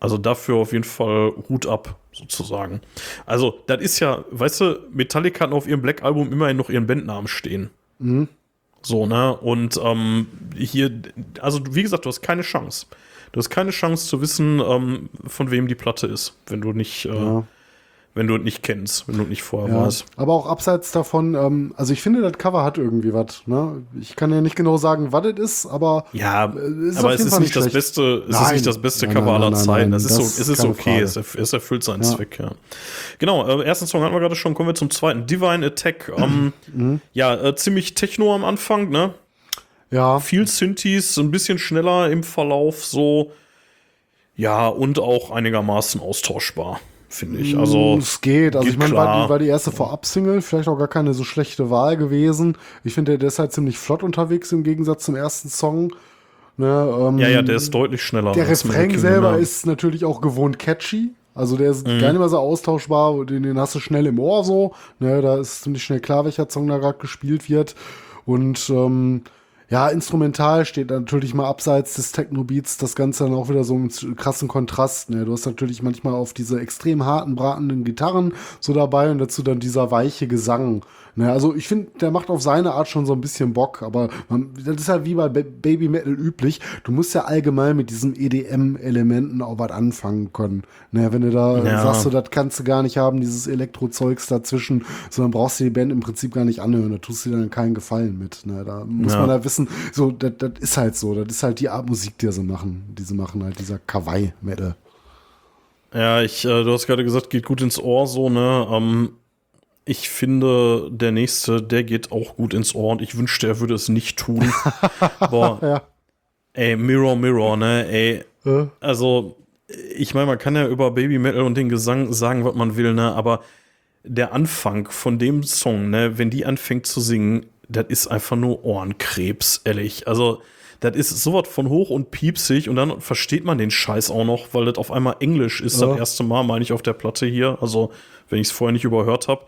Also dafür auf jeden Fall Hut ab, sozusagen. Also, das ist ja, weißt du, Metallica hatten auf ihrem Black Album immerhin noch ihren Bandnamen stehen. So, ne? Und ähm, hier, also wie gesagt, du hast keine Chance. Du hast keine Chance zu wissen, ähm, von wem die Platte ist, wenn du nicht, äh, Ja. Wenn du es nicht kennst, wenn du nicht vorher Ja, weißt. aber auch abseits davon, ähm, also ich finde, das Cover hat irgendwie was. Ne? Ich kann ja nicht genau sagen, was es ist, aber Ja, ist aber es ist nicht nicht beste, es ist nicht das beste Nein, Cover nein, aller Zeiten. Das ist das so, es ist okay, es, es erfüllt seinen Ja. Zweck, ja. Genau, äh, ersten Song hatten wir gerade schon, kommen wir zum zweiten. Divine Attack. Ähm, Mhm. Ja, äh, ziemlich Techno am Anfang, ne? ja, Viel Synthes, ein bisschen schneller im Verlauf, so. Ja, und auch einigermaßen austauschbar, finde ich. Also, es geht. Also geht ich meine, war war die erste Vorab-Single, vielleicht auch gar keine so schlechte Wahl gewesen. Ich finde, der ist halt ziemlich flott unterwegs im Gegensatz zum ersten Song. Ne, ähm, ja, ja, der ist deutlich schneller. Der Refrain selber ist natürlich auch gewohnt catchy. Also der Mhm. ist gar nicht mehr so austauschbar, den, den hast du schnell im Ohr so. Ne, da ist ziemlich schnell klar, welcher Song da gerade gespielt wird. Und ähm, ja, instrumental steht natürlich mal abseits des Techno-Beats das Ganze dann auch wieder so einen krassen Kontrast. Ne? Du hast natürlich manchmal auf diese extrem harten, bratenden Gitarren so dabei und dazu dann dieser weiche Gesang. Ne? Also ich finde, der macht auf seine Art schon so ein bisschen Bock, aber man, das ist halt wie bei Ba- Baby Metal üblich. Du musst ja allgemein mit diesen EDM-Elementen auch was anfangen können. Ne? Wenn du da Ja. sagst, du, das kannst du gar nicht haben, dieses Elektro-Zeugs dazwischen, sondern brauchst du die Band im Prinzip gar nicht anhören. Da tust du dir dann keinen Gefallen mit. Ne? Da muss Ja. man da wissen, so, das, das ist halt so. Das ist halt die Art Musik, die sie machen. Die sie machen, halt dieser Kawaii-Metal. Ja, ich, äh, du hast gerade gesagt, geht gut ins Ohr, so, ne? Ähm, ich finde, der nächste, der geht auch gut ins Ohr und ich wünschte, er würde es nicht tun. *laughs* Boah, Ja. ey, Mirror, Mirror, ne? Ey, Äh, also, ich meine, man kann ja über Baby Metal und den Gesang sagen, was man will, ne? Aber der Anfang von dem Song, ne, wenn die anfängt zu singen, das ist einfach nur Ohrenkrebs, ehrlich. Also, das ist sowas von hoch und piepsig und dann versteht man den Scheiß auch noch, weil das auf einmal Englisch ist, Ja. das erste Mal, meine ich, auf der Platte hier. Also, wenn ich es vorher nicht überhört habe.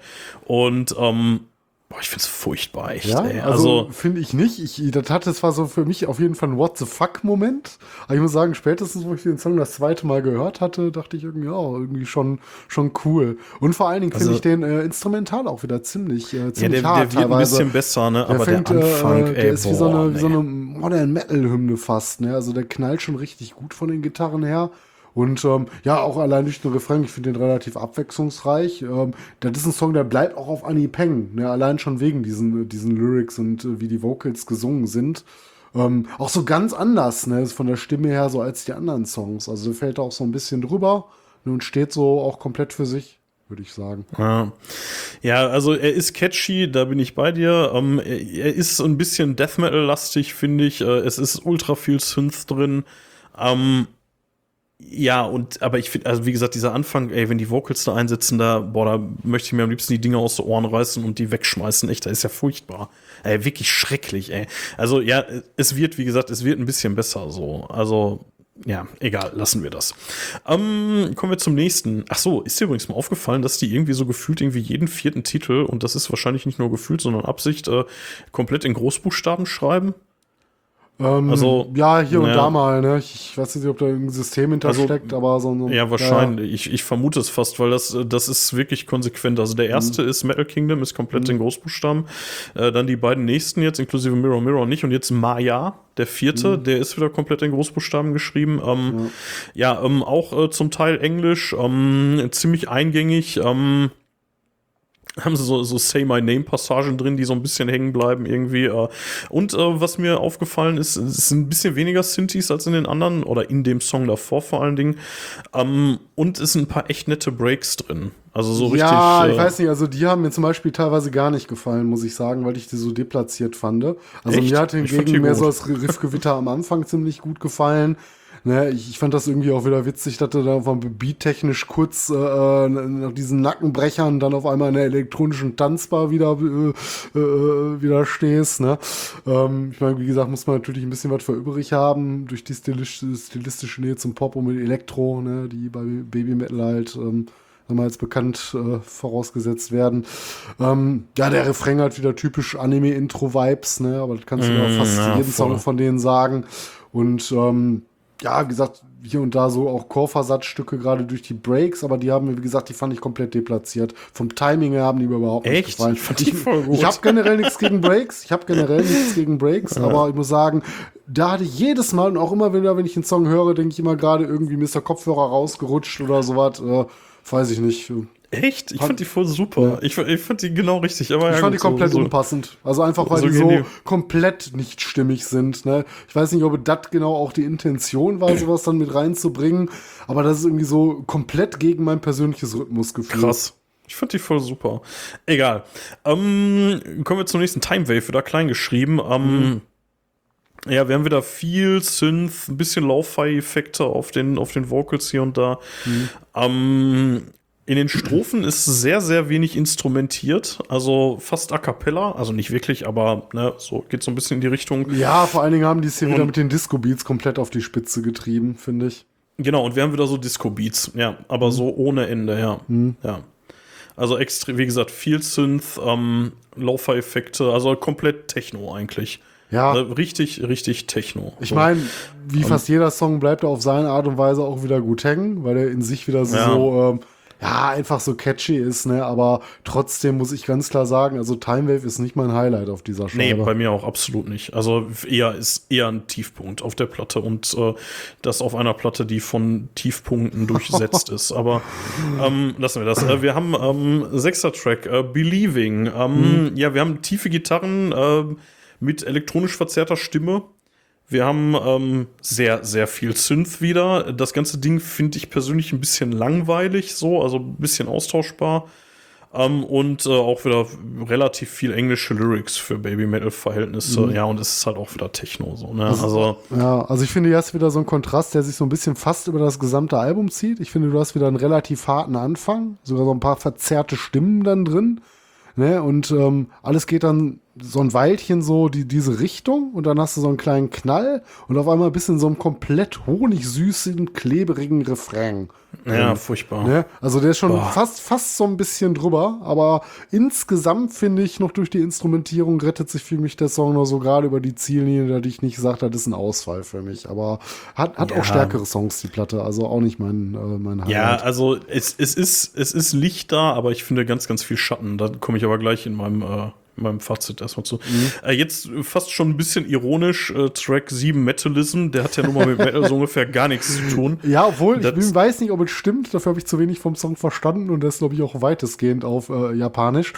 Und, ähm, boah, ich find's furchtbar, echt, Ja, ey. also, Also, finde ich nicht. Ich, das hatte zwar so für mich auf jeden Fall ein What the fuck-Moment. Aber ich muss sagen, spätestens, wo ich den Song das zweite Mal gehört hatte, dachte ich irgendwie, ja, irgendwie schon, schon cool. Und vor allen Dingen finde Also- ich den äh, instrumental auch wieder ziemlich, äh, ja, ziemlich der, hart der wird ein teilweise. bisschen besser, ne? Aber fängt, der Anfang, äh, ey, der ist wie so boah, eine, wie so eine Modern Metal Hymne fast, ne? Also der knallt schon richtig gut von den Gitarren her. Und ähm, ja, auch allein durch den Refrain, ich finde den relativ abwechslungsreich. Ähm, das ist ein Song, der bleibt auch auf Anhieb hängen, ne? Allein schon wegen diesen, diesen Lyrics und äh, wie die Vocals gesungen sind. Ähm, auch so ganz anders, ne? Ist von der Stimme her so als die anderen Songs. Also der fällt auch so ein bisschen drüber ne? und steht so auch komplett für sich. Würde ich sagen. Ja. ja, also er ist catchy, da bin ich bei dir. Ähm, er, er ist ein bisschen Death Metal-lastig, finde ich. Äh, es ist ultra viel Synth drin. Ähm, ja, und aber ich finde, also wie gesagt, dieser Anfang, ey, wenn die Vocals da einsetzen, da, boah, da möchte ich mir am liebsten die Dinger aus den Ohren reißen und die wegschmeißen. Echt, das ist ja furchtbar. Ey, wirklich schrecklich, ey. Also ja, es wird, wie gesagt, es wird ein bisschen besser so. Also ja, egal, lassen wir das. Ähm, kommen wir zum nächsten. Ach so, ist dir übrigens mal aufgefallen, dass die irgendwie so gefühlt irgendwie jeden vierten Titel, und das ist wahrscheinlich nicht nur gefühlt, sondern Absicht, äh, komplett in Großbuchstaben schreiben? Ähm, Also, ja, hier und ja. da mal, ne? Ich, weiß nicht, ob da irgendein System hintersteckt, aber so, so Ja, wahrscheinlich. Ich, ich vermute es fast, weil das, das ist wirklich konsequent. Also der erste ist Metal Kingdom, ist komplett in Großbuchstaben. Äh, dann die beiden nächsten jetzt, inklusive Mirror Mirror nicht. Und jetzt Maya, der vierte, der ist wieder komplett in Großbuchstaben geschrieben. Ähm, ja, ähm, auch äh, zum Teil Englisch, ähm, ziemlich eingängig. Haben sie so, so Say My Name Passagen drin, die so ein bisschen hängen bleiben irgendwie. Äh. Und äh, was mir aufgefallen ist, es sind ein bisschen weniger Synthes als in den anderen oder in dem Song davor vor allen Dingen. Ähm, und es sind ein paar echt nette Breaks drin. Also so richtig. ja, ich äh, weiß nicht, also die haben mir zum Beispiel teilweise gar nicht gefallen, muss ich sagen, weil ich die so deplatziert fand. Also Echt? mir hat hingegen mehr gut. so das Riffgewitter am Anfang ziemlich gut gefallen. Ne, ich, ich fand das irgendwie auch wieder witzig, dass du da vom Beat technisch kurz äh, äh, nach diesen Nackenbrechern dann auf einmal in der elektronischen Tanzbar wieder, äh, äh, wieder stehst. Ne? Ähm, ich meine, wie gesagt, muss man natürlich ein bisschen was für übrig haben, durch die stilistische, Nähe zum Pop und mit Elektro, ne, die bei Baby Metal halt ähm, sagen wir mal, als bekannt äh, vorausgesetzt werden. Ähm, ja, der Refrain hat wieder typisch Anime-Intro-Vibes, ne? aber das kannst du ja Mm, fast ja, jeden voll. Song von denen sagen. Und ähm, ja, wie gesagt, hier und da so auch Chorversatzstücke, gerade durch die Breaks, aber die haben mir, wie gesagt, die fand ich komplett deplatziert. Vom Timing her haben die mir überhaupt nicht Echt? gefallen. *laughs* Ich fand die voll gut. Ich habe generell nichts gegen Breaks. Ich habe generell nichts gegen Breaks, aber ich muss sagen, da hatte ich jedes Mal und auch immer wieder, wenn ich einen Song höre, denke ich immer gerade irgendwie der Kopfhörer rausgerutscht oder sowas. Äh, weiß ich nicht. Echt? Ich fand die voll super. Ich, ich fand die genau richtig. Aber Ich ja, fand die gut, so- komplett so, unpassend. Also einfach, weil so die so komplett nicht stimmig sind. Ne? Ich weiß nicht, ob das genau auch die Intention war, sowas dann mit reinzubringen. Aber das ist irgendwie so komplett gegen mein persönliches Rhythmusgefühl. Krass. Ich fand die voll super. Egal. Ähm, kommen wir zum nächsten Time Wave, wieder klein geschrieben. Ähm, Ja, wir haben wieder viel Synth, ein bisschen Lo-Fi-Effekte auf den, auf den Vocals hier und da. Ähm, in den Strophen ist sehr, sehr wenig instrumentiert, also fast a cappella, also nicht wirklich, aber ne, so geht so ein bisschen in die Richtung. Ja, vor allen Dingen haben die es hier wieder Und- mit den Disco-Beats komplett auf die Spitze getrieben, finde ich. Genau, und wir haben wieder so Disco-Beats, ja, aber so ohne Ende, ja. Ja. Also extrem, wie gesagt, viel Synth, ähm, Lo-Fi-Effekte, also komplett Techno eigentlich. Ja. Äh, richtig, richtig Techno. Ich meine, wie fast jeder Song bleibt er auf seine Art und Weise auch wieder gut hängen, weil er in sich wieder so, Ja. so ähm, ja, einfach so catchy ist, ne? Aber trotzdem muss ich ganz klar sagen, also Time Wave ist nicht mein Highlight auf dieser Nee, Scheibe. bei mir auch absolut nicht. Also eher ist eher ein Tiefpunkt auf der Platte und äh, das auf einer Platte, die von Tiefpunkten durchsetzt *laughs* ist. Aber ähm, lassen wir das. Äh, wir haben ähm, sechster Track, äh, Believing. Ähm, Ja, wir haben tiefe Gitarren ähm, mit elektronisch verzerrter Stimme. Wir haben ähm, sehr, sehr viel Synth wieder. Das ganze Ding finde ich persönlich ein bisschen langweilig, so, also ein bisschen austauschbar. Ähm, und äh, auch wieder relativ viel englische Lyrics für Baby Metal-Verhältnisse. Ja, und es ist halt auch wieder Techno, so, ne? Also, Ja, also ich finde, hier hast wieder so einen Kontrast, der sich so ein bisschen fast über das gesamte Album zieht. Ich finde, du hast wieder einen relativ harten Anfang, sogar so ein paar verzerrte Stimmen dann drin. Ne? Und ähm, alles geht dann so ein Weilchen so die, diese Richtung und dann hast du so einen kleinen Knall und auf einmal bist du in so einem komplett honigsüßen, kleberigen Refrain. ja, furchtbar. Ne? Also der ist schon fast, fast so ein bisschen drüber, aber insgesamt finde ich noch durch die Instrumentierung rettet sich für mich der Song noch so gerade über die Ziellinie, da ich nicht gesagt, das ist ein Ausfall für mich. Aber hat, hat Ja. auch stärkere Songs, die Platte, also auch nicht mein, äh, mein Ja, Highlight. also es, es, ist, es ist Licht da, aber ich finde ganz, ganz viel Schatten. Da komme ich aber gleich in meinem, äh, meinem Fazit erstmal zu. Äh, jetzt fast schon ein bisschen ironisch, äh, Track 7 Metalism, der hat ja nun mal mit Metal so ungefähr gar nichts zu tun. *laughs* Ja, obwohl, ich Das- bin, weiß nicht, ob es stimmt, dafür habe ich zu wenig vom Song verstanden und das glaube ich auch weitestgehend auf äh, Japanisch.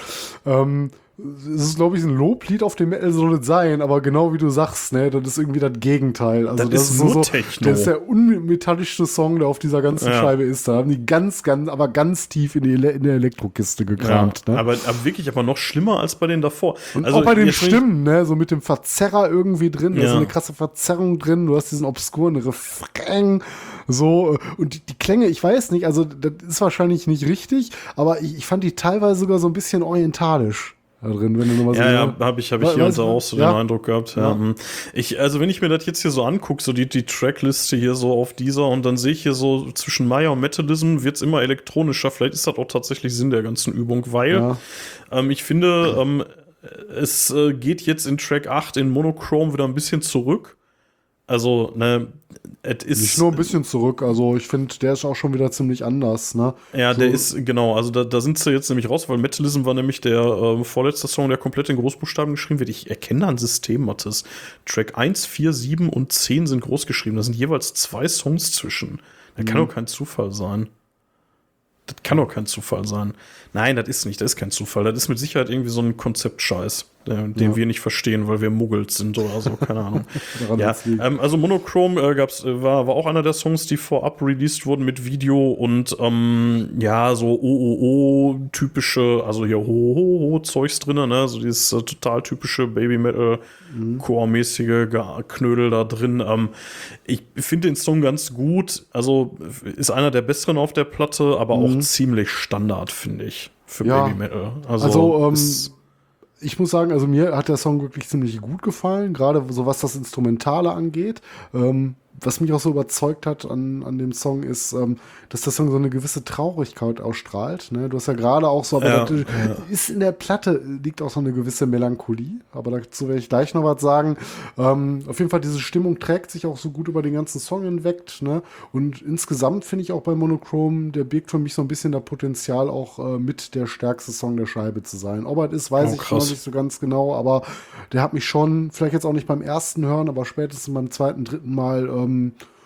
Ähm, es ist, glaube ich, ein Loblied auf dem Metal soll es sein, aber genau wie du sagst, ne, das ist irgendwie das Gegenteil. Also Das ist nur Techno. Das ist der unmetallischste Song, der auf dieser ganzen Ja. Scheibe ist. Da haben die ganz, ganz, aber ganz tief in, die Ele in der Elektrokiste gekramt. Ja, ne? aber, aber wirklich aber noch schlimmer als bei denen davor. Und auch bei den Stimmen, ne, so mit dem Verzerrer irgendwie drin, da ist Ja. so eine krasse Verzerrung drin, du hast diesen obskuren Refrain, so, und die, die Klänge, ich weiß nicht, also das ist wahrscheinlich nicht richtig, aber ich, ich fand die teilweise sogar so ein bisschen orientalisch drin, wenn du nochmal so. Ja, ja, habe ich, hab ich hier und da auch so ja. den Eindruck gehabt. Ja. Ja. hm. Ich, also wenn ich mir das jetzt hier so angucke, so die, die Trackliste hier so auf dieser und dann sehe ich hier so zwischen Maya und Metalism wird es immer elektronischer. Vielleicht ist das auch tatsächlich Sinn der ganzen Übung, weil ähm, ich finde, ähm, es äh, geht jetzt in Track 8 in Monochrome wieder ein bisschen zurück. Also, ne, es ist. Nicht nur ein bisschen zurück, also ich finde, der ist auch schon wieder ziemlich anders, ne? Ja, So- der ist, genau, also da, da sind sie jetzt nämlich raus, weil Metalism war nämlich der äh, vorletzte Song, der komplett in Großbuchstaben geschrieben wird. Ich erkenne da ein System, Mathis. Track 1, 4, 7 und 10 sind groß geschrieben. Da sind jeweils zwei Songs zwischen. Das kann doch kein Zufall sein. Das kann doch kein Zufall sein. Nein, das ist nicht, das ist kein Zufall. Das ist mit Sicherheit irgendwie so ein Konzeptscheiß, den Ja. wir nicht verstehen, weil wir Muggels sind oder so, keine Ahnung. *laughs* Ja, ähm, also Monochrome äh, gab's, äh, war, war auch einer der Songs, die vorab released wurden mit Video und ähm, ja, so OOO-typische, also hier Ho-Ho-Ho-Zeugs drin, ne? So dieses äh, total typische Baby-Metal-Core-mäßige Ge- Knödel da drin. Ähm, ich finde den Song ganz gut, also ist einer der besseren auf der Platte, aber auch ziemlich Standard, finde ich, für Ja. Baby-Metal. Also, Also, ähm, ist- ich muss sagen, also mir hat der Song wirklich ziemlich gut gefallen, gerade so was das Instrumentale angeht. Ähm, was mich auch so überzeugt hat an, an dem Song ist, ähm, dass der Song so eine gewisse Traurigkeit ausstrahlt. Ne? Du hast ja gerade auch so, aber Ja, das ist in der Platte liegt auch so eine gewisse Melancholie, aber dazu werde ich gleich noch was sagen. Ähm, auf jeden Fall, diese Stimmung trägt sich auch so gut über den ganzen Song hinweg. Ne? Und insgesamt finde ich auch bei Monochrome, der birgt für mich so ein bisschen das Potenzial, auch äh, mit der stärkste Song der Scheibe zu sein. Ob er ist, weiß Oh, ich noch nicht so ganz genau, aber der hat mich schon, vielleicht jetzt auch nicht beim ersten Hören, aber spätestens beim zweiten, dritten Mal ähm,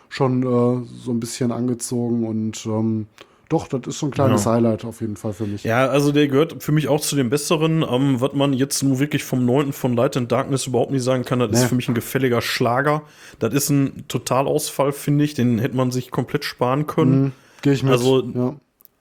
schon äh, so ein bisschen angezogen und ähm, doch, das ist so ein kleines Ja. Highlight auf jeden Fall für mich. Ja, also der gehört für mich auch zu den besseren. Ähm, was man jetzt nur wirklich vom 9. von Light and Darkness überhaupt nicht sagen kann, das ist Nee. für mich ein gefälliger Schlager. Das ist ein Totalausfall, finde ich. Den hätte man sich komplett sparen können. Mhm, Gehe ich mit. Also, ja.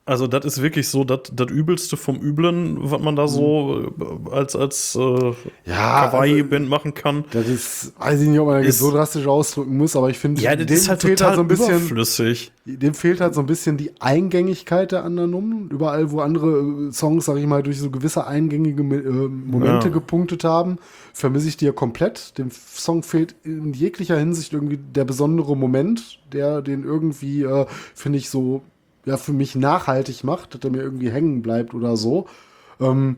Also, das ist wirklich so das das Übelste vom Üblen, was man da so äh, als, als äh, Mhm. Ja, Kawaii-Band machen kann. Das ist, weiß ich nicht, ob man das Ist- so drastisch ausdrücken muss, aber ich finde, Ja, dem halt fehlt halt so ein bisschen, überflüssig. dem fehlt halt so ein bisschen die Eingängigkeit der anderen Nummern. Überall, wo andere äh, Songs, sag ich mal, durch so gewisse eingängige äh, Momente Ja. gepunktet haben, vermisse ich die ja komplett. Dem Song fehlt in jeglicher Hinsicht irgendwie der besondere Moment, der den irgendwie, äh, finde ich, so ja, für mich nachhaltig macht, dass er mir irgendwie hängen bleibt oder so. Ähm,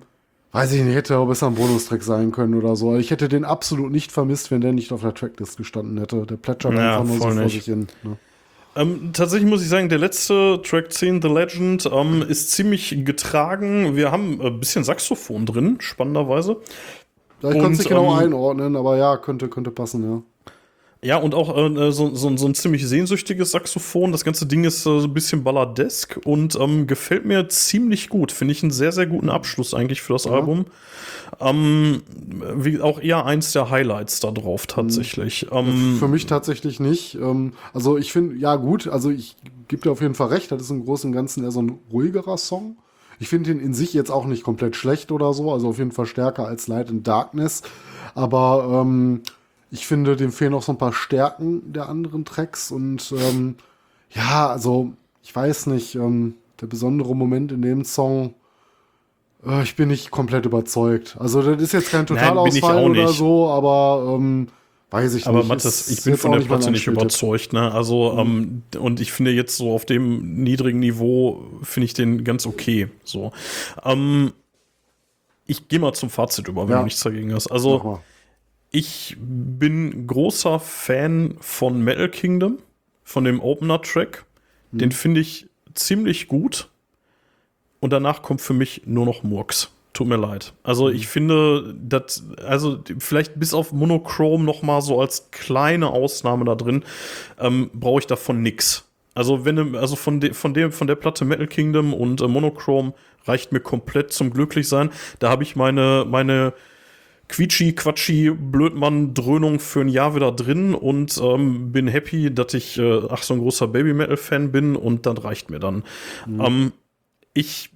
weiß ich nicht, hätte auch besser ein Bonustrack sein können oder so. Ich hätte den absolut nicht vermisst, wenn der nicht auf der Tracklist gestanden hätte. Der plätschert Ja, einfach nur so voll vor nicht. sich hin. Ne? Ähm, tatsächlich muss ich sagen, der letzte Track 10, The Legend, ähm, ist ziemlich getragen. Wir haben ein bisschen Saxophon drin, spannenderweise. Ja, ich konnte es nicht genau ähm, einordnen, aber ja, könnte, könnte passen, ja. Ja, und auch äh, so, so, so ein ziemlich sehnsüchtiges Saxophon. Das ganze Ding ist äh, so ein bisschen balladesk und ähm, gefällt mir ziemlich gut. Finde ich einen sehr, sehr guten Abschluss eigentlich für das Album. Ähm, wie auch eher eins der Highlights da drauf tatsächlich. Ähm, Für mich tatsächlich nicht. Ähm, also ich finde, ja gut, also ich gebe dir auf jeden Fall recht, das ist im Großen und Ganzen eher so ein ruhigerer Song. Ich finde ihn in sich jetzt auch nicht komplett schlecht oder so, also auf jeden Fall stärker als Light and Darkness. Aber ähm, ich finde, dem fehlen auch so ein paar Stärken der anderen Tracks und ähm, ja, also ich weiß nicht, ähm, der besondere Moment in dem Song, äh, ich bin nicht komplett überzeugt. Also das ist jetzt kein Totalausfall oder so, aber ähm, weiß ich Aber nicht. Mathis, ich bin von der Platte nicht überzeugt. Ne? Also, ähm, und ich finde jetzt so auf dem niedrigen Niveau, finde ich den ganz okay. So. Ähm, ich gehe mal zum Fazit über, wenn Ja. du nichts dagegen hast. Also. Ich bin großer Fan von Metal Kingdom, von dem Opener-Track. Hm. Den finde ich ziemlich gut. Und danach kommt für mich nur noch Murks. Tut mir leid. Also ich finde, dass, also vielleicht bis auf Monochrome noch mal so als kleine Ausnahme da drin, ähm, brauche ich davon nix. Also wenn, also von, de, von, der, von der Platte Metal Kingdom und äh, Monochrome reicht mir komplett zum Glücklichsein. Da habe ich meine, meine quietschi, quatschi, Blödmann, Dröhnung für ein Jahr wieder drin und ähm, bin happy, dass ich, äh, ach, so ein großer Baby-Metal-Fan bin und dann reicht mir dann. Mhm. Ähm, ich,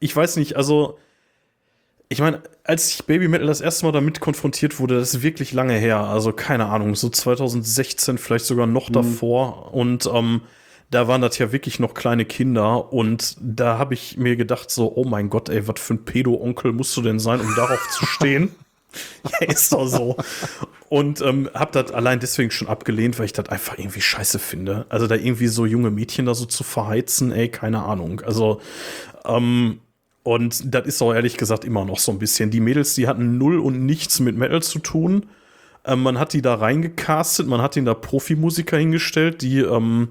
ich weiß nicht, also, ich meine, als ich Baby Metal das erste Mal damit konfrontiert wurde, das ist wirklich lange her, also keine Ahnung, so 2016, vielleicht sogar noch mhm. davor und, ähm, da waren das ja wirklich noch kleine Kinder und da habe ich mir gedacht so, oh mein Gott, ey, was für ein Pedo-Onkel musst du denn sein, um darauf zu stehen? *laughs* *laughs* ja, ist doch so. Und ähm, hab das allein deswegen schon abgelehnt, weil ich das einfach irgendwie scheiße finde. Also da irgendwie so junge Mädchen da so zu verheizen, ey, keine Ahnung. Also, ähm, und das ist auch ehrlich gesagt immer noch so ein bisschen. Die Mädels, die hatten null und nichts mit Metal zu tun. Ähm, man hat die da reingecastet, man hat ihnen da Profimusiker hingestellt, die ähm,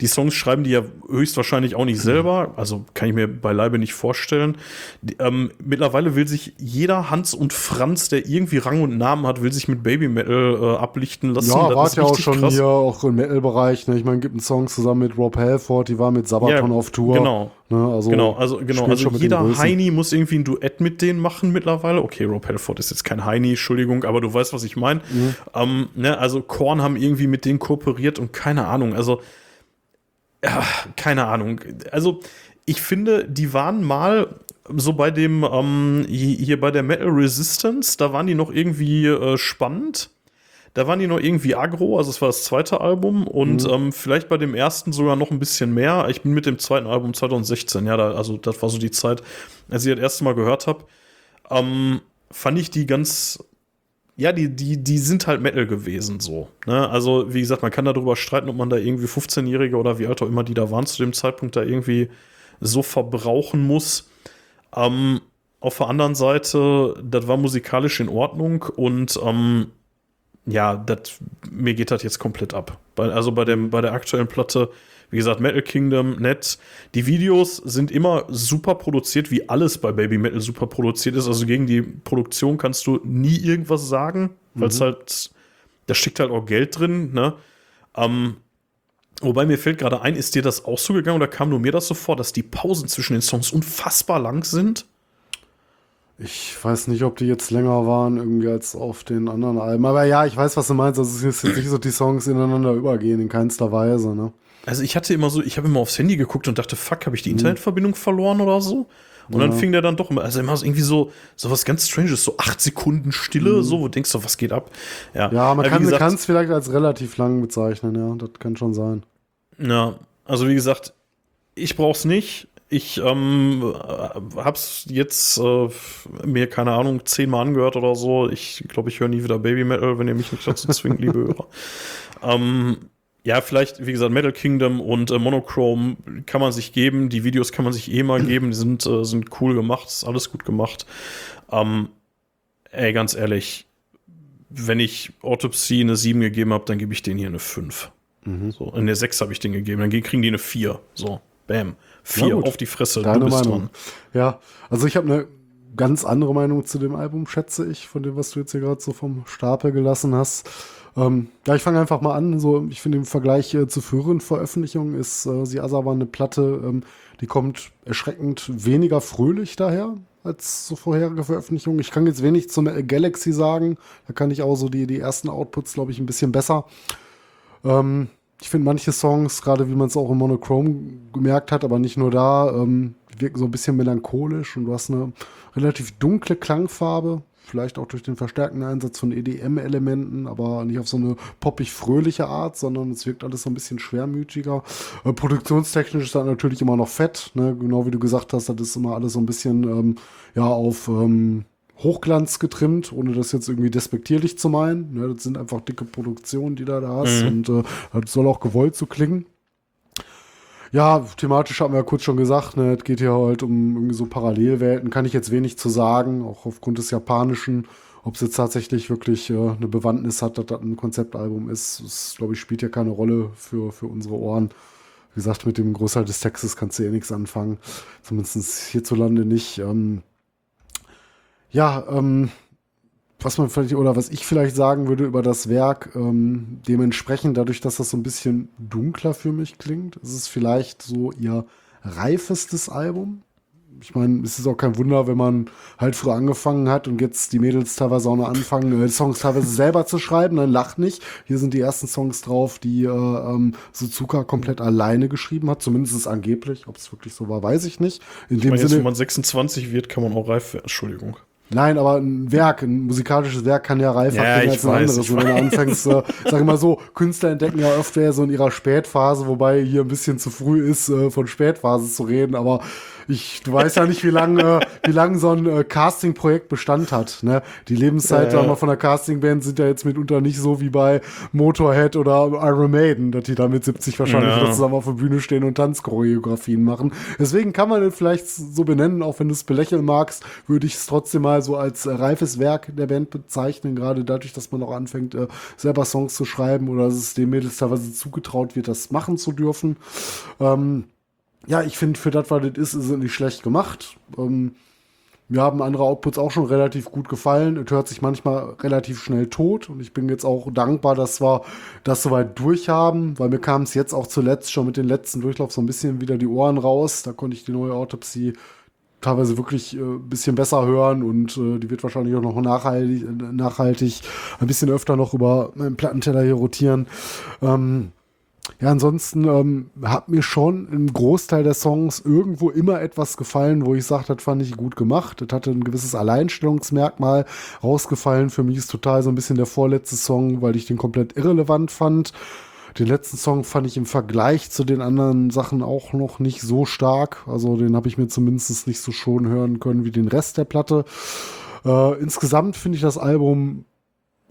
die Songs schreiben die ja höchstwahrscheinlich auch nicht selber, also kann ich mir beileibe nicht vorstellen. Die, ähm, mittlerweile will sich jeder Hans und Franz, der irgendwie Rang und Namen hat, will sich mit Baby Metal äh, ablichten lassen. Ja, war ja auch schon krass. hier, auch im Metal-Bereich. Ne? Ich meine, gibt einen Song zusammen mit Rob Halford, die war mit Sabaton ja, auf Tour. Genau. Ne? Also genau, also, genau. also jeder Heini muss irgendwie ein Duett mit denen machen mittlerweile. Okay, Rob Halford ist jetzt kein Heini, Entschuldigung, aber du weißt, was ich meine. Mhm. Ähm, ne? Also Korn haben irgendwie mit denen kooperiert und keine Ahnung, also ja, keine Ahnung. Also, ich finde, die waren mal so bei dem, ähm, hier bei der Metal Resistance, da waren die noch irgendwie äh, spannend. Da waren die noch irgendwie aggro, also es war das zweite Album und mhm. ähm, vielleicht bei dem ersten sogar noch ein bisschen mehr. Ich bin mit dem zweiten Album 2016, ja, da, also das war so die Zeit, als ich das erste Mal gehört habe. Ähm, fand ich die ganz ja, die, die, die sind halt Metal gewesen, so. Ne? Also, wie gesagt, man kann darüber streiten, ob man da irgendwie 15-Jährige oder wie alt auch immer die da waren zu dem Zeitpunkt da irgendwie so verbrauchen muss. Ähm, auf der anderen Seite, das war musikalisch in Ordnung und ähm, ja, dat, mir geht das jetzt komplett ab. Bei, also bei, dem, bei der aktuellen Platte wie gesagt, Metal Kingdom, nett. Die Videos sind immer super produziert, wie alles bei Baby Metal super produziert ist. Also gegen die Produktion kannst du nie irgendwas sagen, weil es mhm. halt, da steckt halt auch Geld drin, ne? Ähm, wobei mir fällt gerade ein, ist dir das auch so gegangen oder kam nur mir das so vor, dass die Pausen zwischen den Songs unfassbar lang sind? Ich weiß nicht, ob die jetzt länger waren, irgendwie als auf den anderen Alben. Aber ja, ich weiß, was du meinst. Also es ist jetzt nicht so, die Songs ineinander übergehen, in keinster Weise, ne? Also ich hatte immer so, ich habe immer aufs Handy geguckt und dachte, fuck, habe ich die mhm. Internetverbindung verloren oder so? Und ja. dann fing der dann doch immer, also immer so irgendwie so, so was ganz Stranges, so acht Sekunden Stille, mhm. so, wo denkst du, was geht ab? Ja, ja man kann es vielleicht als relativ lang bezeichnen, ja, das kann schon sein. Ja, also wie gesagt, ich brauch's nicht. Ich ähm, hab's jetzt äh, mir, keine Ahnung, zehnmal angehört oder so. Ich glaube, ich höre nie wieder Baby Metal, wenn ihr mich nicht dazu zwingt, liebe *laughs* Hörer. Ähm, ja, vielleicht, wie gesagt, Metal Kingdom und äh, Monochrome kann man sich geben. Die Videos kann man sich eh mal geben. Die sind, äh, sind cool gemacht, ist alles gut gemacht. Ähm, ey, ganz ehrlich, wenn ich Autopsy eine 7 gegeben habe, dann gebe ich denen hier eine 5. Mhm. So, in der 6 habe ich den gegeben, dann kriegen die eine 4. So, bam. 4 auf die Fresse. Deine Meinung. Dran. Ja, also ich habe eine ganz andere Meinung zu dem Album, schätze ich, von dem, was du jetzt hier gerade so vom Stapel gelassen hast. Ähm, ja, ich fange einfach mal an. So, ich finde im Vergleich äh, zu früheren Veröffentlichungen ist äh, Sie Asawa eine Platte, ähm, die kommt erschreckend weniger fröhlich daher als so vorherige Veröffentlichungen. Ich kann jetzt wenig zum Galaxy sagen. Da kann ich auch so die, die ersten Outputs, glaube ich, ein bisschen besser. Ähm, ich finde manche Songs, gerade wie man es auch im Monochrome gemerkt hat, aber nicht nur da, ähm, wirken so ein bisschen melancholisch und du hast eine relativ dunkle Klangfarbe. Vielleicht auch durch den verstärkten Einsatz von EDM-Elementen, aber nicht auf so eine poppig-fröhliche Art, sondern es wirkt alles so ein bisschen schwermütiger. Äh, produktionstechnisch ist das natürlich immer noch fett, ne? genau wie du gesagt hast, das ist immer alles so ein bisschen ähm, ja, auf ähm, Hochglanz getrimmt, ohne das jetzt irgendwie despektierlich zu meinen. Ne? Das sind einfach dicke Produktionen, die da da hast mhm. und äh, das soll auch gewollt so klingen. Ja, thematisch haben wir ja kurz schon gesagt, ne, es geht hier halt um irgendwie so Parallelwelten, kann ich jetzt wenig zu sagen, auch aufgrund des Japanischen. Ob es jetzt tatsächlich wirklich äh, eine Bewandtnis hat, dass das ein Konzeptalbum ist, das, glaube ich, spielt ja keine Rolle für, für unsere Ohren. Wie gesagt, mit dem Großteil des Textes kannst du eh nichts anfangen. Zumindest hierzulande nicht. Ähm, ja, ähm, was man vielleicht oder was ich vielleicht sagen würde über das Werk, ähm, dementsprechend, dadurch, dass das so ein bisschen dunkler für mich klingt, ist es vielleicht so ihr reifestes Album. ich meine, es ist auch kein Wunder, wenn man halt früher angefangen hat und jetzt die Mädels teilweise auch noch anfangen, äh, Songs teilweise selber zu schreiben, dann lacht nicht. Hier sind die ersten Songs drauf, die äh, ähm, Suzuka komplett alleine geschrieben hat, zumindest ist angeblich. Ob es wirklich so war, weiß ich nicht. In dem Weil jetzt, Sinne, wenn man 26 wird, kann man auch reif werden. Entschuldigung. Nein, aber ein Werk, ein musikalisches Werk kann ja reifer Ja, klingen als ein weiß, anderes. Und wenn du anfängst, äh, sag ich mal so, Künstler entdecken ja öfter so in ihrer Spätphase, wobei hier ein bisschen zu früh ist, äh, von Spätphase zu reden, aber ich, du weißt ja nicht, wie lange, *laughs* wie lange so ein äh, Casting-Projekt Bestand hat. Ne? Die Lebenszeit Ja, von der Castingband sind ja jetzt mitunter nicht so wie bei Motorhead oder Iron Maiden, dass die da mit 70 wahrscheinlich Ja. zusammen auf der Bühne stehen und Tanzchoreografien machen. Deswegen kann man es vielleicht so benennen, auch wenn du es belächeln magst, würde ich es trotzdem mal so als äh, reifes Werk der Band bezeichnen, gerade dadurch, dass man auch anfängt, äh, selber Songs zu schreiben oder dass es den Mädels teilweise zugetraut wird, das machen zu dürfen. Ähm, ja, ich finde, für das, was das ist, ist es nicht schlecht gemacht. Ähm, mir haben andere Outputs auch schon relativ gut gefallen. Es hört sich manchmal relativ schnell tot und ich bin jetzt auch dankbar, dass wir das soweit durchhaben, weil mir kam es jetzt auch zuletzt schon mit dem letzten Durchlauf so ein bisschen wieder die Ohren raus. Da konnte ich die neue Autopsie teilweise wirklich äh, ein bisschen besser hören und äh, die wird wahrscheinlich auch noch nachhaltig, äh, nachhaltig ein bisschen öfter noch über meinen Plattenteller hier rotieren. Ähm, ja, ansonsten ähm, hat mir schon im Großteil der Songs irgendwo immer etwas gefallen, wo ich sage, das fand ich gut gemacht. Das hatte ein gewisses Alleinstellungsmerkmal rausgefallen. Für mich ist total so ein bisschen der vorletzte Song, weil ich den komplett irrelevant fand. Den letzten Song fand ich im Vergleich zu den anderen Sachen auch noch nicht so stark. Also den habe ich mir zumindest nicht so schon hören können wie den Rest der Platte. Äh, insgesamt finde ich das Album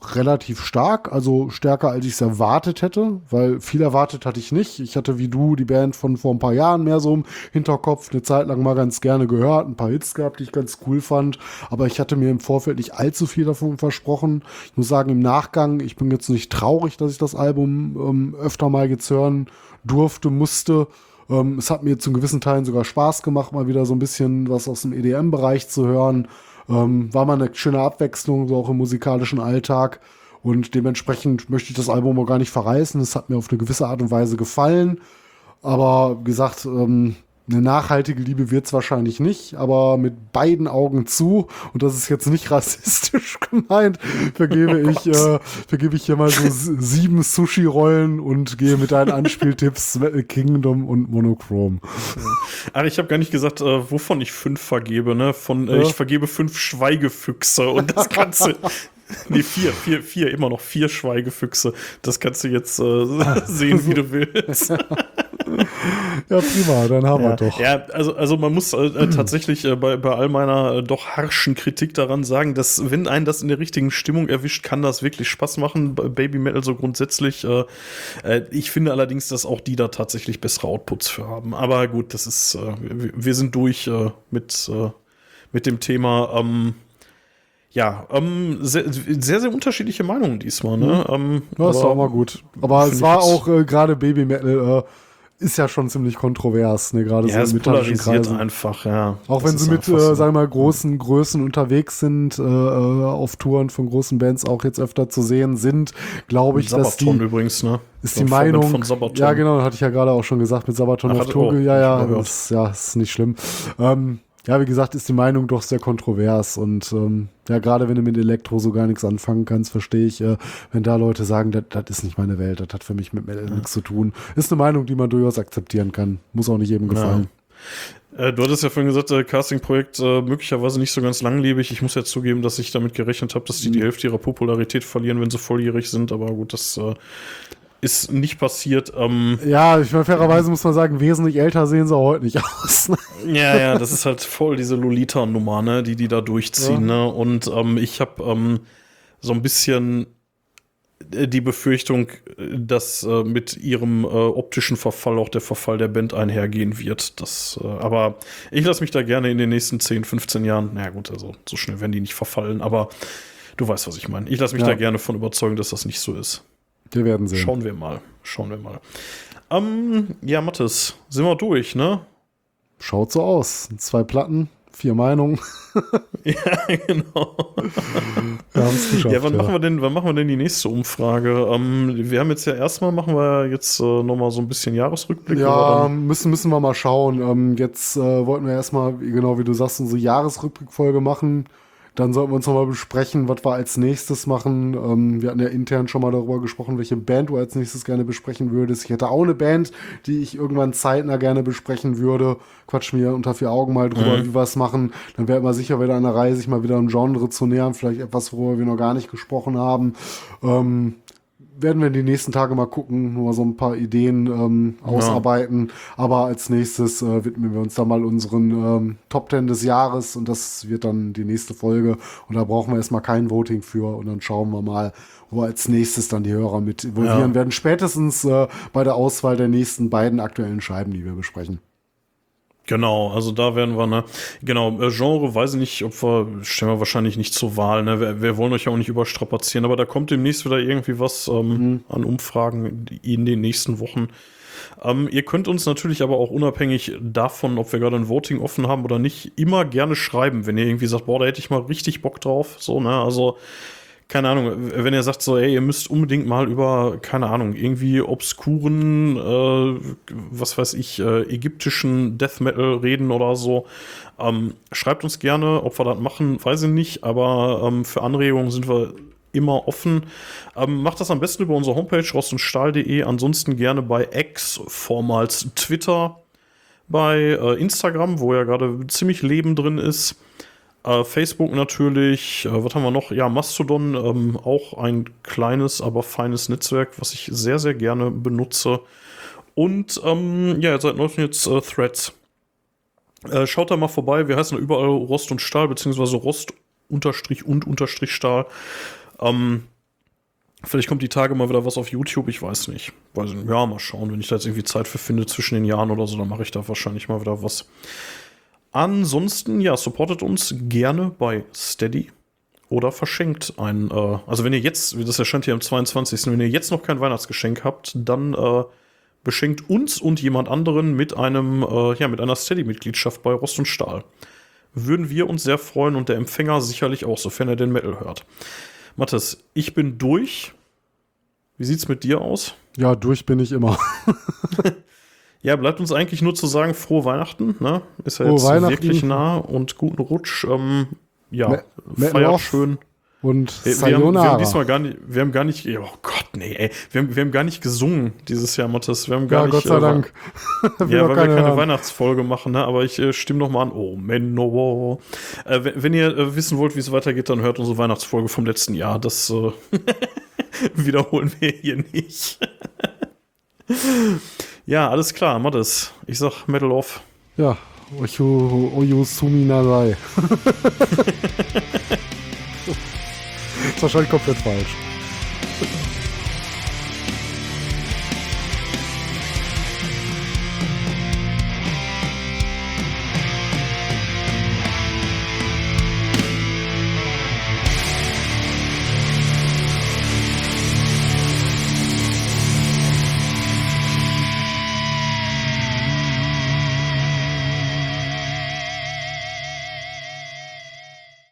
relativ stark, also stärker als ich es erwartet hätte, weil viel erwartet hatte ich nicht. Ich hatte wie du die Band von vor ein paar Jahren mehr so im Hinterkopf, eine Zeit lang mal ganz gerne gehört, ein paar Hits gehabt, die ich ganz cool fand, aber ich hatte mir im Vorfeld nicht allzu viel davon versprochen. Ich muss sagen, im Nachgang, ich bin jetzt nicht traurig, dass ich das Album ähm, öfter mal jetzt hören durfte, musste. Ähm, es hat mir zu gewissen Teilen sogar Spaß gemacht, mal wieder so ein bisschen was aus dem EDM-Bereich zu hören. Ähm, war mal eine schöne Abwechslung, so auch im musikalischen Alltag. Und dementsprechend möchte ich das Album auch gar nicht verreißen. Es hat mir auf eine gewisse Art und Weise gefallen. Aber wie gesagt, ähm, eine nachhaltige Liebe wird es wahrscheinlich nicht, aber mit beiden Augen zu, und das ist jetzt nicht *laughs* rassistisch gemeint, vergebe ich, äh, vergebe ich hier mal so *laughs* sieben Sushi-Rollen und gehe mit deinen Anspieltipps *laughs* Kingdom und Monochrome. Ach, ich habe gar nicht gesagt, äh, wovon ich fünf vergebe, ne? Von, äh, Ja. ich vergebe fünf Schweigefüchse und das Ganze. *laughs* nee, vier, vier, vier, immer noch vier Schweigefüchse. Das kannst du jetzt äh, *laughs* sehen, wie du willst. *laughs* Ja, prima, dann haben wir Ja, doch. ja also, also man muss äh, äh, tatsächlich äh, bei, bei all meiner äh, doch harschen Kritik daran sagen, dass wenn einen das in der richtigen Stimmung erwischt, kann das wirklich Spaß machen. Bei Baby Metal so grundsätzlich. Äh, äh, ich finde allerdings, dass auch die da tatsächlich bessere Outputs für haben. Aber gut, das ist, äh, wir, wir sind durch äh, mit, äh, mit dem Thema. Ähm, ja, ähm, sehr, sehr, sehr unterschiedliche Meinungen diesmal. Ne? Ähm, Ja, aber- auch mal gut. Aber es war auch äh, gerade Baby Metal äh, ist ja schon ziemlich kontrovers, ne, gerade Ja, so polarisiert Kreisen. einfach, ja. Auch Das wenn sie mit, so. äh, sagen wir mal, großen Größen unterwegs sind, äh, äh, auf Touren von großen Bands auch jetzt öfter zu sehen sind, glaube ich, dass Sabaton die, übrigens, ne? ist die Meinung, Von Sabaton. ja genau, hatte ich ja gerade auch schon gesagt, mit Sabaton Ach, auf Tour, oh, ja, ja, ist, ja, ist nicht schlimm. Ähm, ja, wie gesagt, ist die Meinung doch sehr kontrovers und ähm, ja, gerade wenn du mit Elektro so gar nichts anfangen kannst, verstehe ich, äh, wenn da Leute sagen, das ist nicht meine Welt, das hat für mich mit Metal nichts zu tun. Ist eine Meinung, die man durchaus akzeptieren kann. Muss auch nicht jedem gefallen. Äh, du hattest ja vorhin gesagt, äh, Casting-Projekt äh, möglicherweise nicht so ganz langlebig. Ich muss ja zugeben, dass ich damit gerechnet habe, dass die Mhm. die Hälfte ihrer Popularität verlieren, wenn sie volljährig sind. Aber gut, das äh, ist nicht passiert. Ähm, Ja, ich meine, fairerweise muss man sagen, wesentlich älter sehen sie heute nicht *laughs* aus. ne? ja, ja, das ist halt voll diese Lolita-Nummer, ne, die die da durchziehen. Ne? Und ähm, ich habe ähm, so ein bisschen äh, die Befürchtung, dass äh, mit ihrem äh, optischen Verfall auch der Verfall der Band einhergehen wird. Das, äh, aber ich lasse mich da gerne in den nächsten 10, 15 Jahren, na gut, also so schnell werden die nicht verfallen, aber du weißt, was ich meine. Ich lasse mich Ja. da gerne von überzeugen, dass das nicht so ist. Wir werden sehen. Schauen wir mal. Schauen wir mal. Ähm, ja, Mathis, sind wir durch, ne? Schaut so aus. Zwei Platten, vier Meinungen. *laughs* ja, genau. Wir haben es geschafft. Ja, wann machen wir denn, wann machen wir denn die nächste Umfrage? Ähm, wir haben jetzt ja erstmal machen wir jetzt äh, nochmal so ein bisschen Jahresrückblick. Ja, müssen, müssen wir mal schauen. Ähm, jetzt äh, wollten wir erstmal, genau wie du sagst, unsere Jahresrückblickfolge machen. Dann sollten wir uns nochmal besprechen, was wir als nächstes machen. Ähm, wir hatten ja intern schon mal darüber gesprochen, welche Band du als nächstes gerne besprechen würdest. Ich hätte auch eine Band, die ich irgendwann zeitnah gerne besprechen würde. Quatschen wir unter vier Augen mal drüber, wie wir es machen. Dann wäre immer sicher wieder an der Reihe, sich mal wieder einem Genre zu nähern. Vielleicht etwas, worüber wir noch gar nicht gesprochen haben. Ähm, werden wir die nächsten Tage mal gucken, nur mal so ein paar Ideen ähm, ausarbeiten. Aber als nächstes äh, widmen wir uns da mal unseren ähm, Top 10 des Jahres und das wird dann die nächste Folge. Und da brauchen wir erstmal kein Voting für und dann schauen wir mal, wo als nächstes dann die Hörer mit involvieren Ja. werden. Spätestens äh, bei der Auswahl der nächsten beiden aktuellen Scheiben, die wir besprechen. Genau, also da werden wir, ne, genau, äh, Genre weiß ich nicht, ob wir, stellen wir wahrscheinlich nicht zur Wahl, ne, wir, wir wollen euch ja auch nicht überstrapazieren, aber da kommt demnächst wieder irgendwie was ähm, an Umfragen in den nächsten Wochen. Ähm, ihr könnt uns natürlich aber auch unabhängig davon, ob wir gerade ein Voting offen haben oder nicht, immer gerne schreiben, wenn ihr irgendwie sagt, boah, da hätte ich mal richtig Bock drauf, so, ne, also, keine Ahnung, wenn ihr sagt so, ey, ihr müsst unbedingt mal über, keine Ahnung, irgendwie obskuren, äh, was weiß ich, äh, ägyptischen Death Metal reden oder so, ähm, schreibt uns gerne, ob wir das machen, weiß ich nicht, aber ähm, für Anregungen sind wir immer offen. Ähm, macht das am besten über unsere Homepage rostundstahl.de, ansonsten gerne bei X, vormals Twitter, bei äh, Instagram, wo ja gerade ziemlich Leben drin ist. Äh, Facebook natürlich, äh, was haben wir noch? Ja, Mastodon, ähm, auch ein kleines, aber feines Netzwerk, was ich sehr, sehr gerne benutze. Und ähm, ja, seit neuestem jetzt äh, Threads. Äh, schaut da mal vorbei, wir heißen überall Rost und Stahl, beziehungsweise Rost unterstrich und unterstrich Stahl. Ähm, vielleicht kommt die Tage mal wieder was auf YouTube, ich weiß nicht. Weiß ich nicht. Ja, mal schauen, wenn ich da jetzt irgendwie Zeit für finde zwischen den Jahren oder so, dann mache ich da wahrscheinlich mal wieder was. Ansonsten, ja, supportet uns gerne bei Steady oder verschenkt ein, äh, also wenn ihr jetzt, das erscheint hier am 22., wenn ihr jetzt noch kein Weihnachtsgeschenk habt, dann äh, beschenkt uns und jemand anderen mit einem, äh, ja, mit einer Steady-Mitgliedschaft bei Rost und Stahl. Würden wir uns sehr freuen und der Empfänger sicherlich auch, sofern er den Metal hört. Mathis, ich bin durch. Wie sieht's mit dir aus? Ja, durch bin ich immer. *laughs* Ja, bleibt uns eigentlich nur zu sagen, frohe Weihnachten, ne? Ist ja Frohe jetzt wirklich nah und guten Rutsch. Ähm, ja, Me- feiert off. schön. Und Wir, wir, haben, wir haben diesmal gar nicht, wir haben gar nicht, oh Gott, nee, ey, wir haben, wir haben gar nicht gesungen dieses Jahr, Mathis. Wir haben gar ja, nicht. Gott sei äh, Dank. *laughs* Ja, weil wir keiner keine hören. Weihnachtsfolge machen, ne? aber ich äh, stimme noch mal an. Oh, Menno. Äh, wenn, wenn ihr äh, wissen wollt, wie es weitergeht, dann hört unsere Weihnachtsfolge vom letzten Jahr. Das äh, *laughs* wiederholen wir hier nicht. *laughs* ja, alles klar, Mattes. Ich sag Metal Off. Ja, Oyu, Oyu Sumi Nasai. *laughs* ist wahrscheinlich komplett falsch.